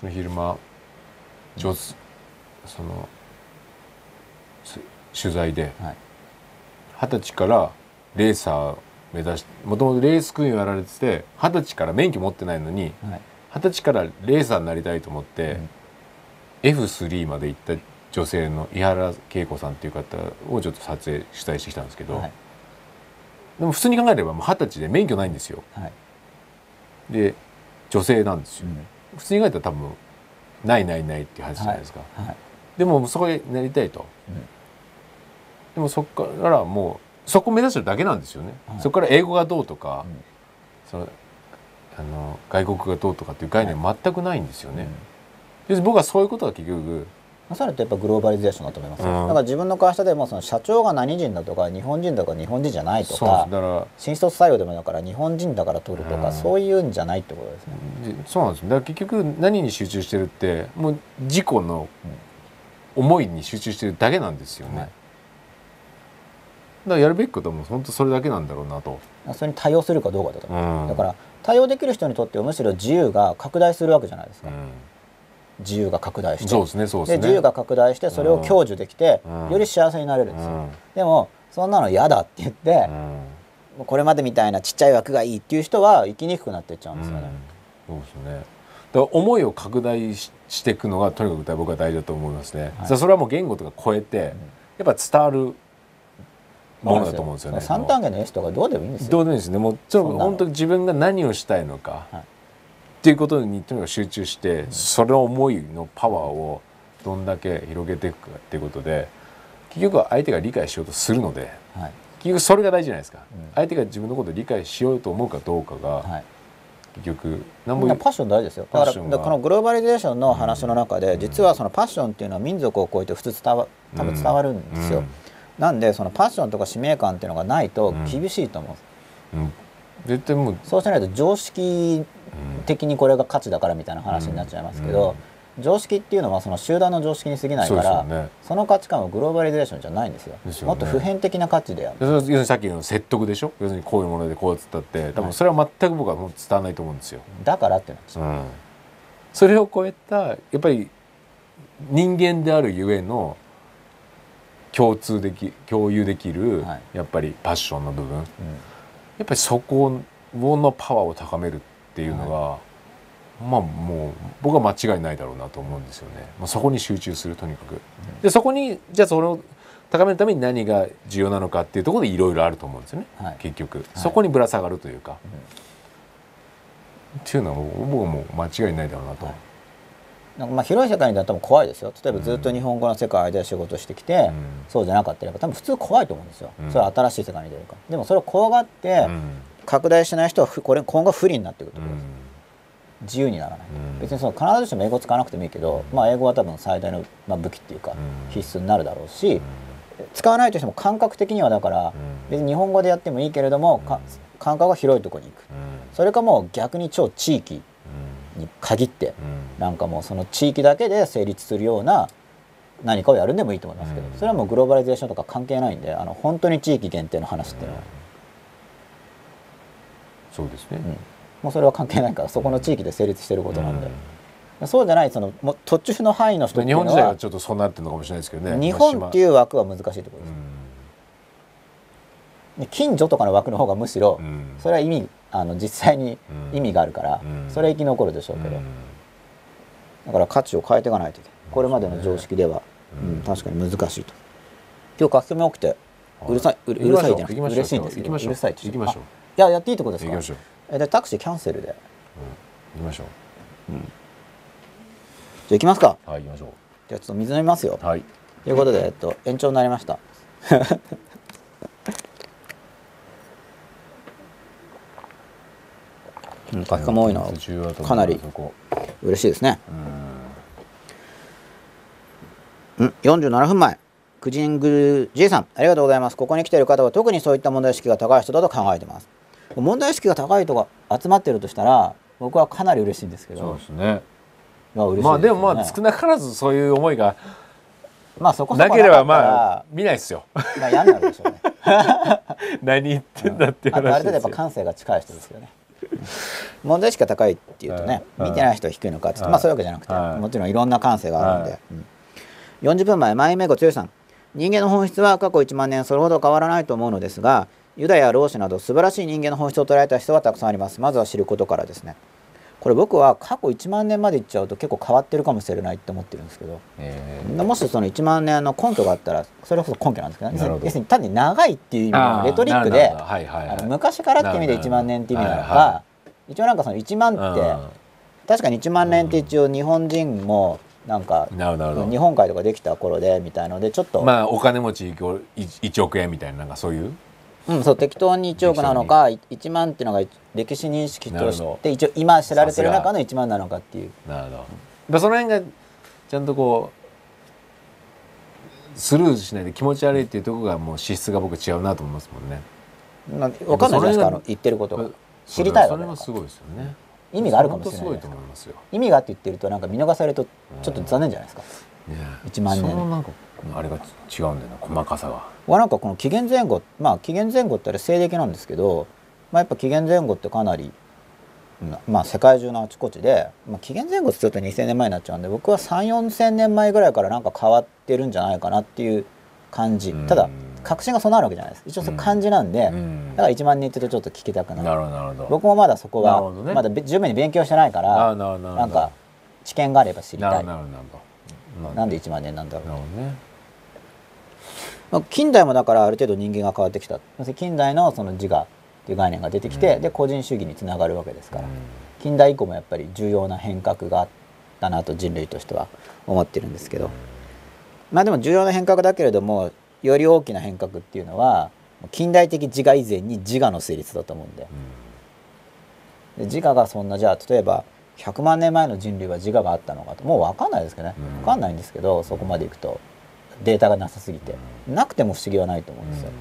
その昼間上手その取材で二十歳からレーサー目指しもともとレースクイーンをやられてて二十歳から免許持ってないのに二十、はい、歳からレーサーになりたいと思って、うん、F3 まで行った女性の井原恵子さんっていう方をちょっと撮影取材してきたんですけど、はい、でも普通に考えればもう二十歳で免許ないんですよ。
はい。
で女性なんですよ、
うん
普通に考えたら多分ないないないっていう話じゃないですか、
はい。
でもそこへなりたいと、
うん。
でもそこからもうそこ目指してるだけなんですよね、
はい。
そこから英語がどうとか、
うん。
そのあの外国がどうとかっていう概念全くないんですよね、
うん。
要するに僕はそういうことが結局
まあそれってやっぱグローバリゼーションだと思いますだから自分の会社でもその社長が何人だとか日本人だとか日本人じゃないとか新卒採用でもだから日本人だから取るとか、
うん。
そういうんじゃないってことですね、
でそうなんです。よだから結局何に集中してるってもう自己の思いに集中してるだけなんですよね、
はい。
だからやるべきことも本当それだけなんだろうなと、
それに対応するかどうかだと思います、
うん。
だから対応できる人にとってはむしろ自由が拡大するわけじゃないですか、
うん
自由が拡大して。
そうですねそうですね。
で自由が拡大してそれを享受できて、
うん。
より幸せになれるんですよ、
うん。
でもそんなの嫌だって言って、
うん。
これまでみたいなちっちゃい枠がいいっていう人は生きにくくなっていっちゃうんですよね、
そうですね。だ思いを拡大ししていくのがとにかく僕は大事だと思いますね、
はい。
それはもう言語とか超えて、やっぱ伝わるものだと思うんですよね。
三単元の S とかどうでもいいんですよ。
どうでもいいですね。もうちょっと本当に自分が何をしたいのか、
はい
っていうことにとにかく集中して、その思いのパワーをどんだけ広げていくかっていうことで結局は相手が理解しようとするので
はい。
結局それが大事じゃないですか、
うん。
相手が自分のことを理解しようと思うかどうかが、
はい。
結局何
みんなパッション大事ですよ。だからこのグローバリゼーションの話の中で、実はそのパッションっていうのは民族を超えて普通伝わ多分伝わるんですよ、
うん。
なんでそのパッションとか使命感っていうのがないと厳しいと思う、
うん。絶対もう、
そうしないと常識
うん
的にこれが価値だからみたいな話になっちゃいますけど、常識っていうのはその集団の常識に過ぎないからそ,、
ね。
の価値観はグローバリゼーションじゃないんですよ。
ね。
もっと普遍的な価値である。
要するにさっきの説得でしょ？要するにこういうものでこうつったって多分それは全く僕はもう伝わらないと思うんですよ、
だからってなっちゃう。
うん、それを超えたやっぱり人間であるゆえの共通でき共有できる、
はい。
やっぱりパッションの部分。や
うん。
っぱりそこのパワーを高めるっていうのが、まあもう僕は間違いないだろうなと思うんですよね、まあ、そこに集中するとにかく。でそこにじゃあそれを高めるために何が重要なのかっていうところでいろいろあると思うんですよね、
はい。
結局。そこにぶら下がるというか、っていうのは僕はもう間違いないだろうなと、
はい。なんかまあ広い世界にだったら怖いですよ。例えばずっと日本語の世界で仕事してきて、
うん。
そうじゃなかったら多分普通怖いと思うんですよ、
うん。
それは新しい世界に出るから。でもそれを怖がって
うん
拡大しない人はふこれ今後不利になっていくって
う。
ことです、
ん。
自由にならない、
うん。
別にその必ずしも英語使わなくてもいいけど、まあ、英語は多分最大の、まあ、武器っていうか、
うん。
必須になるだろうし、使わないとしても感覚的にはだから、
うん。
別に日本語でやってもいいけれども、か感覚が広いところに行く。
うん。
それかもう逆に超地域に限って
うん。
なんかもうその地域だけで成立するような何かをやるんでもいいと思いますけど、
うん。
それはもうグローバリゼーションとか関係ないんであの本当に地域限定の話っていうのは、
そうですね、
うん。もうそれは関係ないからそこの地域で成立してることなんで、
うん。
そうじゃないそのもう途中の範囲の人っていうの
日本自体
は
はちょっとそうなってるのかもしれないですけどね
日本っていう枠は難しいところです、で近所とかの枠の方がむしろ、
うん。うん
それは意味あの実際に意味があるから、
うん。
それは生き残るでしょうけど、
うん。
だから価値を変えていかないといけない。これまでの常識では、
うん。
うん確かに難しいと。今日書き込み多くてうるさいうるさいじゃなくて嬉しいんですけど
う。
うるさいって
行きましょう
ややっていいってことですか？
行きましょう。
えでタクシーキャンセルで。じゃ
行きましょ
あ行きますか。
うはい行きましょ
じゃあちょっと水飲みますよ。
うはい。
ということで、えっと、延長になりました。<laughs> うん。書き込み多いのはかなり嬉しいですね。
うん。
うん、47分前。クジング J さんありがとうございます。ここに来ている方は特にそういった問題意識が高い人だと考えてます問題意識が高い人が集まっているとしたら僕はかなり嬉しいんですけ
そう
ど
ですね。
いや嬉しいね。
まあでもまあ少なからずそういう思いが
まあそこそこ
なければまあ見ないですよ。
まあ嫌になるでしょうね。<laughs>
何言ってんだっていう
あとある程度やっぱ感性が近い人ですけどね。問題意識が高いっていうとね、
はい。
見てない人は低いのかって言って、
はい。
まあそういうわけじゃなくて、
はい。
もちろんいろんな感性があるんで、
はい。
うん。40分前前目ご強さん。人間の本質は過去1万年それほど変わらないと思うのですがユダや老子など素晴らしい人間の本質を捉えた人はたくさんあります。まずは知ることからですね。これ僕は過去1万年までいっちゃうと結構変わってるかもしれないって思ってるんですけど
え
もしその1万年の根拠があったらそれこそ根拠なんですけどね。
ど
要するに単に長いっていう意味のレトリックで
はいはい
昔からって意味で1万年って意味なのか一応なんかその1万って確かに1万年って一応日本人もなんか日本海とかできた頃でみたいのでちょっと、
まあお金持ちイコール1億円みたいななんかそういう
うん、そう適当に1億なのか1万っていうのが歴史認識として一応今知られてる中の1万なのかっていう。
なるほど。その辺がちゃんとこうスルーしないで気持ち悪いっていうところがもう資質が僕違うなと思いますもんね。
まあ分かんないじゃないですかあの言ってることが。知りたいわけ
それはすごいですよね。
意味があるかもしれない意味があって言ってるとなんか見逃されるとちょっと残念じゃないですか、
ね
1万年。
そのなんかあれが違うんだよな細かさが
はなんかこの紀元前後まあ紀元前後ってあれ西暦なんですけど、まあ、やっぱ紀元前後ってかなり、うんまあ、世界中のあちこちで、まあ、紀元前後ってちょっと2000年前になっちゃうんで僕は3 4 0 0 0年前ぐらいからなんか変わってるんじゃないかなっていう感じ。
うん。
ただ確信が備わるわけじゃないです。一応その感じなんで、
うん。
だから1万年って言うとちょっと聞きたくなる。
なる
僕もまだそこは
ね。
まだべ十分に勉強してないか
あ
ら
ーな
んか知見があれば知りたい。
なるほどな
ん。で1万年なんだろう。
なるほどね
まあ、近代もだからある程度人間が変わってきた。近代のその自我っていう概念が出てきて、
うん。
で個人主義につながるわけですから、
うん。
近代以降もやっぱり重要な変革があったなと人類としては思ってるんですけど。まあでも重要な変革だけれどもより大きな変革っていうのは近代的自我以前に自我の成立だと思うんでで自我がそんなじゃあ例えば100万年前の人類は自我があったのかと。もう分かんないですけどね。
うん。
分かんないんですけどそこまでいくとデータがなさすぎて。なくても不思議はないと思うんですよ。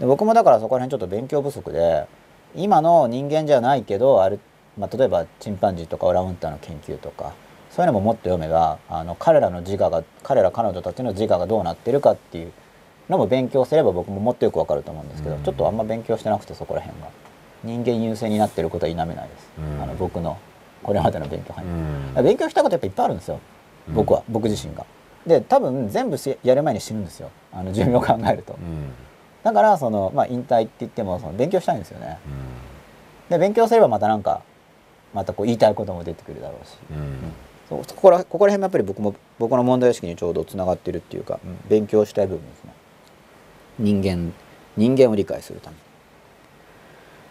で僕もだからそこら辺ちょっと勉強不足で今の人間じゃないけどある、まあ、例えばチンパンジーとかオランウータンの研究とかそういうのももっと読めばあの彼らの自我が彼ら彼女たちの自我がどうなってるかっていうのも勉強すれば僕ももっとよくわかると思うんですけど、
うん。
ちょっとあんま勉強してなくてそこら辺が人間優勢になってることは否めないです、
うん。
あの僕のこれまでの勉強範囲、
うん。
勉強したことやっぱいっぱいあるんですよ。
うん。
僕は、僕自身が。で多分全部しやる前に死ぬんですよ。あの寿命を考えると。
うん。
だからその、まあ、引退って言ってもその勉強したいんですよね。で勉強すればまたなんかまたこう言いたいことも出てくるだろうし、
うん。
そうそこらここら辺もやっぱり僕も僕の問題意識にちょうどつながってるっていうか、うん。勉強したい部分ですね。人間人間を理解するため。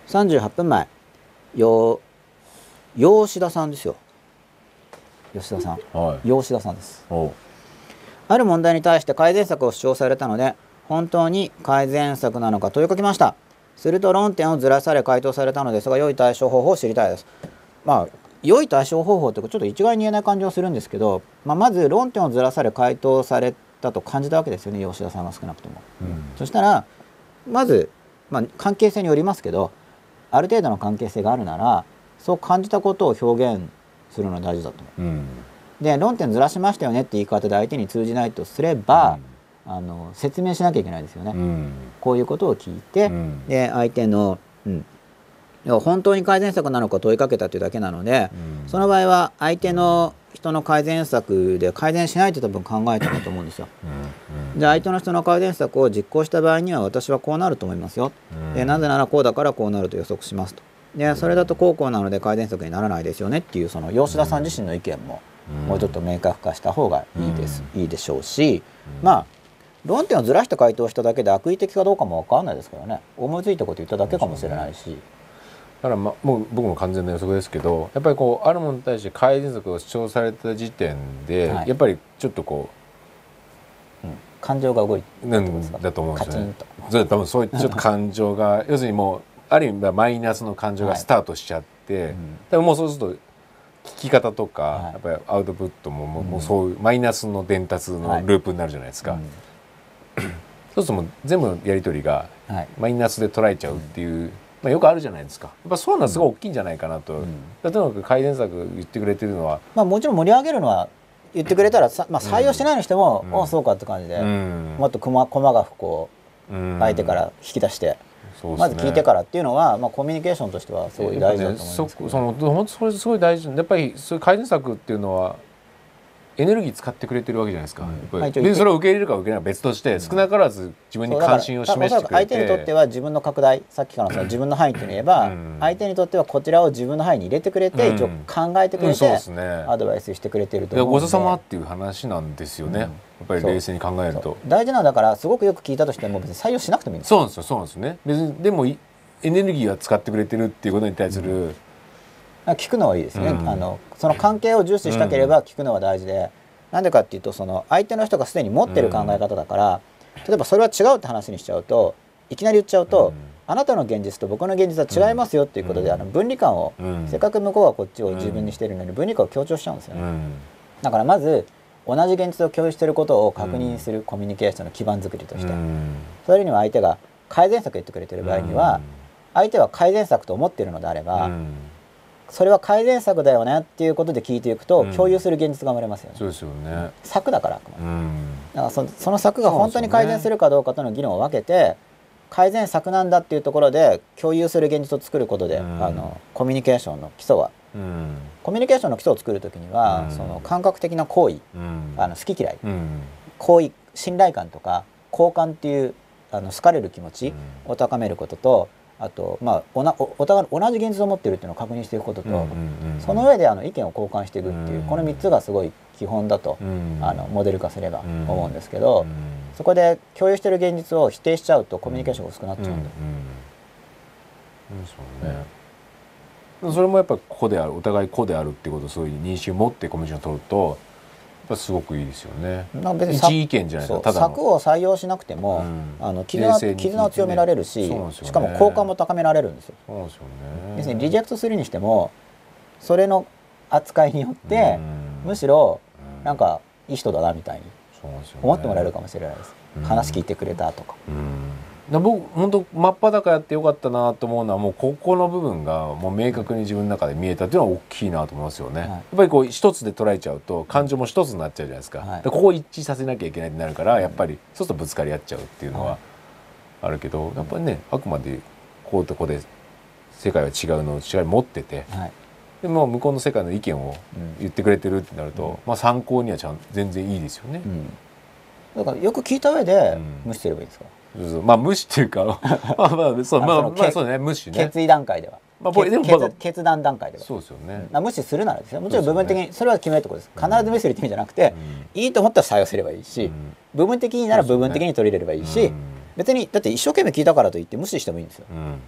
38分前。よ吉田さんですよ。吉田さん。
はい。
吉田さんですある問題に対して改善策を主張されたので本当に改善策なのか問いかけました。すると論点をずらされ回答されたのですが良い対処方法を知りたいです。まあ良い対処方法ってちょっと一概に言えない感じはするんですけど、まあ、まず論点をずらされ回答されたと感じたわけですよね吉田さんが少なくとも、
うん。
そしたらまず、まあ、関係性によりますけどある程度の関係性があるならそう感じたことを表現するのが大事だと思う。
うん
で論点ずらしましたよねって言い方で相手に通じないとすれば、あの説明しなきゃいけないですよね、
うん。
こういうことを聞いて、
うん。
で相手の、うん、本当に改善策なのか問いかけたというだけなので、
うん。
その場合は相手の人の改善策で改善しないと多分考えたんだと思うんですよ。
うん。
で相手の人の改善策を実行した場合には私はこうなると思いますよ。
うん。
でなぜならこうだからこうなると予測しますと。でそれだとこうこうなので改善策にならないですよねっていうその吉田さん自身の意見も。
うん
もうちょっと明確化した方がいいです、いいでしょうし、まあ論点をずらして回答しただけで悪意的かどうかも分かんないですからね。思いついたこと言っただけかもしれないし、
だから、ま、もう僕も完全な予測ですけどやっぱりこうあるものに対して改善策を主張された時点で、
はい。
やっぱりちょっとこ
うん。感情が動いてる
だと思うんですよね。それ多分そういうちょっと感情が要するにもうある意味マイナスの感情がスタートしちゃって、
ん。
でももうそうすると聞き方とか、
はい。
やっぱりアウトプットももう,、
うん。
もうそういうマイナスの伝達のループになるじゃないですか、
うん。<coughs>
そうするともう全部のやり取りが
はい。
マイナスで捉えちゃうっていう、まあ、よくあるじゃないですか。やっぱそういうのはすごい大きいんじゃないかなと、
ん。
とにかく改善策言ってくれてるのは、
まあ、もちろん盛り上げるのは言ってくれたらさ、まあ、採用してないにしても、
うん。
おあそうかって感じで、
うん。
もっと細細かくこ相手から引き出して、まず聞いてからっていうのは、まあ、コミュニケーションとしてはすごい大事だと思いますけど、
そその本当それすごい大事。やっぱりそういう改善策っていうのはエネルギー使ってくれてるわけじゃないですか、
うん。
やっぱり。
まあ一応
でそれを受け入れるか受け入れない。かは別として、少なからず自分に関心を示してくれて。
相手にとっては自分の拡大さっきからの自分の範囲っていうのを言えば、
うん。
相手にとってはこちらを自分の範囲に入れてくれて、
うん。
一応考えてくれて、
うんね。
アドバイスしてくれてると
ごちそうさまっていう話なんですよね、
うん。
やっぱり冷静に考えると。
大事なのはだからすごくよく聞いたとしても別に採用しなくてもいいんです
そうなんですよ。そうなんですね別にでもいエネルギーは使ってくれてるっていうことに対する、
聞くのはいいですね、
うん。
あのその関係を重視したければ聞くのは大事で、なんでかっていうとその相手の人がすでに持ってる考え方だから、例えばそれは違うって話にしちゃうといきなり言っちゃうと、
うん。
あなたの現実と僕の現実は違いますよっていうことで、
うん。
あの分離感を、
うん。
せっかく向こうがこっちを自分にしてるのに分離感を強調しちゃうんですよね、
うん。
だからまず同じ現実を共有していることを確認するコミュニケーションの基盤作りとして、
うん。
それには相手が改善策言ってくれてる場合には、相手は改善策と思っているのであれば、
うん
それは改善策だよねっていうことで聞いていくと、
うん。
共有する現実が生まれますよね。
そうですよね。
策だからあくまで。
うん。
だからそその策が本当に改善するかどうかとの議論を分けて改善策なんだっていうところで共有する現実を作ることで、
うん。
あのコミュニケーションの基礎は
うん。
コミュニケーションの基礎を作る時には、
うん。
その感覚的な好意
うん。
あの好き嫌い
うん。
好意信頼感とか好感っていうあの好かれる気持ちを高めることとあと、まあ、おなおお互い同じ現実を持っているっていうのを確認していくことと、
うんうんうん
その上であの意見を交換していくっていう、
うん。
この3つがすごい基本だと、
うん。
あのモデル化すれば
うん。
思うんですけど、
うん。
そこで共有している現実を否定しちゃうとコミュニケーションが薄くなっちゃうんで、
うんうんそうね。それもやっぱ個であるお互い個であるっていうことをそういう認識を持ってコミュニケーションを取るとすごくいいですよね。
な別にさ
一意見じゃないただの。
策を採用しなくても、
うん。
あの絆絆を強められるし、
ね。
しかも好感も高められるんですよ。
そうですよね。
要するにリジェクトするにしてもそれの扱いによって、むしろ
うん。
なんかいい人だなみたいに思ってもらえるかもしれないです、
うん。
話聞いてくれたとか、
僕本当真っ裸やってよかったなと思うのはもうここの部分がもう明確に自分の中で見えたっていうのは大きいなと思いますよね、
はい。
やっぱりこう一つで捉えちゃうと感情も一つになっちゃうじゃないですか,、
はい。
ここを一致させなきゃいけないってなるからやっぱりそうするとぶつかり合っちゃうっていうのはあるけどやっぱりねあくまでこうとこうで世界は違うのをしっかり持ってて
はい。
でも向こうの世界の意見を
うん。
言ってくれてるってなると、まあ参考にはちゃん全然いいですよね。
うん。だからよく聞いた上で
うん。
無視すればいいですか、
そうそうまあ無視っていうか <laughs> まあまあそうまあまあそうね無視ね。
決意段階では、
まあこれでも
決断段階では。
そうですよね。
まあ無視するならですよ。もちろん部分的にそれは決めるところです。必ず無視するって意味じゃなくて、
うん。
いいと思ったら採用すればいいし、
うん。
部分的になら部分的に取り入れればいいし、
うん。
別にだって一生懸命聞いたからといって無視してもいいんですよ。
うん。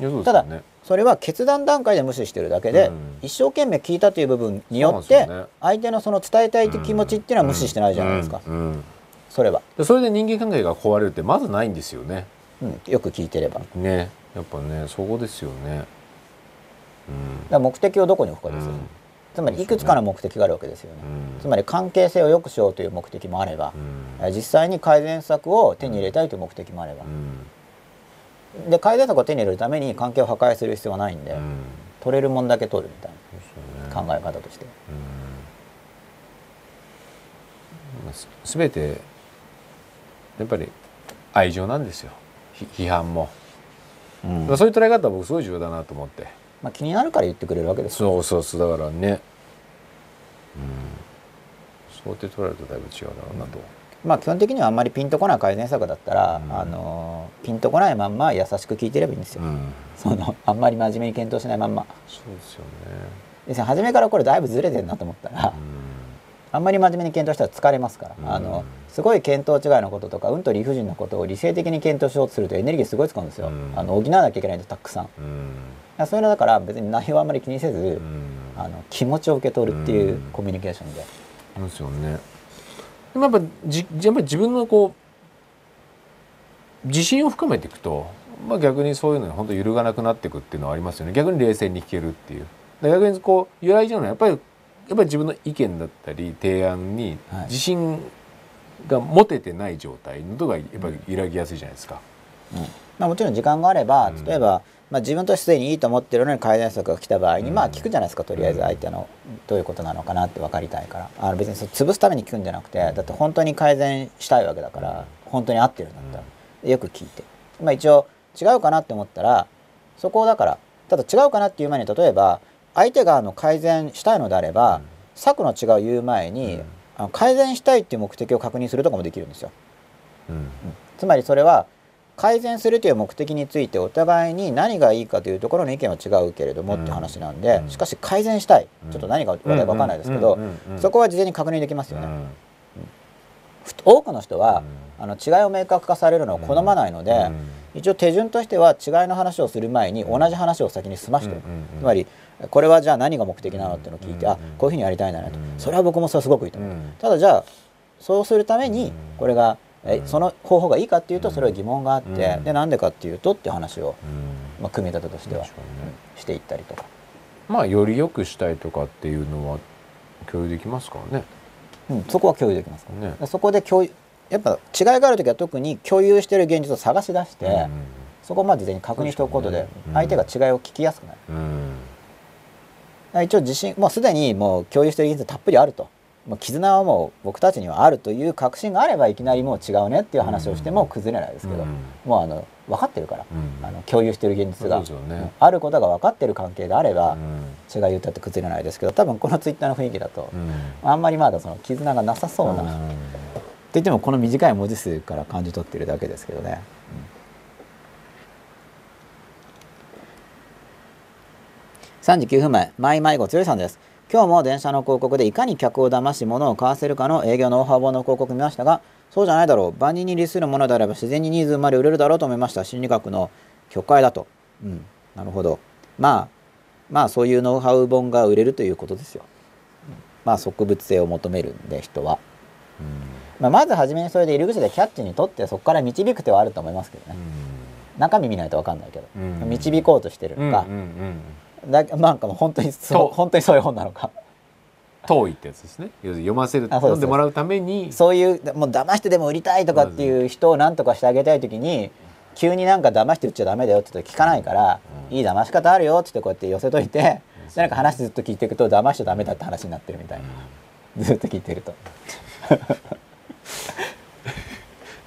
いやそうです
ただ。それは決断段階で無視してるだけで、
うん。
一生懸命聞いたという部分によって相手のその伝えたい気持ちっていうのは無視してないじゃないですか、
うん。うん
それは、
でそれで人間関係が壊れるってまずないんですよね。
うん、よく聞いてれば。
ねやっぱねそこですよね。
ら目的をどこに置くかですよね、
うん。
つまりいくつかの目的があるわけですよね、
うん。
つまり関係性を良くしようという目的もあれば実際に改善策を手に入れたいという目的もあれば。
う、ん。
で改善策を手に入れるために関係を破壊する必要はないんで、
うん。
取れるもんだけ取るみたいな考え方として、
うん。す全てやっぱり愛情なんですよ。ひ批判も、
うん。
そういう捉え方は僕すごい重要だなと思って。
まあ、気になるから言ってくれるわけです。よ
そうそうそうだからね。うん。そうやって捉えるとだいぶ違うだろうなと、
まあ基本的にはあんまりピンとこない改善策だったら、
うん。
あのピンとこないまんま優しく聞いてればいいんですよ、
うん。
そのあんまり真面目に検討しないまんま。
そうですよね。
初めからこれだいぶずれてるなと思ったら、
う
あんまり真面目に検討したら疲れますから、
うん。
あのすごい見当違いのこととかうんと理不尽なことを理性的に検討しようとするとエネルギーすごい使うんですよ、
うん。
あの補わなきゃいけないんでたくさん。
んうん。
そういうのだから別に内容はあんまり気にせず、
うん。
あの気持ちを受け取るっていう
うん。
コミュニケーションで、
そうですよね。でもやっぱじやっぱり自分のこう自信を深めていくと、まあ、逆にそういうのに本当揺るがなくなっていくっていうのはありますよね。逆に冷静に聞けるっていう。で逆にこう揺らいじゃうのはやっぱりやっぱり自分の意見だったり提案に
はい。
自信が持ててない状態のとがやっぱり揺らぎやすいじゃないですか。
うん。まあ、もちろん時間があれば
うん。
例えば、まあ、自分としてすでにいいと思ってるのに改善策が来た場合に、
うん。
まあ聞くじゃないですかとりあえず相手のどういうことなのかなって分かりたいから。あの別にそう潰すために聞くんじゃなくてだって本当に改善したいわけだから本当に合ってるんだったら、よく聞いて、まあ、一応違うかなって思ったらそこをだからただ違うかなっていう前に例えば相手があの改善したいのであれば、策の違いを言う前に、あの改善したいっていう目的を確認するとかもできるんですよ。
うん。
つまりそれは改善するという目的についてお互いに何がいいかというところの意見は違うけれどもっていう話なんで、
うん。
しかし改善したい。
うん。
ちょっと何か話題か分かんないですけど、
うんうんうんうん。
そこは事前に確認できますよね。多くの人は、あの違いを明確化されるのを好まないので、
うん。
一応手順としては違いの話をする前に同じ話を先に済ましておく、
うんうんうん。
つまりこれはじゃあ何が目的なのっていうのを聞いて、
うん。
あこういうふうにやりたいんだねと、
うん。
それは僕もそれすごくいいと思う、
うん。
ただじゃあそうするために
うん。
これがえ
うん。
その方法がいいかっていうと
うん。
それは疑問があって、
うん。
でなんでかっていうとっていう話を、
うん。
まあ、組み立てとしては、していったりとか、
まあより良くしたいとかっていうのは共有できますからね。
うん、そこは共有できますから。
ね。
でそこで共有やっぱ違いがある時は特に共有している現実を探し出して、
うん
そこをまあ事前に確認しておくことで相手が違いを聞きやすくなる。
うん
一応自信もうすでにもう共有してる技術たっぷりあると。もう絆はもう僕たちにはあるという確信があればいきなりもう違うねっていう話をしても崩れないですけど、
うん。
もうあの分かってるから、
うん。
あの共有してる現実が、
ね
うんあることが分かってる関係であれば、
うん。
違い言ったって崩れないですけど多分このツイッターの雰囲気だと、
うん。
あんまりまだその絆がなさそうな、って言ってもこの短い文字数から感じ取ってるだけですけどね。3時9分前、マイマイゴ強いさんです。今日も電車の広告でいかに客を騙し物を買わせるかの営業ノウハウ本の広告見ましたが、そうじゃないだろう。万人に利するものであれば自然にニーズまで売れるだろうと思いました。心理学の曲解だと。うん、なるほど。まあ、まあそういうノウハウ本が売れるということですよ。うんまあ植物性を求めるんで人は。まあ、まず初めにそれで入り口でキャッチにとってそこから導く手はあると思いますけどね。中身見ないと分かんないけど、
うん
導こうとしてるのか、
うんうんうん
だなんかもう本当にそう本当にそういう本なのか。
遠いってやつですね。要するに読ませる読んでもらうために
そういうもう騙してでも売りたいとかっていう人を何とかしてあげたい時に急になんか騙して売っちゃダメだよって言って聞かないから、
うん。
いい騙し方あるよって言ってこうやって寄せといて、でなんか話ずっと聞いていくと騙しちゃダメだって話になってるみたいな、ずっと聞いてると。<laughs>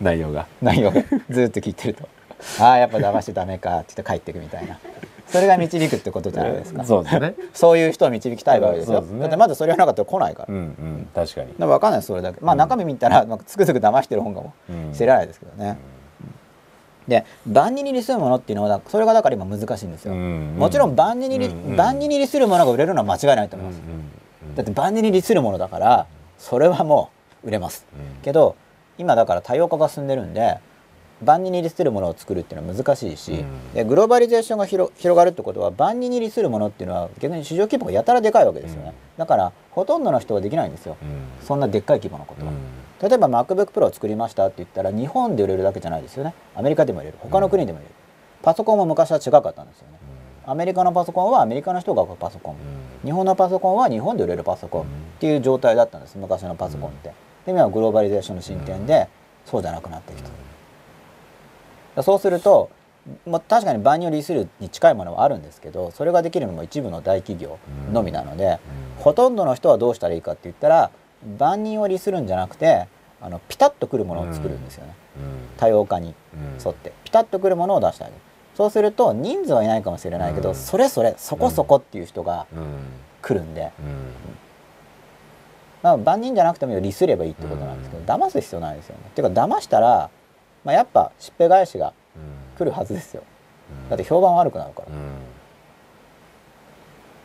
内容が。
内容が。ずっと聞いてると。ああやっぱ騙しちゃダメかって言って帰っていくみたいなそれが導くってことじゃないですか。<laughs>
そうですね。
そういう人を導きたいわけですよ。
ね。
だってまずそれがなかったら来ないから、
うんうん確かに。
だから分かんないですそれだけ。まあ中身見たらなんかつくづく騙してる本かも
うん。
知らないですけどね、で万人に利するものっていうのはそれがだから今難しいんですよ、
うん
もちろん万人に万人に利するものが売れるのは間違いないと思います、だって万人に利するものだからそれはもう売れます、けど今だから多様化が進んでるんで万人に利するものを作るっていうのは難しいし、
うん。
でグローバリゼーションが広広がるってことは万人に利するものっていうのは逆に市場規模がやたらでかいわけですよね、
うん。
だからほとんどの人はできないんですよ、
うん。
そんなでっかい規模のことは、
うん。
例えば MacBook Pro を作りましたって言ったら日本で売れるだけじゃないですよね。アメリカでも売れる。他の国でも売れる、パソコンも昔は違かったんですよね。アメリカのパソコンはアメリカの人が買うパソコン、日本のパソコンは日本で売れるパソコンっていう状態だったんです。昔のパソコンって、で今はグローバリゼーションの進展でそうじゃなくなってきた、そうすると、まあ、確かに万人を利するに近いものはあるんですけどそれができるのも一部の大企業のみなので、ほとんどの人はどうしたらいいかって言ったら万人を利するんじゃなくてあのピタッとくるものを作るんですよね、多様化に沿って。ピタッとくるものを出してあげるそうすると人数はいないかもしれないけど、
うん。
それぞれそこそこっていう人が来るんで、まあ、万人じゃなくても利すればいいってことなんですけど、騙す必要ないですよね。っていうか騙したら、まあ、やっぱしっぺ返しが来るはずですよ。だって評判悪くなるか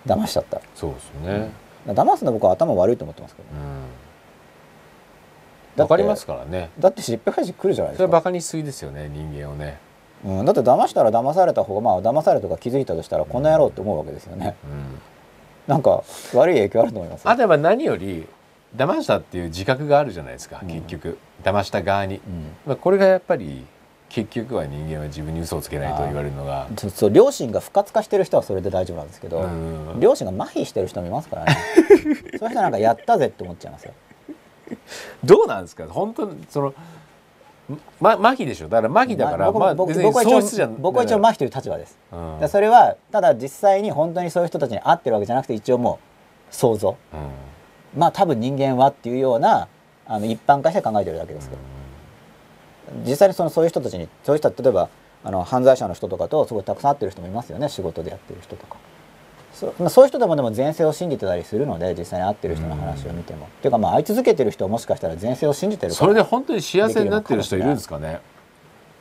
ら、騙しちゃったら。
そうですね。
だから騙すの僕は頭悪いと思ってますけど、だって
わかりますからね。
だってしっぺ返し来るじゃないですか。
それバカにしすぎですよね人間をね。
うん、だって騙したら騙された方がまあ騙されたとか気づいたとしたらこん。な野郎って思うわけですよね。なんか悪い影響あると思いますよ。
あとは何より騙したっていう自覚があるじゃないですか、
うん。
結局。騙した側に、
うん。
まあ、これがやっぱり結局は人間は自分に嘘をつけないと言われるのが。
そう両親が不活化してる人はそれで大丈夫なんですけど、
うん。
両親が麻痺してる人もいますからね。<laughs> そういう人なんかやったぜって思っちゃいますよ。
どうなんですか？本当にそのま麻痺でしょ？だから麻痺だから、まあ、
僕僕は一応僕は一応麻痺という立場です、
うん。
それはただ実際に本当にそういう人たちに会ってるわけじゃなくて一応もう想像。
うん
まあ多分人間はっていうようなあの一般化して考えてるだけですけど。実際にそのそういう人たちにそういう人は例えばあの犯罪者の人とかとすごいたくさん会ってる人もいますよね。仕事でやってる人とか。そまあそういう人でもでも前世を信じてたりするので実際に会ってる人の話を見ても、っていうかまあ会い続けてる人はもしかしたら前世を信じてる
それで本当に幸せになってる人いるんですかね？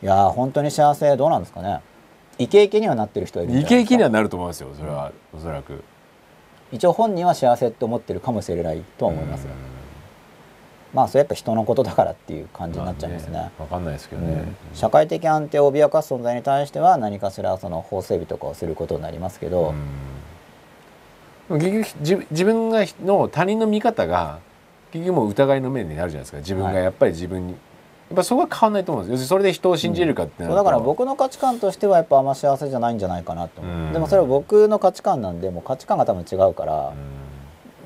いやー本当に幸せどうなんですかね。イケイケにはなってる人はいる
イケイケにはなると思いますよそれはおそらく
一応本人は幸せって思ってるかもしれないとは思いますよ。まあそれやっぱ人のことだからっていう感じになっちゃいますね,、
わかんないですけどね。
うん、社会的安定を脅かす存在に対しては何かしらその法整備とかをすることになりますけど、
うん。結局自自分がの他人の見方が結局もう疑いの面になるじゃないですか。自分が
はい
やっぱり自分に、やっぱそこは変わんないと思うんです要するにそれで人を信じれるかって
だから僕の価値観としてはやっぱあんま幸せじゃないんじゃないかなと思う、
うん。
でもそれは僕の価値観なんでもう価値観が多分違うから、
うん。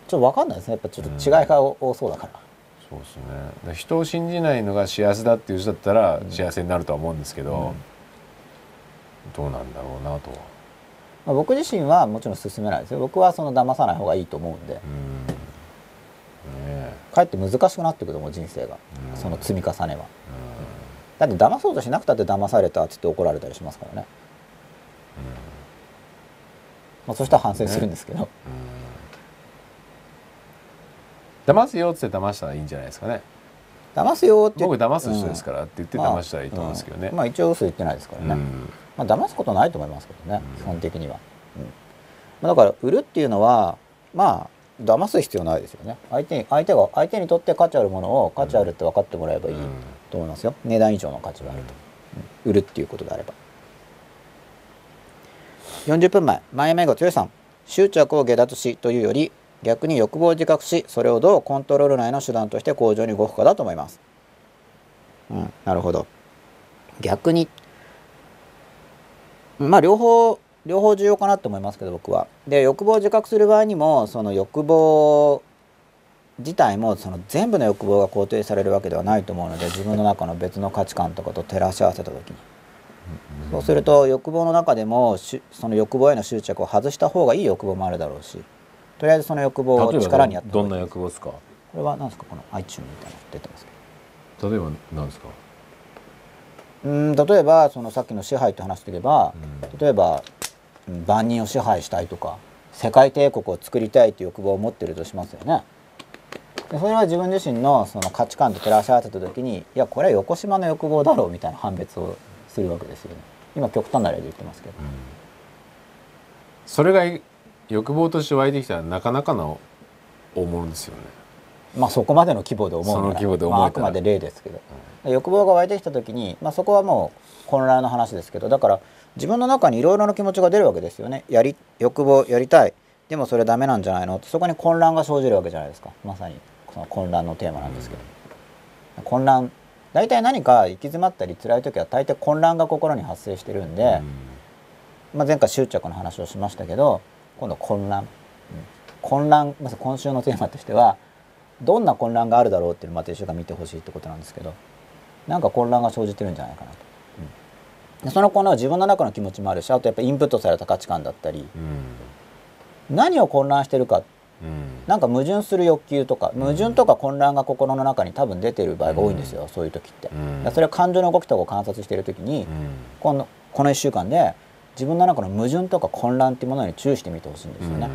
ちょっと分かんないですね。やっぱちょっと違いが多そうだから、
そうですね。人を信じないのが幸せだっていう人だったら幸せになるとは思うんですけど、どうなんだろうなとは。
まあ、僕自身はもちろん進めないですよ。僕はその騙さない方がいいと思うんで。
うん
かえって難しくなってくると思う人生が、
うん。
その積み重ねは、だって騙そうとしなくたって騙されたっつって怒られたりしますからね、まあ、そしたら反省するんですけど、
騙すよって騙したらいいんじゃないですかね。
騙すよって
僕騙す人ですからって言って
まあ
騙したらいいと思うんですけどね、
うん。まあ一応嘘言ってないですからね、
うん。
まあ騙すことないと思いますけどね、
うん。
基本的には、うん。まあ、だから売るっていうのはまあ騙す必要ないですよね。相手に相手が相手にとって価値あるものを価値あるって分かってもらえばいいと思いますよ。値段以上の価値があると、うん。売るっていうことであれば。40分前。前目が強いさん。執着を下脱しというより逆に欲望を自覚しそれをどうコントロール内の手段として向上に動くかだと思います。うん。なるほど。逆に。まあ両方両方重要かなと思いますけど僕は。で欲望を自覚する場合にもその欲望自体もその全部の欲望が肯定されるわけではないと思うので自分の中の別の価値観とかと照らし合わせた時に。そうすると欲望の中でもしその欲望への執着を外した方がいい欲望もあるだろうしとりあえずその欲望を力にやった
ばどんな欲望ですか？
これは何ですか？この iTune みたいなの出てますけど。
例えば何ですか、
うん例えばそのさっきの支配と話していけば、
うん。
例えばうん万人を支配したいとか世界帝国を作りたいという欲望を持ってるとしますよね。でそれは自分自身のその価値観と照らし合わせた時にいやこれは横島の欲望だろうみたいな判別をするわけですよね。今極端な例で言ってますけど。
それが欲望として湧いてきたらなかなかの大物ですよね
まあそこまでの規模で思う
その規模で思
まあ、あくまで例ですけど、欲望が湧いてきた時に、まあ、そこはもう混乱の話ですけどだから自分の中にいろいろな気持ちが出るわけですよね。やり欲望やりたい。でもそれダメなんじゃないの？ってそこに混乱が生じるわけじゃないですか。まさに。その混乱のテーマなんですけど、混乱。大体何か行き詰まったり辛い時は大抵混乱が心に発生してるんで、まあ、前回執着の話をしましたけど今度混乱、うん。混乱まず今週のテーマとしてはどんな混乱があるだろうっていうのをまた一週間見てほしいってことなんですけどなんか混乱が生じてるんじゃないかなと、その混乱は自分の中の気持ちもあるしあとやっぱインプットされた価値観だったり。
うん。
何を混乱してるか。
うん。
なんか矛盾する欲求とか矛盾とか混乱が心の中に多分出てる場合が多いんですよ、そういう時って、それは感情の動きとかを観察している時に、
うん。
このこの1週間で自分の中の矛盾とか混乱っていうものに注意してみてほしいんですよね、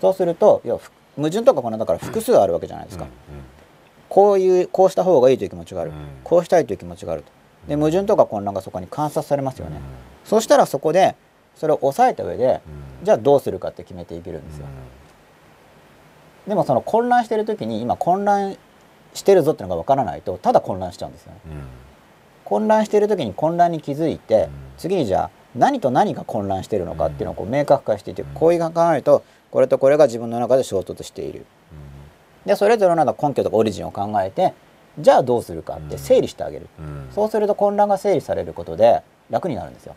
そうするといやふ矛盾とか混乱だから複数あるわけじゃないですか、こういうこうした方がいいという気持ちがある、
うん。
こうしたいという気持ちがあるとで矛盾とか混乱がそこに観察されますよね、そうしたらそこでそれを抑えた上で、じゃあどうするかって決めていけるんですよ、でもその混乱してる時に今混乱してるぞっていうのが分からないとただ混乱しちゃうんですよね。混乱してる時に混乱に気づいて、次にじゃあ何と何が混乱してるのかっていうのをこう明確化していて、こういう考えるとこれとこれが自分の中で衝突している。でそれぞれの根拠とかオリジンを考えてじゃあどうするかって整理してあげる、そうすると混乱が整理されることで楽になるんですよ。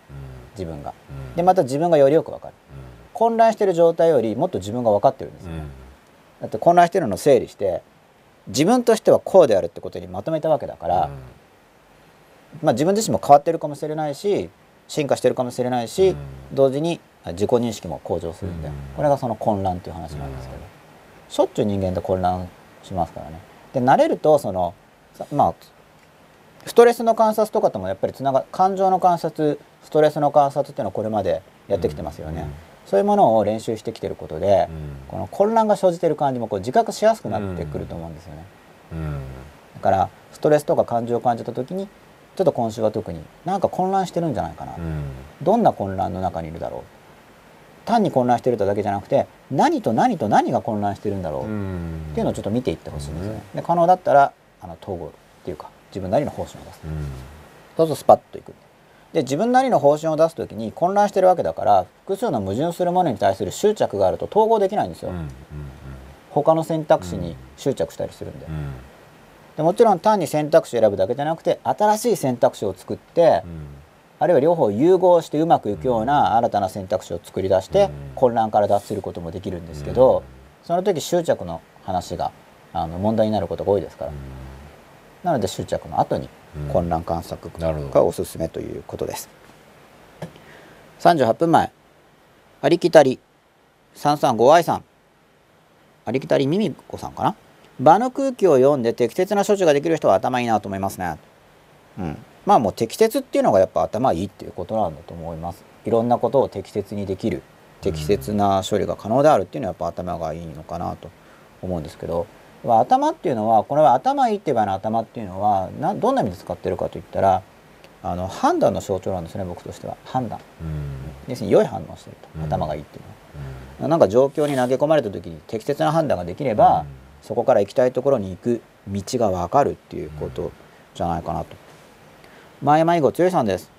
自分が。でまた自分がよりよく分かる。混乱してる状態よりもっと自分が分かってるんですよ、だって混乱してるのを整理して自分としてはこうであるってことにまとめたわけだから、まあ、自分自身も変わってるかもしれないし進化してるかもしれないし、同時に自己認識も向上するんで、
うん。
これがその混乱っていう話なんですけど、しょっちゅう人間って混乱しますからね。で慣れるとそのさまあストレスの観察とかともやっぱりつなが感情の観察ストレスの観察っていうのはこれまでやってきてますよね。そういうものを練習してきてることで、
うん。
この混乱が生じてる感じもこう自覚しやすくなってくると思うんですよね。
うん。
だからストレスとか感情を感じた時にちょっと今週は特になんか混乱してるんじゃないかな、
うん。
どんな混乱の中にいるだろう。単に混乱してるだけじゃなくて何と何と何が混乱してるんだろう。っ
うん。
ていうのをちょっと見ていってほしいんですよね。
う
で可能だったらあの統合っていうか自分なりの方針を出す。
うん。
そうするとスパッといく。で自分なりの方針を出す時に混乱してるわけだから複数の矛盾するものに対する執着があると統合できないんですよ、
うんうん
他の選択肢に執着したりするんで,、
うん。
でもちろん単に選択肢を選ぶだけじゃなくて新しい選択肢を作って、
うん。
あるいは両方融合してうまくいくような新たな選択肢を作り出して、
うん。
混乱から脱することもできるんですけど、その時執着の話があの問題になることが多いですから、なので執着の後に
うん。
混乱観察がおすすめということです。38分前。ありきたり。335愛さん。ありきたりミミコさんかな。場の空気を読んで適切な処置ができる人は頭いいなと思いますね。うん、まあもう適切っていうのがやっぱ頭いいっていうことなんだと思います。いろんなことを適切にできる適切な処理が可能であるっていうのはやっぱ頭がいいのかなと思うんですけどまあ頭っていうのはこれは頭いいって場合の頭っていうのはなどんな意味で使ってるかといったらあの判断の象徴なんですね僕としては判断
うん
要するに良い反応をしてると、
うん
頭がいいっていうのはなんか状況に投げ込まれた時に適切な判断ができれば、そこから行きたいところに行く道が分かるっていうことじゃないかなと。前迷子剛さんです。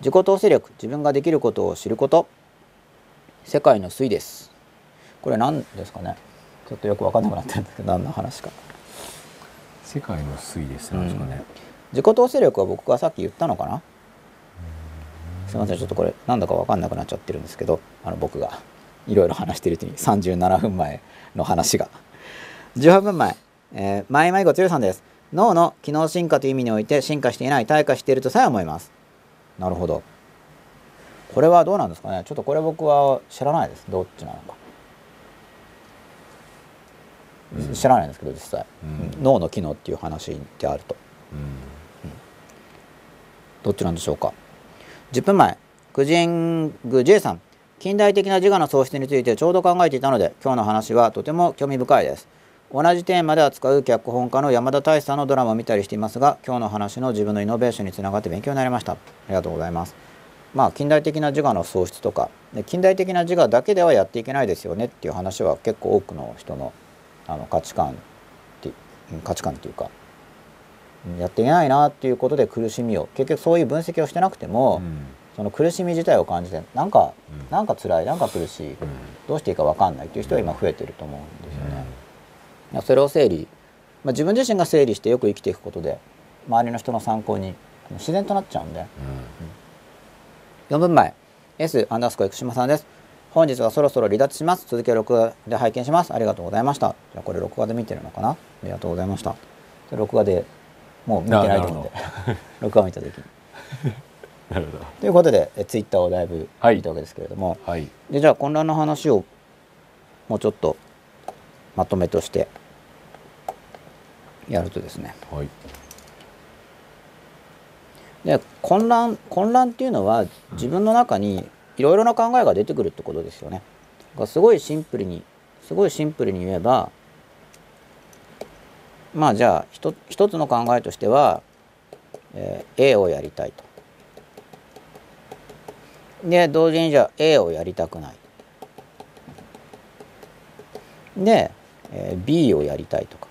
自己統制力、自分ができることを知ること。世界の推です。これ何ですかね？ちょっとよく分かんなくなってるんですけど、何の話か。
世界の推移ですなんですかね。
自己統制力は僕がさっき言ったのかな？すみません、ちょっとこれなんだか分かんなくなっちゃってるんですけど、あの僕がいろいろ話してるうちに37分前の話が。18分前、えー、前迷子剛さんです。脳の機能進化という意味において進化していない、退化しているとさえ思います。なるほど。これはどうなんですかね？ちょっとこれ僕は知らないです。どっちなのか。
うん
知らないんですけど実際、
うん。
脳の機能っていう話であると。どっちなんでしょうか。10分前。クジエング J さん。近代的な自我の喪失についてちょうど考えていたので今日の話はとても興味深いです。同じテーマで扱う脚本家の山田大志さんのドラマを見たりしていますが今日の話の自分のイノベーションにつながって勉強になりました。ありがとうございます。まあ近代的な自我の喪失とかで近代的な自我だけではやっていけないですよねっていう話は結構多くの人のあの価値観ってうん価値観っていうかうんやっていけないなっていうことで苦しみを結局そういう分析をしてなくても、その苦しみ自体を感じてなんか、
うん。
なんか辛いなんか苦しい、どうしていいか分かんないっていう人が今増えてると思うんですよね。いやそれを整理、まあ、自分自身が整理してよく生きていくことで周りの人の参考に自然となっちゃうんで。4分前 S アンダースコア生島さんです本日はそろそろ離脱します。続きは録画で拝見します。ありがとうございました。じゃあこれ録画で見てるのかな？ありがとうございました。録画でもう見てないと思うんで録画見た時に。
なるほど。
ということでえツイッターをだいぶ
はい。
見たわけですけれども、
はい。
でじゃあ混乱の話をもうちょっとまとめとしてやるとですね。
はい。
で混乱混乱っていうのは自分の中にいろいろな考えが出てくるってことですよね。だからすごいシンプルにすごいシンプルに言えばまあじゃあ一一つの考えとしては、えー A をやりたいと。で同時にじゃあ A をやりたくない。で、えー B をやりたいとか。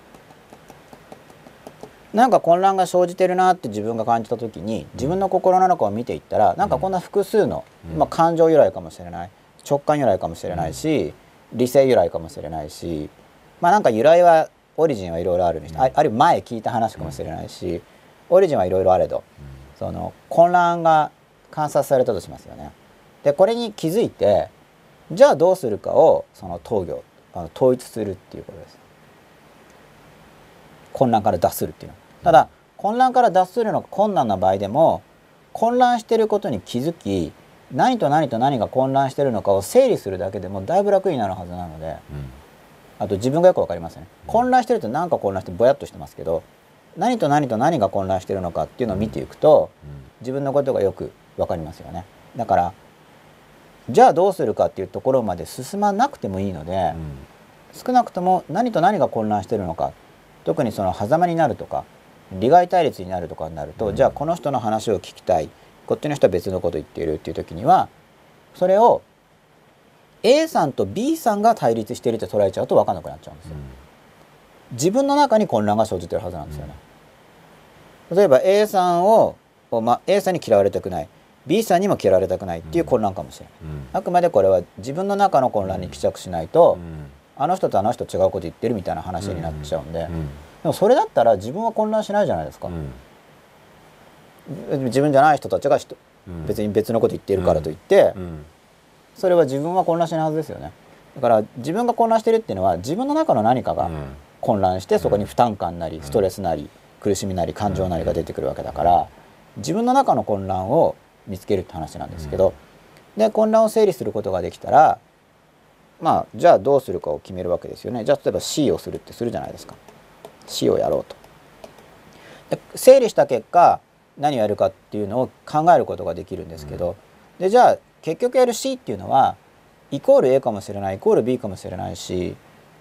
なんか混乱が生じてるなって自分が感じた時に自分の心の中を見ていったらなんかこんな複数の、
うん。
まあ、感情由来かもしれない。直感由来かもしれないし、理性由来かもしれないしまあなんか由来はオリジンはいろいろあるにして、ああるいは前聞いた話かもしれないし、オリジンはいろいろあれど。その混乱が観察されたとしますよね。でこれに気づいてじゃあどうするかをその統御あの統一するっていうことです。混乱から脱するっていうの。は。ただ混乱から脱するのが困難な場合でも混乱してることに気づき何と何と何が混乱してるのかを整理するだけでもだいぶ楽になるはずなのであと自分がよくわかりますよね。混乱してると何か混乱してぼやっとしてますけど何と何と何が混乱してるのかっていうのを見ていくと自分のことがよくわかりますよね。だからじゃあどうするかっていうところまで進まなくてもいいので、少なくとも何と何が混乱してるのか特にその狭間になるとか利害対立になるとかになると、
うん。
じゃあこの人の話を聞きたい。こっちの人は別のこと言っているっていう時にはそれを A さんと B さんが対立しているって捉えちゃうと分かんなくなっちゃうんですよ。自分の中に混乱が生じてるはずなんですよね。例えば A さんを、まあ、A さんに嫌われたくない。B さんにも嫌われたくないっていう混乱かもしれない。あくまでこれは自分の中の混乱に帰着しないと、あの人とあの人違うこと言ってるみたいな話になっちゃうんで、でもそれだったら自分は混乱しないじゃないですか、自分じゃない人たちが人別に別のこと言っているからといって、それは自分は混乱しないはずですよね。だから自分が混乱してるっていうのは自分の中の何かが混乱してそこに負担感なりストレスなり苦しみなり感情なりが出てくるわけだから自分の中の混乱を見つけるって話なんですけどで混乱を整理することができたらまあじゃあどうするかを決めるわけですよね。じゃあ例えば C をするってするじゃないですか C をやろうと。で整理した結果何をやるかっていうのを考えることができるんですけどでじゃあ結局やる C っていうのはイコール A かもしれないイコール B かもしれないし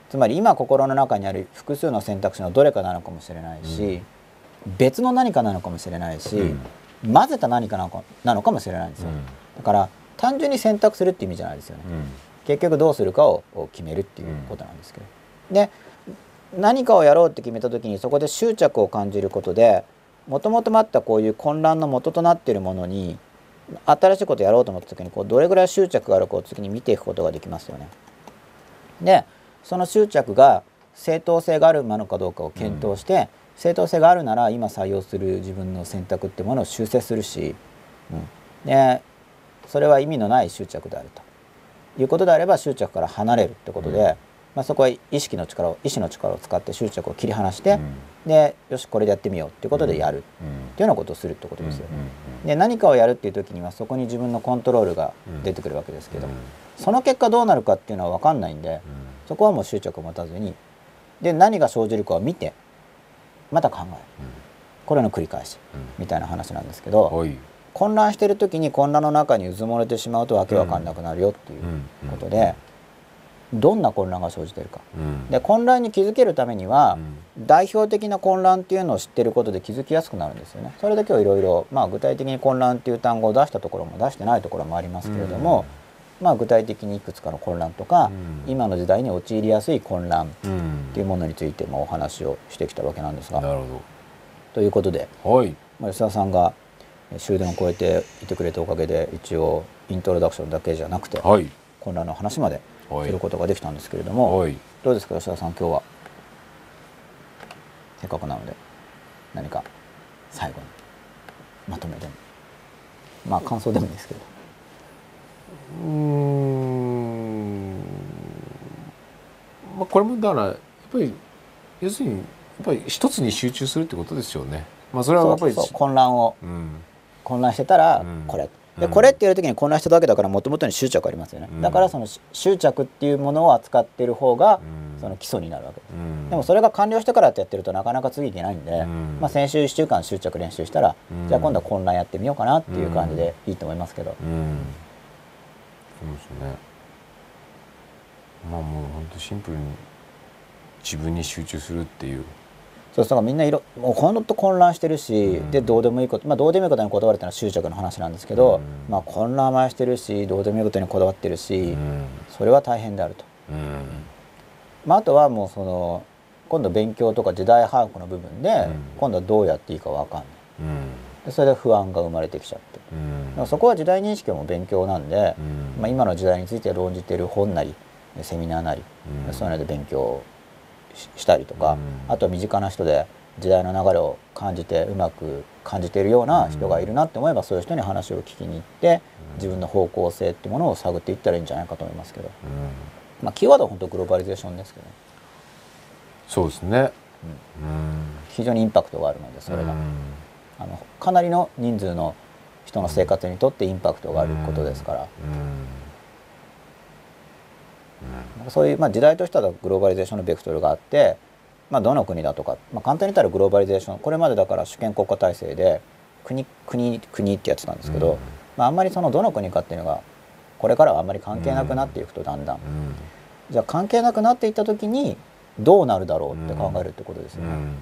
つまり今心の中にある複数の選択肢のどれかなのかもしれないし、別の何かなのかもしれないし、混ぜた何かなのかなのかもしれないんですよ、だから単純に選択するって意味じゃないですよね、結局どうするかを決めるっていうことなんですけど、で何かをやろうって決めた時にそこで執着を感じることでもともとあったこういう混乱の元となっているものに新しいことやろうと思った時にこうどれぐらい執着があるかを次に見ていくことができますよね。でその執着が正当性があるものかどうかを検討して、正当性があるなら今採用する自分の選択ってものを修正するし、うん、でそれは意味のない執着であるということであれば執着から離れるってことで、うん、まあ、そこは意識の力を意志の力を使って執着を切り離して、うん、でよしこれでやってみようっていうことでやるっていうようなことをするってことですよ。で何かをやるっていう時にはそこに自分のコントロールが出てくるわけですけど、その結果どうなるかっていうのは分かんないんで、そこはもう執着を持たずにで何が生じるかを見てまた考える、これの繰り返しみたいな話なんですけど、混乱してる時に混乱の中にうずもれてしまうとわけわかんなくなるよっていうことで、どんな混乱が生じてるか、で混乱に気づけるためには、代表的な混乱っていうのを知ってることで気づきやすくなるんですよね。それで今日いろいろまあ具体的に混乱っていう単語を出したところも出してないところもありますけれども、まあ、具体的にいくつかの混乱とか、うん、今の時代に陥りやすい混乱っていうものについてもお話をしてきたわけなんですが。
なるほど。
ということで、
はい。
まあ、吉田さんが終電を超えていてくれたおかげで一応イントロダクションだけじゃなくて、
はい、
混乱の話まですることができたんですけれども、
はい、
どうですか吉田さん今日は？せっかくなので何か最後にまとめでも。まあ感想でもいいですけど。
うん。まあこれもだからやっぱり要するにやっぱり一つに集中するってことですよね。まあそれはやっぱり
混乱を、
うん、
混乱してたらこれ、でこれっていう時に混乱してたわけだからもともとに執着ありますよね、
うん。
だからその執着っていうものを扱っている方がその基礎になるわけです、
うん。
でもそれが完了してからってやってるとなかなか次いけないんで、
ん。
まあ、先週1週間執着練習したら、
うん。
じゃあ今度は混乱やってみようかなっていう感じでいいと思いますけど、
うん。そうですね。まあもう本当シンプルに自分に集中するっていう
そうだからみんないろもうほんと混乱してるし、
うん。
でどうでもいいことまあどうでもいいことにこだわるっていうのは執着の話なんですけど、
うん。
まあ混乱前してるしどうでもいいことにこだわってるし、
うん。
それは大変であると。
うん。
まあ、あとはもうその今度勉強とか時代把握の部分で、
うん。
今度はどうやっていいか分かんない。
うん。
でそれで不安が生まれてきちゃって。だ
うん。
からそこは時代認識も勉強なんで、
うん。
まあ、今の時代について論じている本なりセミナーなり、
うん。
そういうので勉強ししたりとか、
うん。
あとは身近な人で時代の流れを感じてうまく感じているような人がいるなって思えば、そういう人に話を聞きに行って自分の方向性っていうものを探っていったらいいんじゃないかと思いますけど、
うん。
まあ、キーワードは本当グローバリゼーションですけど、ね、
そうですね。うん。
非常にインパクトがあるのでそれが。
うん。
あのかなりの人数の人の生活にとってインパクトがあることですから、そういう、まあ、時代としてはグローバリゼーションのベクトルがあって、まあ、どの国だとか、まあ、簡単に言ったらグローバリゼーションこれまでだから主権国家体制で国国国ってやってたんですけど、
うん。
まあ、あんまりそのどの国かっていうのがこれからはあんまり関係なくなっていくとだんだん、
うん。
じゃあ関係なくなっていった時にどうなるだろうって考えるってことですよね。
うん。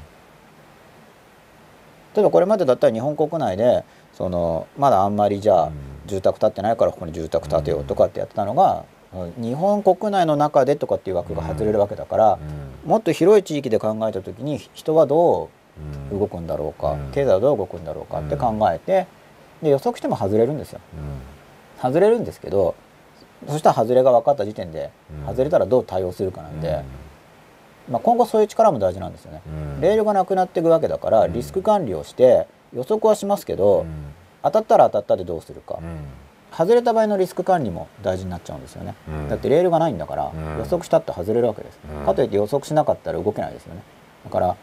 例えばこれまでだったら日本国内でそのまだあんまりじゃあ
うん。
住宅建ってないからここに住宅建てようとかってやってたのが、日本国内の中でとかっていう枠が外れるわけだから、もっと広い地域で考えた時に人はど
うん
う動くんだろうか、
うん。
経済はどう動くんだろうかって考えてで予測しても外れるんですよ。外れるんですけどそしたら外れが分かった時点で
うん。
外れたらどう対応するかなんで、
うん。
まあ、今後そういう力も大事なんですよね。
うん。
レールがなくなっていくわけだから
うん。
リスク管理をして予測はしますけど、
うん。
当たったら当たったでどうするか、
うん
外れた場合のリスク管理も大事になっちゃうんですよね、
うん。
だってレールがないんだから、
うん。
予測したって外れるわけです、
うん。
かといって予測しなかったら動けないですよね。だから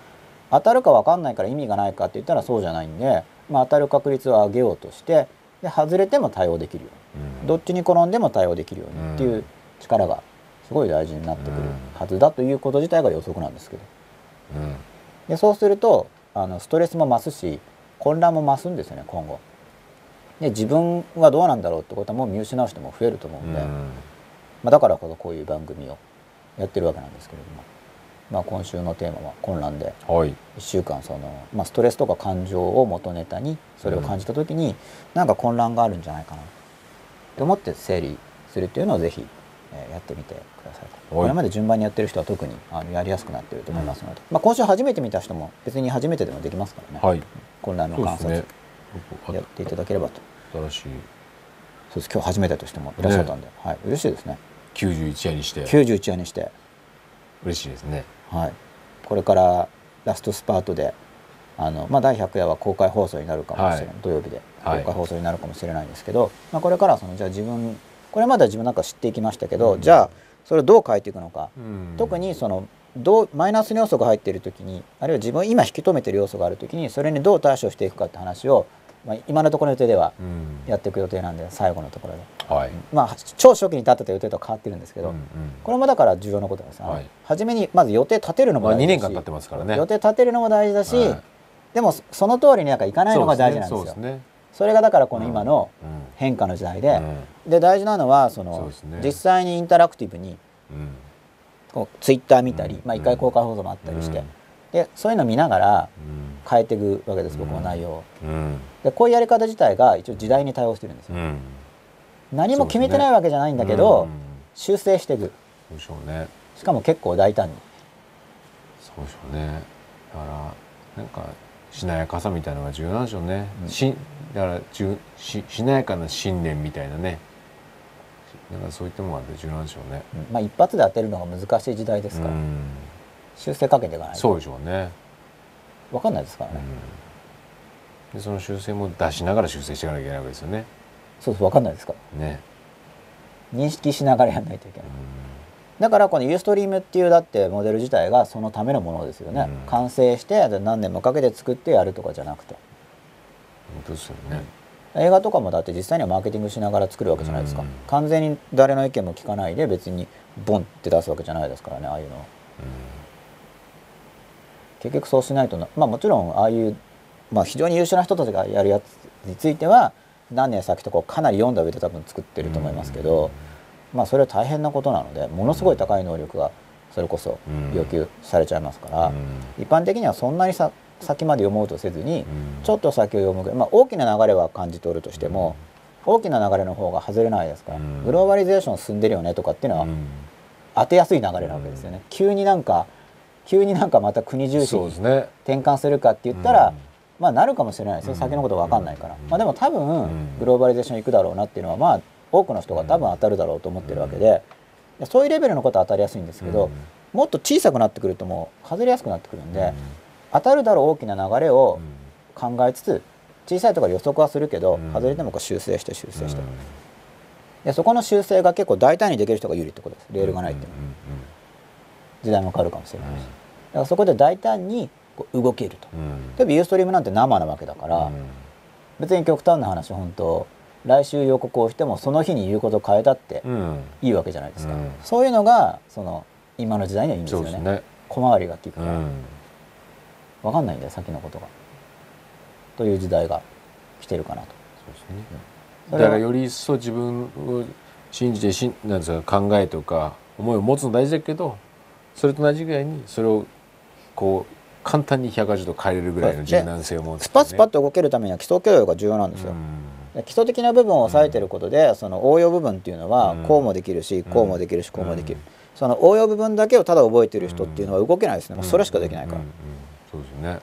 当たるか分かんないから意味がないかって言ったらそうじゃないんで、まあ、当たる確率を上げようとしてで外れても対応できるように。
うん。
どっちに転んでも対応できるようにっていう力がすごい大事になってくるはずだということ自体が予測なんですけど。
うん。
でそうするとあのストレスも増すし混乱も増すんですよね今後で自分はどうなんだろうってことはもう見失う人も増えると思うんで、まあ、だからこそこういう番組をやってるわけなんですけれども、まあ、今週のテーマは混乱で。
はい。
1週間その、まあ、ストレスとか感情を元ネタにそれを感じた時に、なんか混乱があるんじゃないかなと思って整理するっていうのをぜひ、えーやってみてくださいこれまで順番にやってる人は特にあのやりやすくなってると思いますので、まあ、今週初めて見た人も別に初めてでもできますからね、
はい。
混乱の観察
ね。
やっていただければと
新しい。
そうです。今日初めてとしてもいらっしゃったんで、はい、嬉しいですね。
91夜にして。
91夜にして、
嬉しいですね。
はい、これからラストスパートであの、まあ、第100夜は公開放送になるかもしれない、
はい。
土曜日で。公
はい。
開放送になるかもしれないんですけど、まあ、これからはそのじゃあ自分これまでは自分なんか知っていきましたけど、
うん。
じゃあそれをどう変えていくのか、
うん。
特にそのどうマイナスの要素が入っている時にあるいは自分今引き止めている要素がある時にそれにどう対処していくかって話を、まあ、今のところの予定では
うん。
やっていく予定なんで最後のところで、
はい。
まあ超初期に立ってた予定とは変わってるんですけど、
うんうん。
これもだから重要なことなんです、あの
はい。
初めにまず予定立てるのも
まあ2
大事だし、
年間経ってますからね。
予定立てるのも大事だし、
はい。
でもそその通りになんかいかないのが大事なんですよ。
そね。
それがだからこの今の
うん。
変化の時代
う
で、
ん。
で大事なのはその実際にインタラクティブに
うん。
こうツイッター見たり、
うん。
まあ、一回公開放送もあったりして、
うん
でそういうの見ながら
うん。
変えていくわけです僕の
うん。
内容を。
うん。
でこういうやり方自体が一応時代に対応してるんですよ。
うん。
何も決めてないわけじゃないんだけど、
うん。
修正していく。
そうでしょうね。
しかも結構大胆に。
そうでしょうね。だからなんかしなやかさみたいなのが重要なんでしょうね、
うん。
しだからじゅししなやかな信念みたいなね。なんかそういったものが重要なんでしょうね。
うん。まあ、一発で当てるのが難しい時代ですから、
うん
修正かけていかないと
そうでしょうね、
分かんないですからね、
うん、でその修正も出しながら修正していかなきゃいけないわけですよね。
そうそう分かんないですから。
ね、
認識しながらやらないといけない。
うん。
だからこのユーストリームっていうだってモデル自体がそのためのものですよね、
うん。
完成して何年もかけて作ってやるとかじゃなくて。
本当ですよね、
映画とかもだって実際にはマーケティングしながら作るわけじゃないですか、
うん。
完全に誰の意見も聞かないで別にボンって出すわけじゃないですからねああいうのは結局そうしないとな。まあもちろんああいう、まあ、非常に優秀な人たちがやるやつについては何年先とかをかなり読んだ上で多分作ってると思いますけど、まあそれは大変なことなのでものすごい高い能力がそれこそ要求されちゃいますから、一般的にはそんなにさ先まで読もうとせずに、ちょっと先を読む。ぐらい、まあ、大きな流れは感じ取るとしても、大きな流れの方が外れないですから、
うん。
グローバリゼーション進んでるよねとかっていうのは当てやすい流れなわけですよね、急になんか急になんかまた国重視に転換するかって言ったら、
うん。
まあなるかもしれないですよ、
うん。
先のこと分かんないから、
うん。
まあでも多分、
ん。
グローバリゼーション行くだろうなっていうのはまあ多くの人が多分当たるだろうと思ってるわけで、そういうレベルのことは当たりやすいんですけど、もっと小さくなってくるともう外れやすくなってくるんで、当たるだろう大きな流れを考えつつ小さいところ予測はするけど、
うん。
外れてもこう修正して修正して、でそこの修正が結構大胆にできる人が有利ってことです。レールがないっていうのは、時代も変わるかもしれないし、だからそこで大胆にこう動けると。例えばユーストリームなんて生なわけだから、別に極端な話本当来週予告をしてもその日に言うことを変えたっていいわけじゃないですか、
うん。
そういうのがその今の時代にはいいんですよね。
ね
小回りが利くから、
うん。
分かんないんだよ先のことが。という時代が来てるかなと。
そうですね。
それは
だからより一層自分を信じてしんなんですか考えとか思いを持つの大事だけどそれと同じぐらいにそれをこう簡単に180度変えれるぐらいの柔軟性を持つ、ね、
スパスパッと動けるためには基礎教養が重要なんですよ。で基礎的な部分を抑えてることで、その応用部分っていうのはこうもできるし、こうもできるしこうもできる、その応用部分だけをただ覚えてる人っていうのは動けないですね、もうそれしかできないから。
そうですね。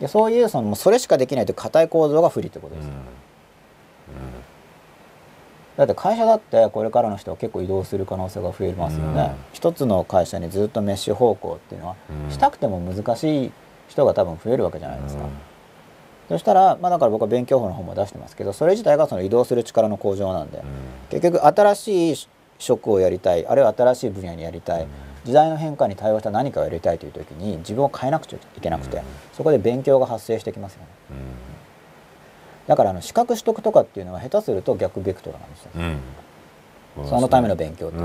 でそういうそのそれしかできないという硬い構造が不利ってことです、だって会社だってこれからの人は結構移動する可能性が増えますよね、一つの会社にずっとメッシュ方向っていうのは、したくても難しい人が多分増えるわけじゃないですか、そしたら、まあ、だから僕は勉強法の方も出してますけどそれ自体がその移動する力の向上なんで、結局新しい職をやりたいあるいは新しい分野にやりたい、時代の変化に対応した何かをやりたいという時に自分を変えなくちゃいけなくて、そこで勉強が発生してきますよね、だからあの資格取得とかっていうのは下手すると逆ベクトルなんですよ、そのための勉強って、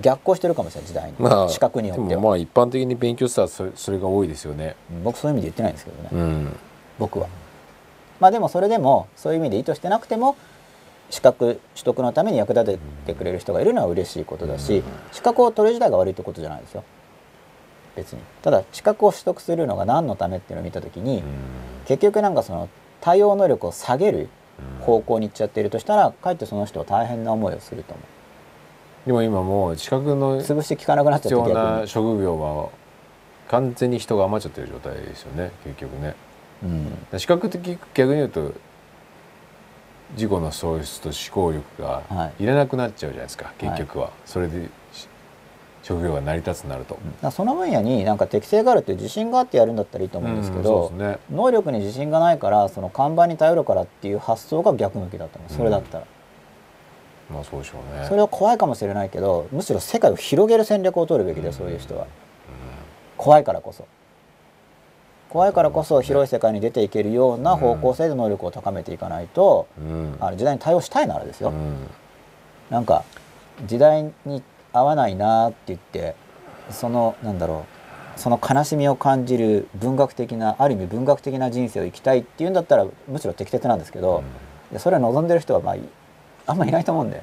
逆行してるかもしれない時代に、まあ、資格によって。は
まあ一般的に勉強したらそれそれが多いですよね、
僕そういう意味で言ってないんですけどね、うん、僕は。まあでもそれでもそういう意味で意図してなくても資格取得のために役立ててくれる人がいるのは嬉しいことだし資格を取る自体が悪いってことじゃないですよ。別に。ただ資格を取得するのが何のためっていうのを見た時に結局なんかその対応能力を下げる方向に行っちゃっているとしたらかえってその人は大変な思いをすると思う。
でも今もう資格の
潰して効かなくなっちゃって
必要な職業は完全に人が余っちゃってる状態ですよね結局ね、うん、資格的逆に言うと事故の喪失と思考力がい。らなくなっちゃうじゃないですか、はい、結局は、それで職業が成り立つなると、
うん、その分野になんか適性があるっていう自信があってやるんだったらいいと思うんですけど、うん。ね、能力に自信がないからその看板に頼るからっていう発想が逆向きだと思うそれだったら、
うん、まあそうでしょうね。
それは怖いかもしれないけどむしろ世界を広げる戦略を取るべきで、そういう人は、怖いからこそ。怖いからこそ広い世界に出ていけるような方向性で能力を高めていかないと、うん、あの時代に対応したいならですよ、うん、なんか時代に合わないなって言ってそのなんだろうその悲しみを感じる文学的なある意味文学的な人生を生きたいっていうんだったらむしろ適切なんですけど、うん、それを望んでる人はまああんまりいないと思うんで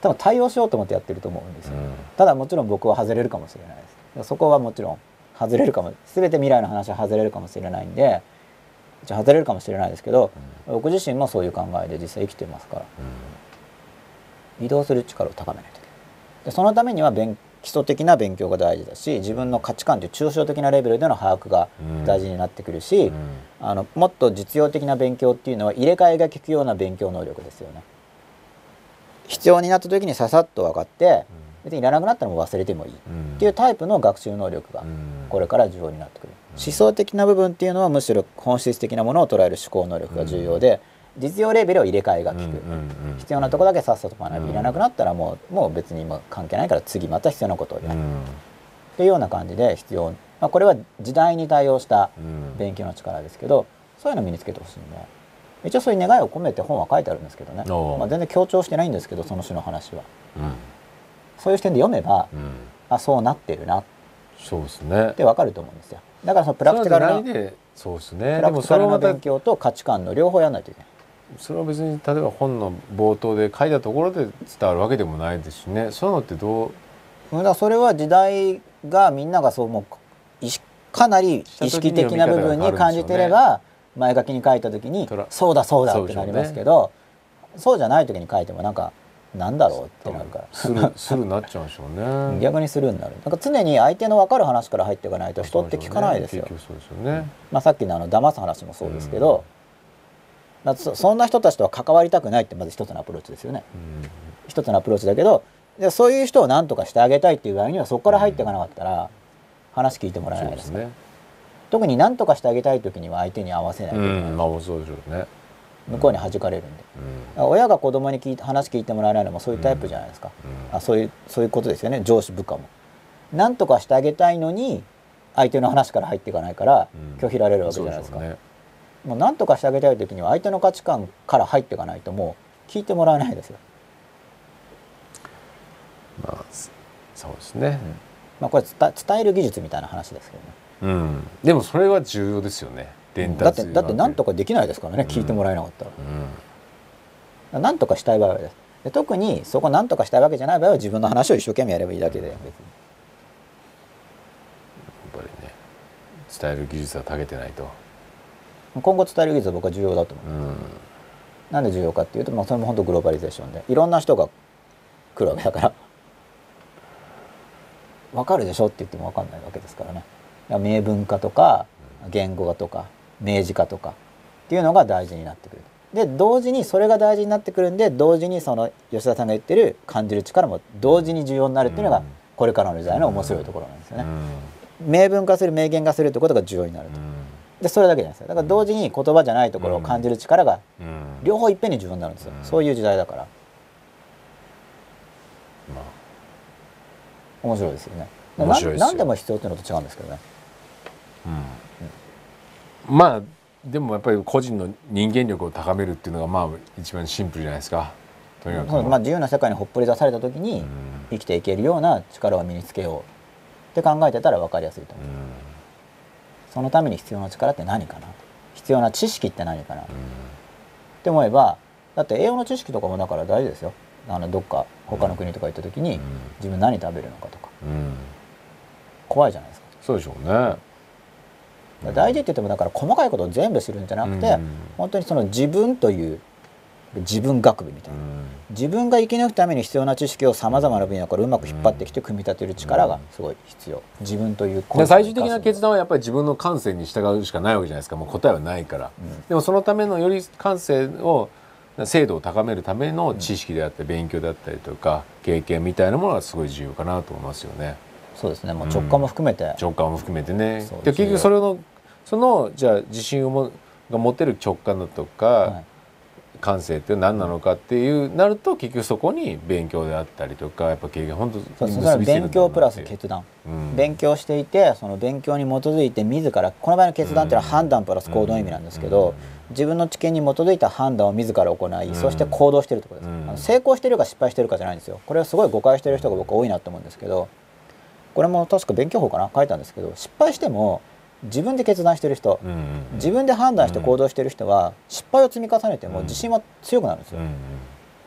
多分対応しようと思ってやってると思うんですよ、ただもちろん僕は外れるかもしれないです。そこはもちろん外れるかも全て未来の話は外れるかもしれないんでじゃ外れるかもしれないですけど、うん、僕自身もそういう考えで実際生きてますから、うん、移動する力を高めないでそのためには勉基礎的な勉強が大事だし自分の価値観という抽象的なレベルでの把握が大事になってくるし、うん、あのもっと実用的な勉強っていうのは入れ替えが効くような勉強能力ですよね。必要になった時にささっと分かって、別にいらなくなったらもう忘れてもいいっていうタイプの学習能力がこれから重要になってくる、思想的な部分っていうのはむしろ本質的なものを捉える思考能力が重要で、実用レベルを入れ替えが効く、必要なとこだけさっさと学びいらなくなったらもうもう別に今関係ないから次また必要なことをやる、っていうような感じで必要、まあ、これは時代に対応した勉強の力ですけどそういうのを身につけてほしいんで一応そういう願いを込めて本は書いてあるんですけどね、まあ、全然強調してないんですけどその種の話は。そういう視点で読めば、うん、あそうなってるな。
そうですね。
ってわかると思うんですよ。だからそのプラクティカル
なそうですね。
プラクティカルな勉強と価値観の両方やらないといけない
それは別に例えば本の冒頭で書いたところで伝わるわけでもないですしね。そういうのってど
う？だそれは時代がみんながそうもうかなり意識的な部分に感じてれば前書きに書いた時にそうだそうだってなりますけどそうじゃない時に書いてもなんかなんだろうってなるから。
するするなっちゃうんでしょうね。<laughs>
逆にするになる。なんか常に相手の分かる話から入っていかないと人って聞かないですよ、まあ、さっきのあの騙す話もそうですけど、うん、そそんな人たちとは関わりたくないってまず一つのアプローチですよね、うん、一つのアプローチだけどでそういう人を何とかしてあげたいっていう場合にはそこから入っていかなかったら話聞いてもらえないですね、ね、特に何とかしてあげたい時には相手に合わせないといけない、うん、まあそうでしょうね。向こうに弾かれるんで、うん、親が子供に聞い話聞いてもらえないのもそういうタイプじゃないですか、うん、あそういうそういうことですよね。上司部下も。なんとかしてあげたいのに相手の話から入っていかないから拒否られるわけじゃないですか。うんね、もう何とかしてあげたい時には相手の価値観から入っていかないともう聞いてもらえないですよ。
まあそうですね。
まあこれ伝える技術みたいな話ですけ
どね。うん、でもそれは重要ですよね。
伝達だってだって何とかできないですからね、聞いてもらえなかったら、うん、何とかしたい場合はです。で特にそこ何とかしたいわけじゃない場合は自分の話を一生懸命やればいいだけで別に。
伝える技術は長けてないと
今後伝える技術は僕は重要だと思う。
うん。
なんで重要かっていうと、まあ、それも本当グローバリゼーションでいろんな人が来るわけだから。<laughs> 分かるでしょって言っても分かんないわけですからね。明文化とか言語化とか明示化とかっていうのが大事になってくる。で同時にそれが大事になってくるんで同時にその吉田さんが言ってる感じる力も同時に重要になるっていうのが
うん。
これからの時代の面白いところなんですよね。
う。ん。
明文化する明言化するってことが重要になるとでそれだけじゃないですよ。だから同時に言葉じゃないところを感じる力が
うん。
両方いっぺんに重要になるんですよ、
うん。
そういう時代だから。
まあ。
面白いですよね。
面白い
何でも必要っていうのと違うんですけどね。
うん。まあでもやっぱり個人の人間力を高めるっていうのがまあ一番シンプルじゃないですか。とにかく。
まあ、自由な世界にほっぽり出された時に
うん。
生きていけるような力を身につけようって考えてたら分かりやすいと思う、そのために必要な力って何かな？必要な知識って何かな、って思えばだって栄養の知識とかもだから大事ですよ。あのどっか他の国とか行った時に自分何食べるのかとか。
うんうん。
怖いじゃないですか。
そうでしょうね。
大事って言ってもだから細かいことを全部知るんじゃなくて、
うん。
本当にその自分という自分学部みたいな、自分が生き抜くために必要な知識をさまざまな分野からうまく引っ張ってきて組み立てる力がすごい必要。自分という
で最終的な決
断
断はやっぱり自分の感性に従うしかないわけじゃないですか。もう答えはないから、でもそのためのより感性を精度を高めるための知識であったり勉強であったりとか経験みたいなものがすごい重要かなと思いますよね。
そうですね。もう直感も含めて、
直感も含めてね。で結局それのそのじゃあ自信をもが持てる直感だとか、
はい
感性って何なのかっていうなると結局そこに勉強であったりとかやっぱ経験本当
そうそれは勉強プラス決断、
うん。
勉強していてその勉強に基づいて自らこの場合の決断っていうのは判断プラス行動の意味なんですけど、自分の知見に基づいた判断を自ら行い、
ん
そして行動してるってことです、
うん。
あの成功してるか失敗してるかじゃないんですよ。これはすごい誤解してる人が僕は多いなと思うんですけどこれも確か勉強法かな？書いたんですけど失敗しても自分で決断してる人、
うんうん
自分で判断して行動してる人は失敗を積み重ねても
うん。
自信は強くなるんですよ、
うん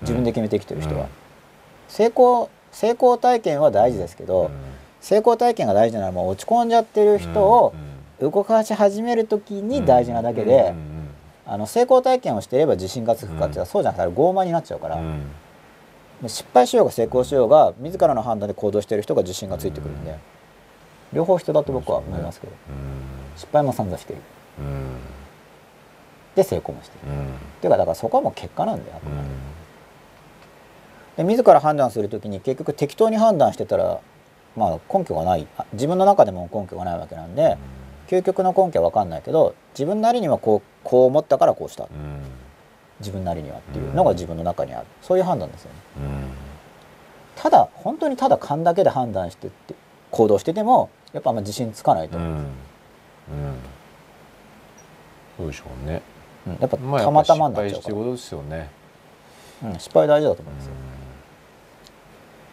自分で決めて生きてる人は、
うん。
成功成功体験は大事ですけど、成功体験が大事なのはもう落ち込んじゃってる人を動かし始める時に大事なだけで、あの成功体験をしていれば自信がつくかっていうと、そうじゃなくて傲慢になっちゃうから、失敗しようが成功しようが自らの判断で行動している人が自信がついてくるんで、両方必要だと僕は思いますけど、失敗も散々している。で成功もしている、っていうかだからそこはもう結果なんだよ、で自ら判断する時に結局適当に判断してたらまあ根拠がない。あ自分の中でも根拠がないわけなんで、究極の根拠は分かんないけど自分なりにはこうこう思ったからこうした。自分なりにはっていうのが自分の中にある。そういう判断ですよね。ただ本当にただ勘だけで判断してって行動しててもやっぱあんま自信つかないと、う。ん。
そうでしょうね。
やっぱ
まあ
たまたまになっちゃうから、
失敗してことですよね。
うん、失敗大事だと思いますよ、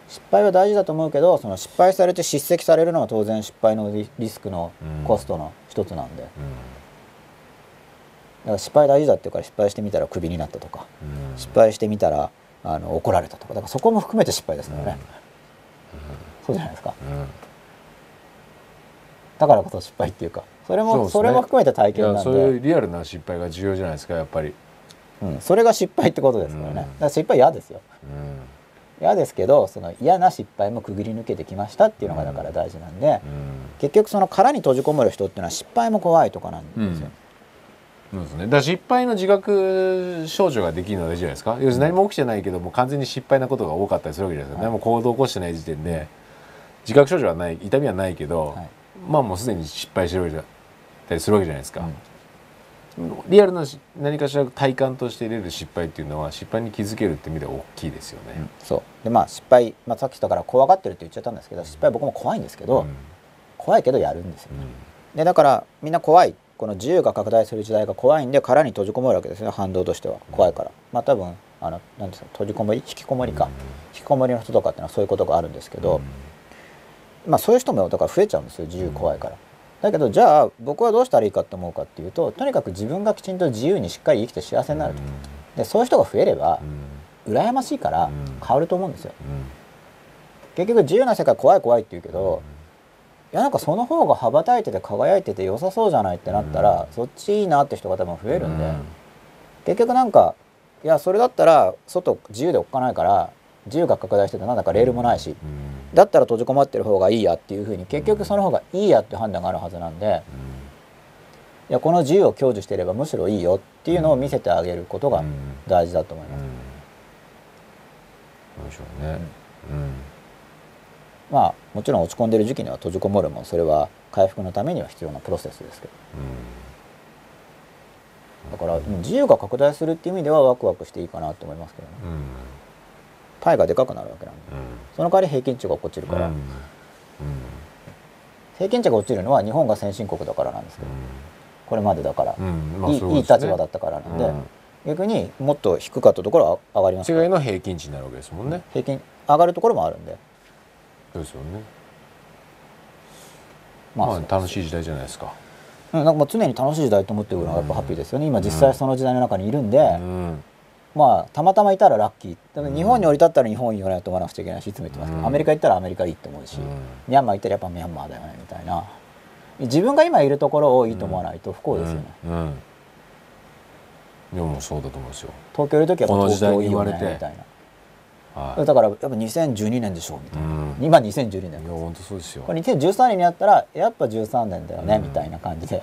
失敗は大事だと思うけどその失敗されて叱責されるのは当然失敗のリリスクの
うん。
コストの一つなんで、だから失敗大事だっていうから失敗してみたらクビになったとか、失敗してみたらあの怒られたとか。だからそこも含めて失敗ですからね、そうじゃないですかだからこそ失敗っていうかそれもそ,、
ね。
れも含めて体
い
験なん
やそういう
で
リアルな失敗が重要じゃないですかやっぱり。
うん、それが失敗ってことですからね、
うん。
だから失敗嫌ですよ。嫌ですけどその嫌な失敗もくぐり抜けてきましたっていうのがだから大事なんで、結局その殻に閉じこもる人っていうのは失敗も怖いとかなんですよ、
そうですね。だから失敗の自覚症状ができるのは大事じゃないですか。要するに何も起きてないけどもう完全に失敗なことが多かったりするわけじゃないですか、何も行動を起こしてない時点で自覚症状はない痛みはないけど、
はい
まあもうすでに失敗してるたりするわけじゃないですか、リアルなし何かしら体感として入れる失敗っていうのは失敗に気づけるって意味では大きいですよね、
そう。でまあ失敗、まあ、さっき言ったから怖がってるって言っちゃったんですけど失敗僕も怖いんですけど、
うん。
怖いけどやるんですよ、でだからみんな怖い。この自由が拡大する時代が怖いんで殻に閉じこもるわけですね。反動としては。怖いから。まあ多分あのなんですか閉じこもり引きこもりか、引きこもりの人とかっていうのはそういうことがあるんですけど、まあそういう人もだから増えちゃうんですよ自由怖いから。だけどじゃあ僕はどうしたらいいかと思うかっていうととにかく自分がきちんと自由にしっかり生きて幸せになると。でそういう人が増えれば羨ましいから変わると思うんですよ結局自由な世界怖い怖いって言うけど、いやなんかその方が羽ばたいてて輝いてて良さそうじゃないってなったら、そっちいいなって人が多分増えるんで、結局なんかいやそれだったら外自由でおっかないから自由が拡大しててな。んだかレールもないし、
うん。
だったら閉じこもってる方がいいやっていうふうに結局その方がいいやって判断があるはずなんで。いやこの自由を享受していればむしろいいよっていうのを見せてあげることが
うん。
大事だと思います。
うん。でしょうね。うん。
まあもちろん落ち込んでる時期には閉じこもるもそれは回復のためには必要なプロセスですけど。だからうん自由が拡大するっていう意味ではワクワクしていいかなと思いますけどね。
うんうん
パイがでかくなるわけなんでその代わり平均値が落ちるから、
うん。
平均値が落ちるのは日本が先進国だからなんですけど。これまでだから、
まあ
いい
そうですね。
いい立場だったからなんで、
うん。
逆にもっと低かったところは上がります
世界の平均値になるわけですもんね。
平均上がるところもあるんで。
そうですよね。
まあ、
まあ楽しい時代じゃないですか。
うん、なんかもう常に楽しい時代と思ってるのがやっぱハッピーですよね。今実際その時代の中にいるんで、
うん
まあたまたまいたらラッキー。だから日本に降り立ったら日本いいよねと思わなくちゃいけないしいつも言ってます。けど、
うん。
アメリカ行ったらアメリカいいって思うし、
うん。
ミャンマー行ったらやっぱミャンマーだよねみたいな。自分が今いるところをいいと思わないと不幸ですよね、
うん。うん。でもそうだと思うんですよ。
東京いる時は東京いいよねみたい
は
なだからやっぱ2012年でしょみたいな、
うん。
今2012年
いいや本当そうですよ。
これ2013年になったらやっぱ13年だよね、
うん
みたいな感じで。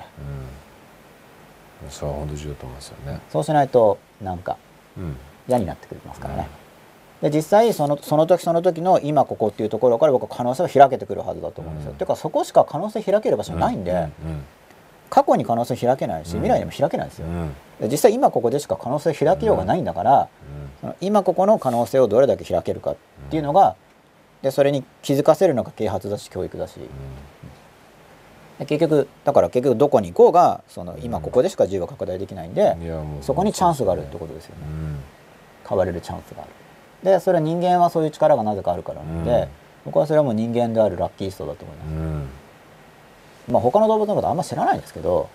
うん。それは本当重要だと思いますよね。
そうしないとなんか
うん
嫌になってくれますからね、で実際そのその時その時の今ここっていうところから僕は可能性は開けてくるはずだと思うんですよ、
うん。
てかそこしか可能性開ける場所ないんで、
うん
過去に可能性開けないし
うん
未来にも開けないですよ。
う、ん。
で実際今ここでしか可能性開けようがないんだから、その今ここの可能性をどれだけ開けるかっていうのがでそれに気づかせるのが啓発だし教育だし。で結局だから結局どこに行こうがその今ここでしか自由が拡大できないんで
うん
そこにチャンスがあるってことですよね。
うん。
変われるチャンスがある。でそれは人間はそういう力がなぜかあるからなので、
うん。
僕はそれはもう人間であるラッキーストだと思います、
うん。
まあ他の動物のことあんま知らないんですけど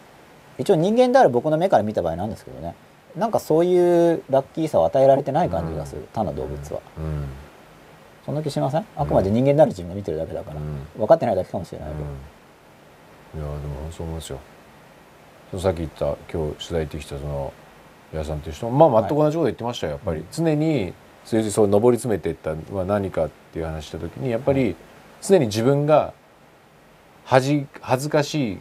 一応人間である僕の目から見た場合なんですけどね。なんかそういうラッキーさを与えられてない感じがする、他の動物は。
うん。
そんな気しません？あくまで人間である自分が見てるだけだから、
うん。
分かってないだけかもしれないけど、
いやでもそう思いますよ。そのさっき言った今日取材行ってきたその矢さんという人もまあ全く同じこと言ってましたよやっぱり、常にそういうそう上り詰めていったのは何かっていう話した時にやっぱり常に自分が恥恥ずかしい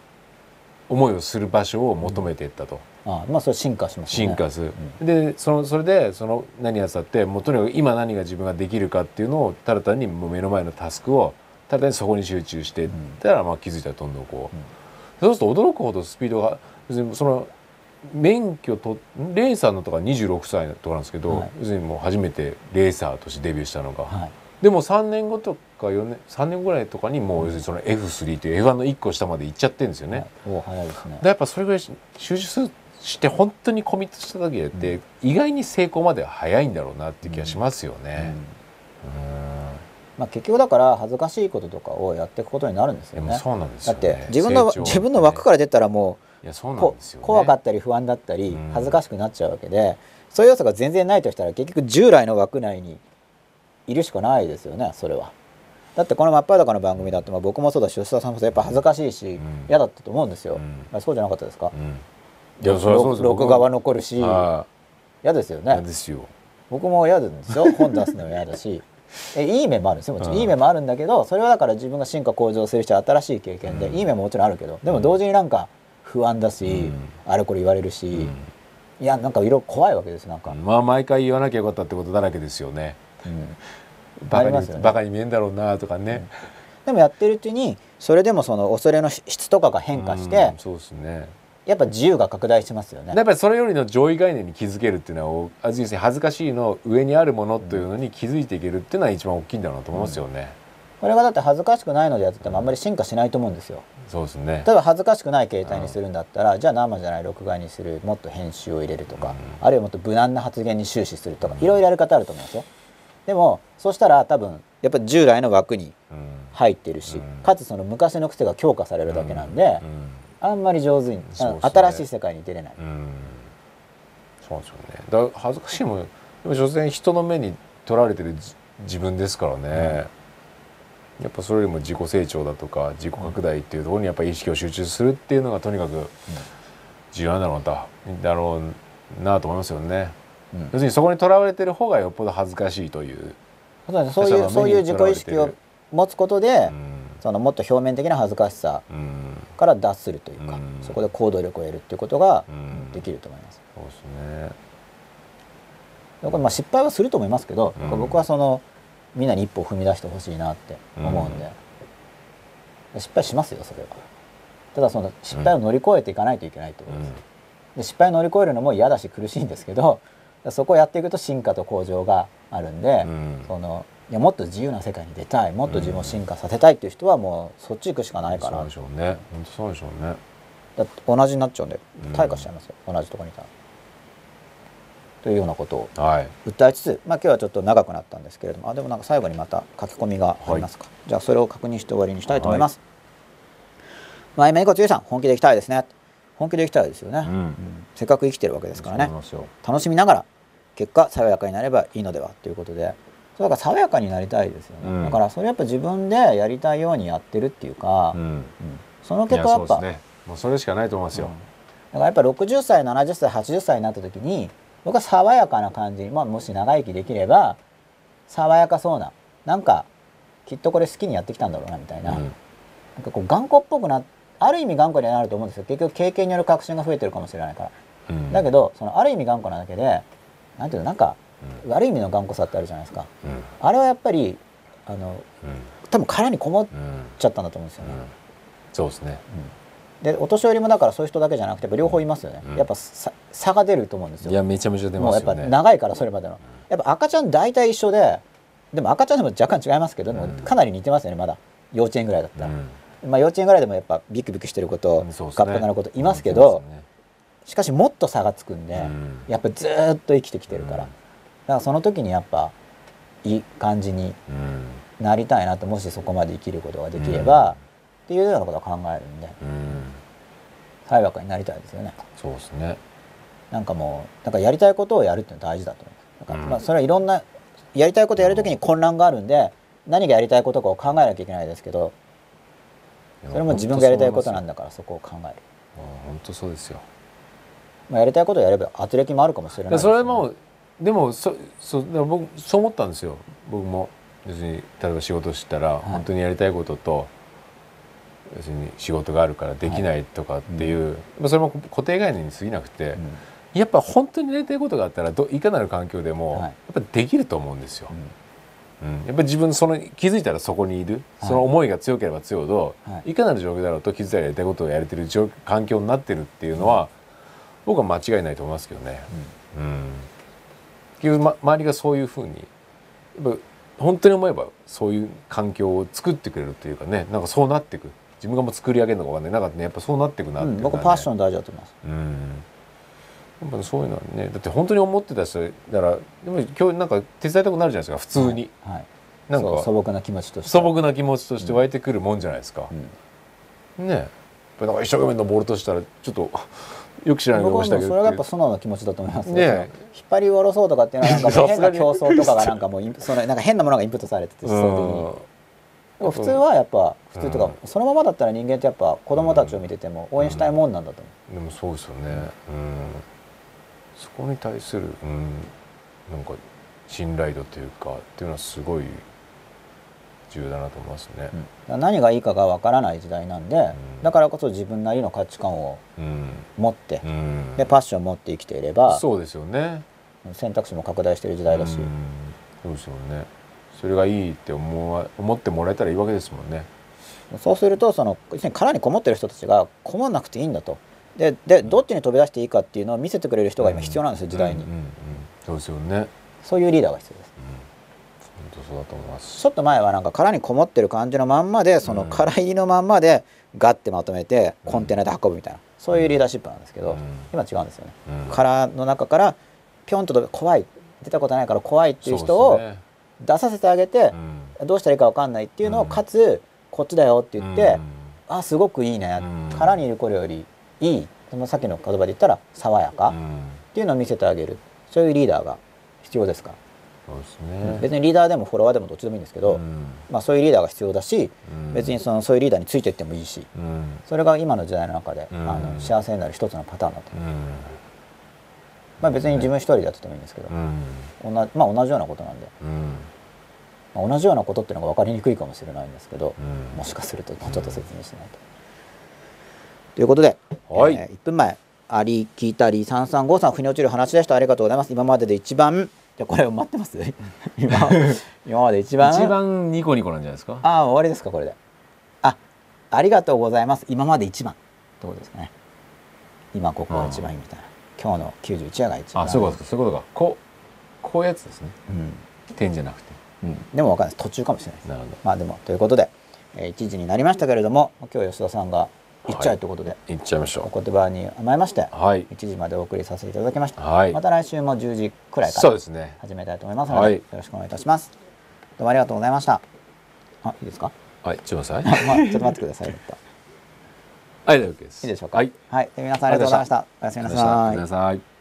思いをする場所を求めていったと、
ああまあそれ進化しますよね。
進化する、でそのそれでその何やつだってもうとにかく今何が自分ができるかっていうのをただ単にもう目の前のタスクをただそこに集中していったら、まあ気づいたらどんどんこう、そうすると驚くほどスピードが別にその免許とレーサーのとか26歳とかなんですけど、
はい。
にもう初めてレーサーとしてデビューしたのが、
はい。
でも3年後とか4年3年ぐらいとかにもう要するにその F3 という F1 の1個下まで行っちゃってるんですよね。
はい。お早いですね。
でやっぱそれぐらい集中して本当にコミットしただけで、意外に成功までは早いんだろうなって気がしますよね。
まあ、結局だから恥ずかしいこととかをやっていくことになるんですよね。
そうなんです
だっ。て自分の自分の枠から出たらも
いやそう
うこ
なんですよ、ね。
怖かったり不安だったり
うん。
恥ずかしくなっちゃうわけで、そういう要素が全然ないとしたら結局従来の枠内にいるしかないですよねそれは。だってこの「真っ裸」の番組だって、まあ、僕もそうだし吉田さんもそうやっぱ恥ずかしいし、
ん。
嫌だったと思うんですよ、
うん。
まあそうじゃなかったですか、
うん。いやそそうです。よ
録画は残るし
あ
嫌ですよ
あ嫌
ね
ですよ。
僕も嫌ですよ。本出すのも嫌だしえいい面もあるんですよもちろん、
うん。
いい面もあるんだけどそれはだから自分が進化向上する人は新しい経験で、
うん。
いい面ももちろんあるけどでも同時になんか不安だし、
うん。
あれこれ言われるし、
うん。
いやなんか色々怖いわけですなんか、
まあ毎回言わなきゃよかったってことだらけですよね。
うん。
バカに、
ね。
バカに見えんだろうなとかね。
でもやってるうちにそれでもその恐れの質とかが変化して、
うんそうですね。
やっぱ自由が拡大しますよね。
やっぱりそれよりの上位概念に気づけるっていうのは恥ずかしいの上にあるものというのに気づいていけるっていうのは一番大きいんだろうなと思いますよね。
これがだって恥ずかしくないのでやっててもあんまり進化しないと思うんですよ。
そうですね。
例えば恥ずかしくない形態にするんだったら、じゃあ生じゃない録画にするもっと編集を入れるとか、あるいはもっと無難な発言に終始するとか、いろいろやり方あると思うんですよ。でもそうしたら多分やっぱり従来の枠に
うん。
入ってるし、
うん。
かつその昔の癖が強化されるだけなんで、あんまり上手に、
ね。
新しい世界に出れない、
うん。うんそうですよね。だ恥ずかしいもん。ででも所詮人の目に取られてるじ自分ですからね、やっぱそれよりも自己成長だとか自己拡大っていうところにやっぱり意識を集中するっていうのがとにかく重要なんだろうだだろうなと思いますよね。
うん。
要するにそこにとらわれてる方がよっぽど恥ずかしいという。
そういうそういう自己意識を持つことで、
うん
そのもっと表面的な恥ずかしさ
うん
から脱するというか、
うん
そこで行動力を得るっていうことが
うん
できると思います。
そうですね。
だからまあ失敗はすると思いますけど、
うん
僕はそのみんなに一歩踏み出してほしいなって思うんで、失敗しますよそれは。ただその失敗を乗り越えていかないといけないってことです。で失敗を乗り越えるのも嫌だし苦しいんですけどそこをやっていくと進化と向上があるんで、
うん
そのいやもっと自由な世界に出たい。もっと自分を進化させたいっていう人はもうそっち行くしかないから。
そうでしょうね。本当そうでしょうね。
だって同じになっちゃうんで
うん。
退化しちゃいますよ、同じところにいたら。というようなことを
はい。
訴えつつ、まあ、今日はちょっと長くなったんですけれども。あでもなんか最後にまた書き込みがありますか、じゃあそれを確認して終わりにしたいと思います。まあ今井子剛さん。本気でいきたいですね。本気でいきたいですよね、
うん。
うん。せっかく生きてるわけですからね。楽しみながら結果爽やかになればいいのではということでそうだから爽やかになりたいですよね、
うん。
だからそれやっぱ自分でやりたいようにやってるっていうか、
うん。
うん。その結果やっぱ
そうね。もうそれしかないと思いますよ。
うん。だからやっぱ60歳70歳80歳になった時に僕は爽やかな感じに、まあ、もし長生きできれば爽やかそうななんかきっとこれ好きにやってきたんだろうなみたいな,、
うん。
なんかこう頑固っぽくなある意味頑固にはなると思うんですよ。結局経験による確信が増えてるかもしれないから、
うん。
だけどそのある意味頑固なだけでなんていうのなんか悪い意味の頑固さってあるじゃないですか。
うん。
あれはやっぱりあの
うん。
多分殻にこもっ
うん
ちゃったんだと思うんですよね、
うん。そうですね。
でお年寄りもだからそういう人だけじゃなくてやっぱ両方いますよね、
うん。
やっぱさ差が出ると思うんですよ。
いやめちゃめちゃ出
もうやっぱ
ますよね。
長いからそれまでの。やっぱ赤ちゃん大体一緒ででも赤ちゃんでも若干違いますけど、でも
うん。
かなり似てますよねまだ。幼稚園ぐらいだったら、
うん。
まあ幼稚園ぐらいでもやっぱビクビクしてること
うん。ね。
なることいますけど、
ね。
しかしもっと差がつくんで、
うん。
やっぱずーっと生きてきてるから、からその時にやっぱいい感じに
うん。
なりたいなともしそこまで生きることができれば、っていうようなことを考えるんで
うん。
爽やかになりたいですよね。
そうですね。
なんかもうなんかやりたいことをやるっていうのは大事だと思いますなんか、
うん。
まあそれはいろんなやりたいことやるときに混乱があるんで何がやりたいことかを考えなきゃいけないですけどそれも自分がやりたいことなん
だ。
だからそこを考える、
本当そうですよ。
まあ、やりたいことをやれば圧力もあるかもしれない
で
ですけど
それもでもそそ僕そう思ったんですよ。僕も。別に例えば仕事したら、本当にやりたいことと別に仕事があるからできないとかっていう、まあそれも固定概念に過ぎなくて、
うん。
やっぱ本当にやりたいことがあったらどいかなる環境でも、
はい。
やっぱできると思うんですよ。
うん。
うん。やっぱり自分その気づいたらそこにいる、
はい。
その思いが強ければ強いほど、
はい。
い、かなる状況だろうと気づいたらやりたいことをやれてる状環境になってるっていうのは、僕は間違いないと思いますけどね。うん、結局、ま、周りがそういうふうにやっぱ本当に思えばそういう環境を作ってくれるっていうかねなんかそうなっていく自分がもう作り上げるのかわかんない。なんかねやっぱそうなっていくなっていうね
僕パッション大事だと思います。
うん。やっぱそういうのはねだって本当に思ってた人だからでも今日なんか手伝いたくなるじゃないですか普通に、
はいはい。
なんか。
素朴な気持ちとして。
素朴な気持ちとして湧いてくるもんじゃないですか、
うん。
ねなんか一生懸命登ろうとしたらちょっとよく知らない
僕はもうそれがやっぱ素直な気持ちだと思います。よ
ね
引っ張り下ろそうとかっていうのはなんか変な競争とかがなんかもうそのなんか変なものがインプットされてて思想的に。でも普通はやっぱ普通とかそのままだったら人間ってやっぱ子供たちを見てても応援したいもんなんだと思う。
でもそうですよね、うん、そこに対する、うん、なんか信頼度というかっていうのはすごい重要だなと思いますね。
だから何がいいかがわからない時代なんで、だからこそ自分なりの価値観を
うん。
持って、
うん。
でパッションを持って生きていれば
そうですよね。
選択肢も拡大している時代だし、
うん。そうですよね。それがいいって思わ思ってもらえたらいいわけですもんね。
そうするとその要するに殻にこもってる人たちがこもらなくていいんだと。ででどっちに飛び出していいかっていうのを見せてくれる人が今必要なんですよ、時代に、
うんうんうん。そうですよね。
そういうリーダーが必要です
そうだと思います。
ちょっと前はなんか殻にこもってる感じのまんまでその
うん
殻入りのまんまでガッてまとめてコンテナで運ぶみたいな。そういうリーダーシップなんですけど、
うん。
今違うんですよね、
うん。
殻の中からピョンと怖い。出たことないから怖いっていう人を出させてあげて
う、ん。
どうしたらいいか分かんないっていうのを、
うん。
かつこっちだよって言って、
うん。
あすごくいいね、
うん。
殻にいる頃よりいい。そのさっきの言葉で言ったら爽やか、っ
うん。
ていうのを見せてあげる。そういうリーダーが必要ですか？ら、
そうですね。
別にリーダーでもフォロワーでもどっちでもいいんですけど、
うん。
まあ、そういうリーダーが必要だし、
うん。
別にそのそういうリーダーについていってもいいし
うん。
それが今の時代の中で、
うん。
あの幸せになる一つのパターンだと、
うん。
まあ、別に自分一人でやっててもいいんですけど、
うん。
同じまあ、同じようなことなんで、
うん。
まあ、同じようなことっていうのが分かりにくいかもしれないんですけど、
うん。
もしかするともうちょっと説明しないと。ということで、
はい。
えー1分前あり聞いたり335さん腑に落ちる話でした。ありがとうございます。今までで一番じゃこれ待ってます？今今まで一番？
一番ニコニコなんじゃないですか？
ああ終わりですかこれで。あありがとうございます。今まで一番。ってことですかね。今ここが一番いいみたいな。今日の91夜が一番。
あそういうことですか。そういうことか。こうこういうやつですね。
うん。
点じゃなくて。
うん、でも分かんないです。途中かもしれないです。
なるほど。
まあでもということで、えー1時になりましたけれども今日吉田さんが行っちゃえということで、
い。っちゃいましょ
お言葉に甘えまして、
うはい。
1時までお送りさせていただきました、
はい。
また来週も10時くらいから始めたいと思いますので、
はい。
よろしくお願いいたします。どうもありがとうございました。あいいですか？
はい <laughs> ちょっと待ってください。
まあちょっと待ってくださいちょっと。
はい大丈夫です。
いいでしょうか？
はい。
はい、で皆さんありがとうございました。おやすみなさい
ありがとうございました。おやすみなさい